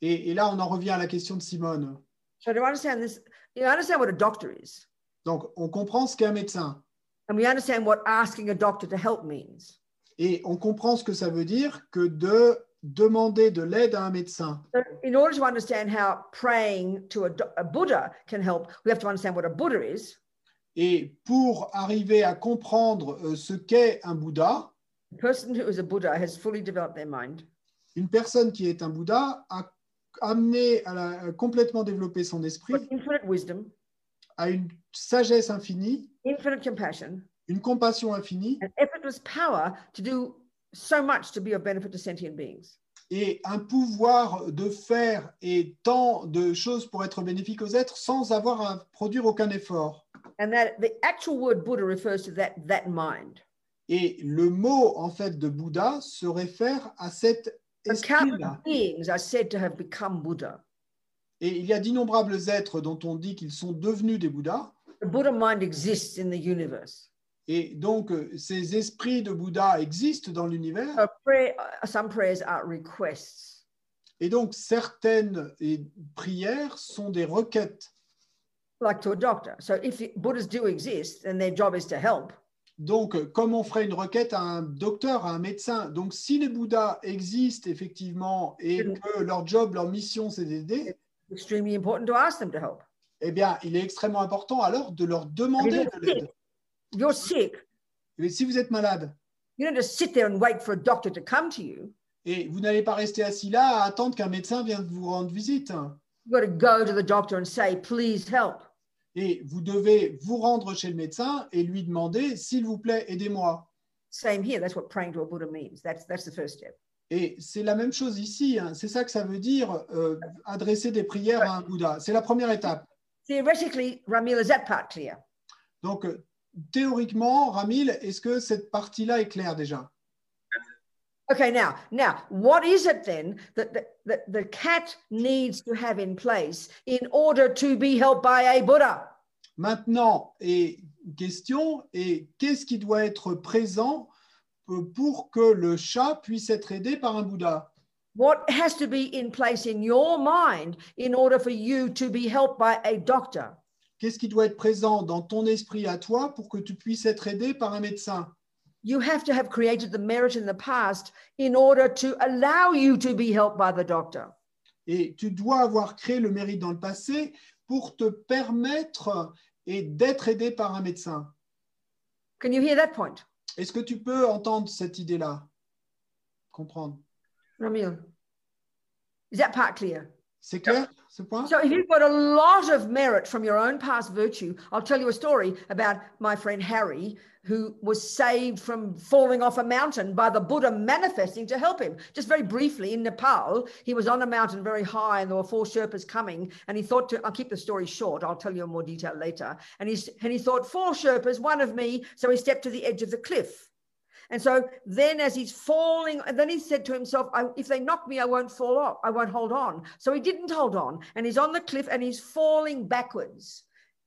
Et, et là, on en revient à la question de Simone. So to understand this, you understand what a doctor is, Donc, on comprend ce qu'est un médecin and we understand what asking a doctor to help means. et on comprend ce que ça veut dire que de demander de l'aide à un médecin. So in order to understand how praying to a, Buddha can help, we have to understand what a Buddha is. Et pour arriver à comprendre euh, ce qu'est un Bouddha, person who is a Buddha has fully developed their mind. une personne qui est un Bouddha a amené à, la- complètement développer son esprit, got infinite wisdom, à une sagesse infinie, infinite compassion, une compassion infinie and effortless power to do so much to be of benefit to sentient beings. et un pouvoir de faire et tant de choses pour être bénéfique aux êtres sans avoir à produire aucun effort. And that the actual word Buddha refers to that, that mind. Et le mot en fait de Bouddha se réfère à cet And countless esprit-là. beings are said to have become Buddha. Et il y a d'innombrables êtres dont on dit qu'ils sont devenus des Bouddhas. The Buddha mind exists in the universe. Et donc, euh, ces esprits de Bouddha existent dans l'univers. So prayer, uh, some prayers are requests. Et donc, certaines prières sont des requêtes. like to a doctor. So if the Buddhas do exist and their job is to help, Donc, euh, comme on ferait une requête à un docteur, à un médecin. Donc, si les Bouddhas existent effectivement et que leur job, leur mission, c'est d'aider, it's extremely important to ask them to help. eh bien, il est extrêmement important alors de leur demander de l'aide. You're sick. Mais si vous êtes malade You don't just sit there and wait for a doctor to come to you. et vous n'allez pas rester assis là à attendre qu'un médecin vienne vous rendre visite, You've got to go to the doctor and say, please help. Et vous devez vous rendre chez le médecin et lui demander, s'il vous plaît, aidez-moi. Same here. That's what praying to a Buddha means. That's that's the first step. Et c'est la même chose ici. hein. C'est ça que ça veut dire euh, adresser des prières à un Bouddha. C'est la première étape. Theoretically, Ramil, is that part clear? Donc, euh, théoriquement, Ramil, est-ce que cette partie-là est claire déjà? Okay, now, now, what is it then that the, that the cat needs to have in place in order to be helped by a Buddha? Maintenant, et question, et qu'est-ce qui doit être présent euh, pour que le chat puisse être aidé par un Bouddha? What has to be in place in your mind in order for you to be helped by a doctor? Qu'est-ce qui doit être présent dans ton esprit à toi pour que tu puisses être aidé par un médecin? You have to have created the merit in the past in order to allow you to be helped by the doctor. Et tu dois avoir créé le mérite dans le passé pour te permettre et d'être aidé par un médecin. Can you hear that point? Est-ce que tu peux entendre cette idée-là? Comprendre. Ramil? Is that part clear? C'est clair? ce So if you've got a lot of merit from your own past virtue, I'll tell you a story about my friend Harry, who was saved from falling off a mountain by the Buddha manifesting to help him. Just very briefly, in Nepal, he was on a mountain very high, and there were four Sherpas coming. And he thought to, I'll keep the story short. I'll tell you in more detail later. And he and he thought, four Sherpas, one of me. So he stepped to the edge of the cliff. And so then, as he's falling, and then he said to himself, If they knock me, I won't fall off. I won't hold on. So he didn't hold on. And he's on the cliff and he's falling backwards.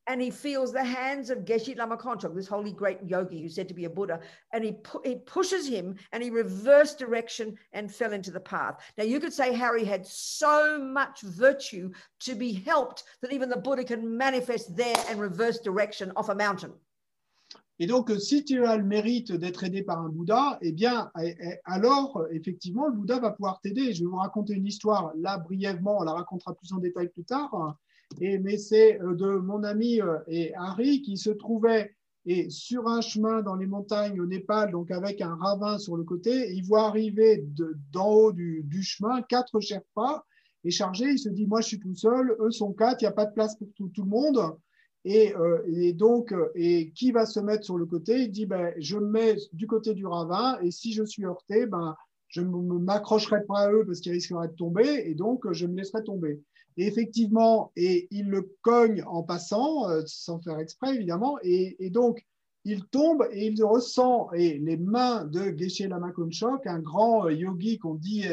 and he feels the hands of Geshe Lama Konchok, this holy great yogi who's said to be a Buddha, and he, pu- he pushes him and he reversed direction and fell into the path. Now, you could say Harry had so much virtue to be helped that even the Buddha can manifest there and reverse direction off a mountain. Et donc, si tu as le mérite d'être aidé par un Bouddha, eh bien, eh, eh, alors, effectivement, le Bouddha va pouvoir t'aider. Je vais vous raconter une histoire, là, brièvement, on la racontera plus en détail plus tard. Et, mais c'est euh, de mon ami euh, et Harry qui se trouvait et sur un chemin dans les montagnes au Népal, donc avec un ravin sur le côté. Il voit arriver de- d'en haut du, chemin quatre Sherpas et chargés. Il se dit, moi, je suis tout seul, eux sont quatre, il n'y a pas de place pour tout le monde. Et, euh, et donc, euh, et qui va se mettre sur le côté? Il dit, ben, je me mets du côté du ravin et si je suis heurté, ben, je ne m'accrocherai pas à eux parce qu'ils risqueraient de tomber et donc euh, je me laisserai tomber. Et effectivement, et il le cogne en passant, sans faire exprès évidemment, et, donc il tombe et il ressent et les mains de Geshe Lama Konchok, un grand yogi qu'on dit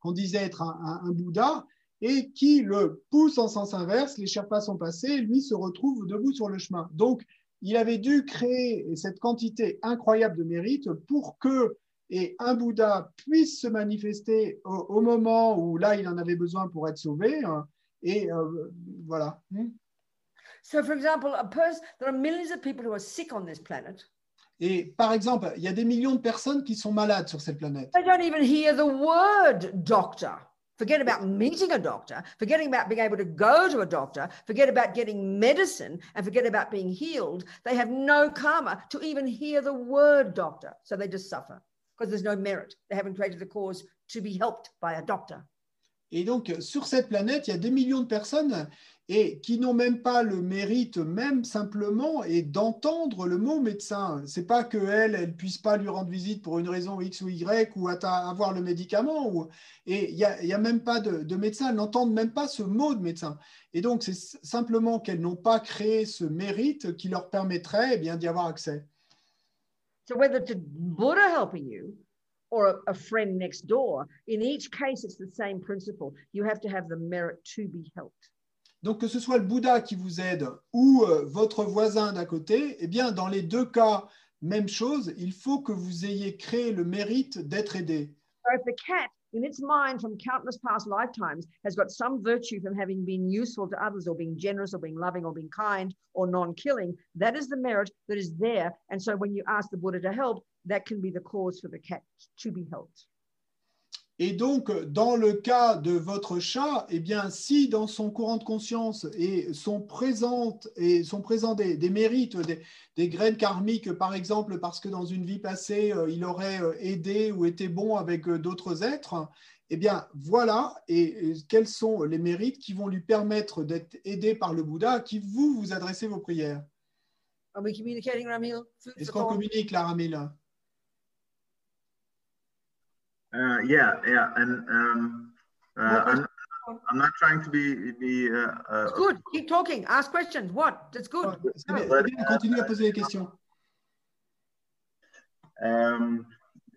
qu'on disait être un Bouddha, et qui le pousse en sens inverse. Les Sherpas sont passés, et lui se retrouve debout sur le chemin. Donc, il avait dû créer cette quantité incroyable de mérite pour que et un Bouddha puisse se manifester au, au moment où là il en avait besoin pour être sauvé. hein. Et euh, voilà. So, for example, a person, there are millions of people who are sick on this planet. Et par exemple, il y a des millions de personnes qui sont malades sur cette planète. They don't even hear the word doctor. Forget about meeting a doctor, forgetting about being able to go to a doctor, forget about getting medicine, and forget about being healed. They have no karma to even hear the word doctor. So they just suffer because there's no merit. They haven't created the cause to be helped by a doctor. Et donc, sur cette planète, il y a des millions de personnes et qui n'ont même pas le mérite, même simplement, et d'entendre le mot médecin. C'est pas que elle, elle puisse pas lui rendre visite pour une raison X ou Y ou avoir le médicament. Ou, et il y a, y a même pas de, de médecin. Elles n'entendent même pas ce mot de médecin. Et donc, c'est simplement qu'elles n'ont pas créé ce mérite qui leur permettrait eh bien d'y avoir accès. So whether to Buddha helping you or a, a friend next door, in each case, it's the same principle. You have to have the merit to be helped. Donc, que ce soit le Bouddha qui vous aide ou euh, votre voisin d'à côté, eh bien, dans les deux cas, même chose, il faut que vous ayez créé le mérite d'être aidé. So if the cat, in its mind from countless past lifetimes, has got some virtue from having been useful to others or being generous or being loving or being kind or non killing, that is the merit that is there. And so when you ask the Buddha to help, that can be the cause for the cat to be helped. Et donc, dans le cas de votre chat, eh bien, si dans son courant de conscience et sont présentes et sont présents des, des mérites, des, des graines karmiques, par exemple, parce que dans une vie passée, euh, il aurait euh, aidé ou été bon avec euh, d'autres êtres, eh bien, voilà, et, et quels sont les mérites qui vont lui permettre d'être aidé par le Bouddha à qui vous vous adressez vos prières? Food Est-ce qu'on communique, Lara Mille Uh, yeah, yeah, and um, uh, I'm, I'm not trying to be be. Uh, uh, It's good. Keep talking. Ask questions. What? That's good. C'est bien, c'est continue à poser des questions. Um,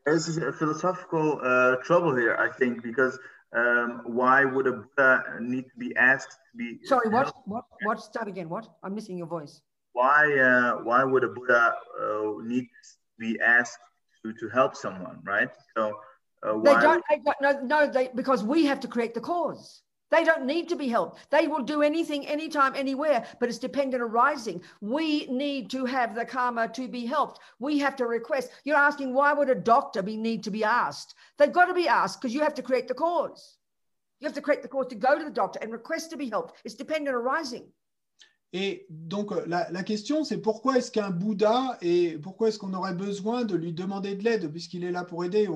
there's a philosophical uh, trouble here, I think, because um, why would a Buddha need to be asked to be? Sorry, what? What? What? Start again. What? I'm missing your voice. Why uh, why would a Buddha uh, need to be asked to, to help someone, right? So uh, They don't, they don't no, no, they because we have to create the cause. They don't need to be helped. They will do anything, anytime, anywhere, but it's dependent arising. We need to have the karma to be helped. We have to request. You're asking why would a doctor be need to be asked? They've got to be asked because you have to create the cause. You have to create the cause to go to the doctor and request to be helped. It's dependent arising. Et donc, euh, la, question, c'est pourquoi est-ce qu'un Bouddha et pourquoi est-ce qu'on aurait besoin de lui demander de l'aide puisqu'il est là pour aider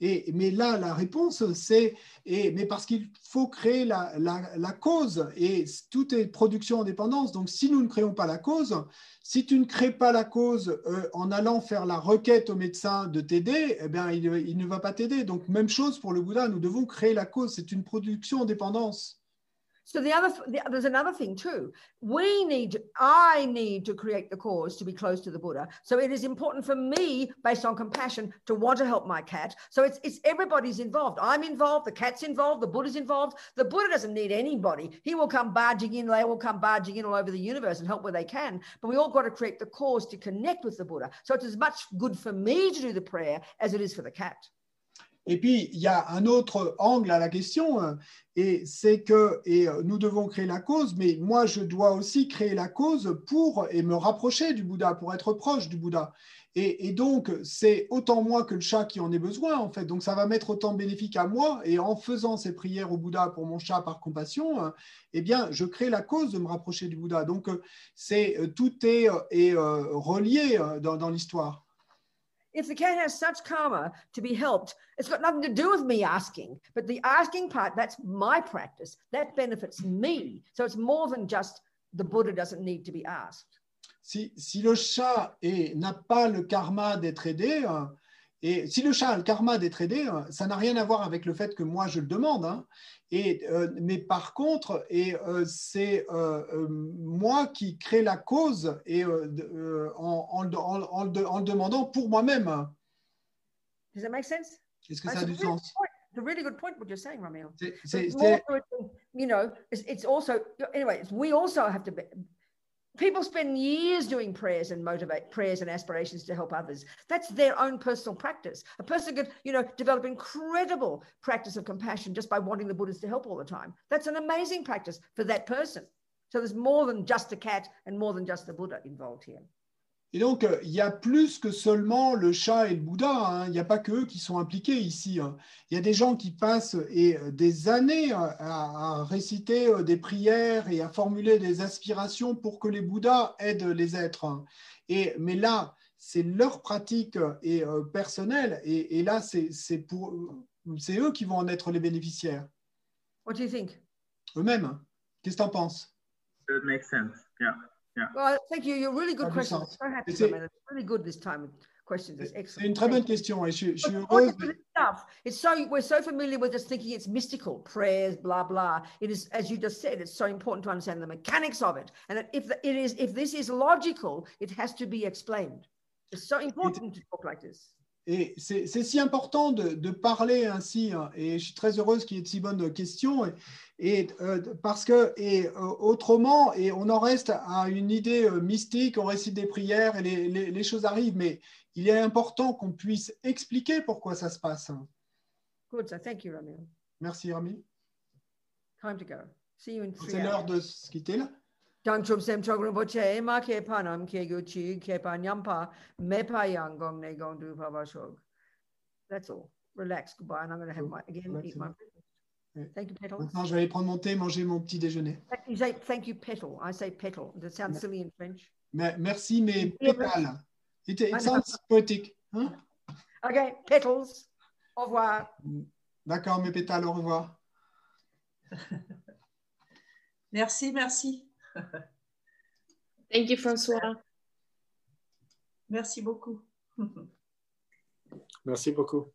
Mais là, la réponse, c'est mais parce qu'il faut créer la cause et tout est production en dépendance. Donc, si nous ne créons pas la cause, si tu ne crées pas la cause euh, en allant faire la requête au médecin de t'aider, eh bien, il, il ne va pas t'aider. Donc, même chose pour le Bouddha, nous devons créer la cause. C'est une production en dépendance. So the other, the, there's another thing too. We need, I need to create the cause to be close to the Buddha. So it is important for me, based on compassion, to want to help my cat. So it's it's everybody's involved. I'm involved. The cat's involved. The Buddha's involved. The Buddha doesn't need anybody. He will come barging in. They will come barging in all over the universe and help where they can. But we all got to create the cause to connect with the Buddha. So it's as much good for me to do the prayer as it is for the cat. Et puis, il y a un autre angle à la question, hein, et c'est que et euh, nous devons créer la cause, mais moi, je dois aussi créer la cause pour et me rapprocher du Bouddha, pour être proche du Bouddha. Et, donc, c'est autant moi que le chat qui en ait besoin, en fait. Donc, ça va m'être autant bénéfique à moi. Et en faisant ces prières au Bouddha pour mon chat par compassion, hein, eh bien, je crée la cause de me rapprocher du Bouddha. Donc, euh, c'est euh, tout est, est relié dans l'histoire. If the cat has such karma to be helped, it's got nothing to do with me asking. But the asking part, that's my practice. That benefits me. So it's more than just the Buddha doesn't need to be asked. si, si le chat n'a pas le karma d'être aidé, euh, et si le chat a le karma d'être aidé, ça n'a rien à voir avec le fait que moi je le demande. hein. Et, euh, mais par contre, et, euh, c'est euh, euh, moi qui crée la cause et, euh, euh, en, en le- en- le- en le demandant pour moi-même. Does that make sense? Est-ce que ça a du sens? It's a really good point what you're saying, Ramil. You know, it's, it's also anyway. We also have to. Be, people spend years doing prayers and motivate prayers and aspirations to help others. That's their own personal practice. A person could, you know, develop incredible practice of compassion just by wanting the Buddhas to help all the time. That's an amazing practice for that person. So there's more than just a cat and more than just the Buddha involved here. Et donc, euh, il y a plus que seulement le chat et le Bouddha. hein. Il n'y a pas que eux qui sont impliqués ici. hein. Il y a des gens qui passent et, euh, des années à, à réciter euh, des prières et à formuler des aspirations pour que les Bouddhas aident les êtres. hein. Et, mais là, c'est leur pratique et, euh, personnelle. Et, et là, c'est eux qui vont en être les bénéficiaires. What do you think? Eux-mêmes. Qu'est-ce que tu en penses? That makes sense. Yeah. Well, thank you. You're really good That makes questions. So happy, Is it- It's really good this time. Questions. It's excellent. C'est une très Thank bonne question et je, je suis But heureuse. of this stuff, it's so we're so familiar with just thinking it's mystical prayers, blah blah. It is, as you just said, it's so important to understand the mechanics of it, and that if the, it is, if this is logical, it has to be explained. It's so important to talk like this. Et c'est si important de, de parler ainsi, hein, et je suis très heureuse qu'il y ait de si bonnes questions, et, et, euh, parce que et, euh, autrement, et on en reste à une idée euh, mystique, on récite des prières et les, les- les choses arrivent, mais il est important qu'on puisse expliquer pourquoi ça se passe. Good. So thank you, Ramil. Merci Rami. Time to go. See you in three C'est l'heure de se quitter là. Dang chum sem chogram boche ma ke panam ke gu chi ke pa nyampa me pa yang gong ne gong du pa ba shog. That's all. Relax. Goodbye. And I'm going to have my again eat my. Thank you, Petals. Maintenant, je vais aller prendre mon thé, manger mon petit déjeuner. You say thank you, petal. I say petal. That sounds silly in French? Mais, merci mes Yeah, pétales. It, it sounds poetic. hein? Okay, petals. Au revoir. D'accord, mes pétales, au revoir. [LAUGHS] Merci, merci. [LAUGHS] Thank you, François. Merci beaucoup. [LAUGHS] Merci beaucoup.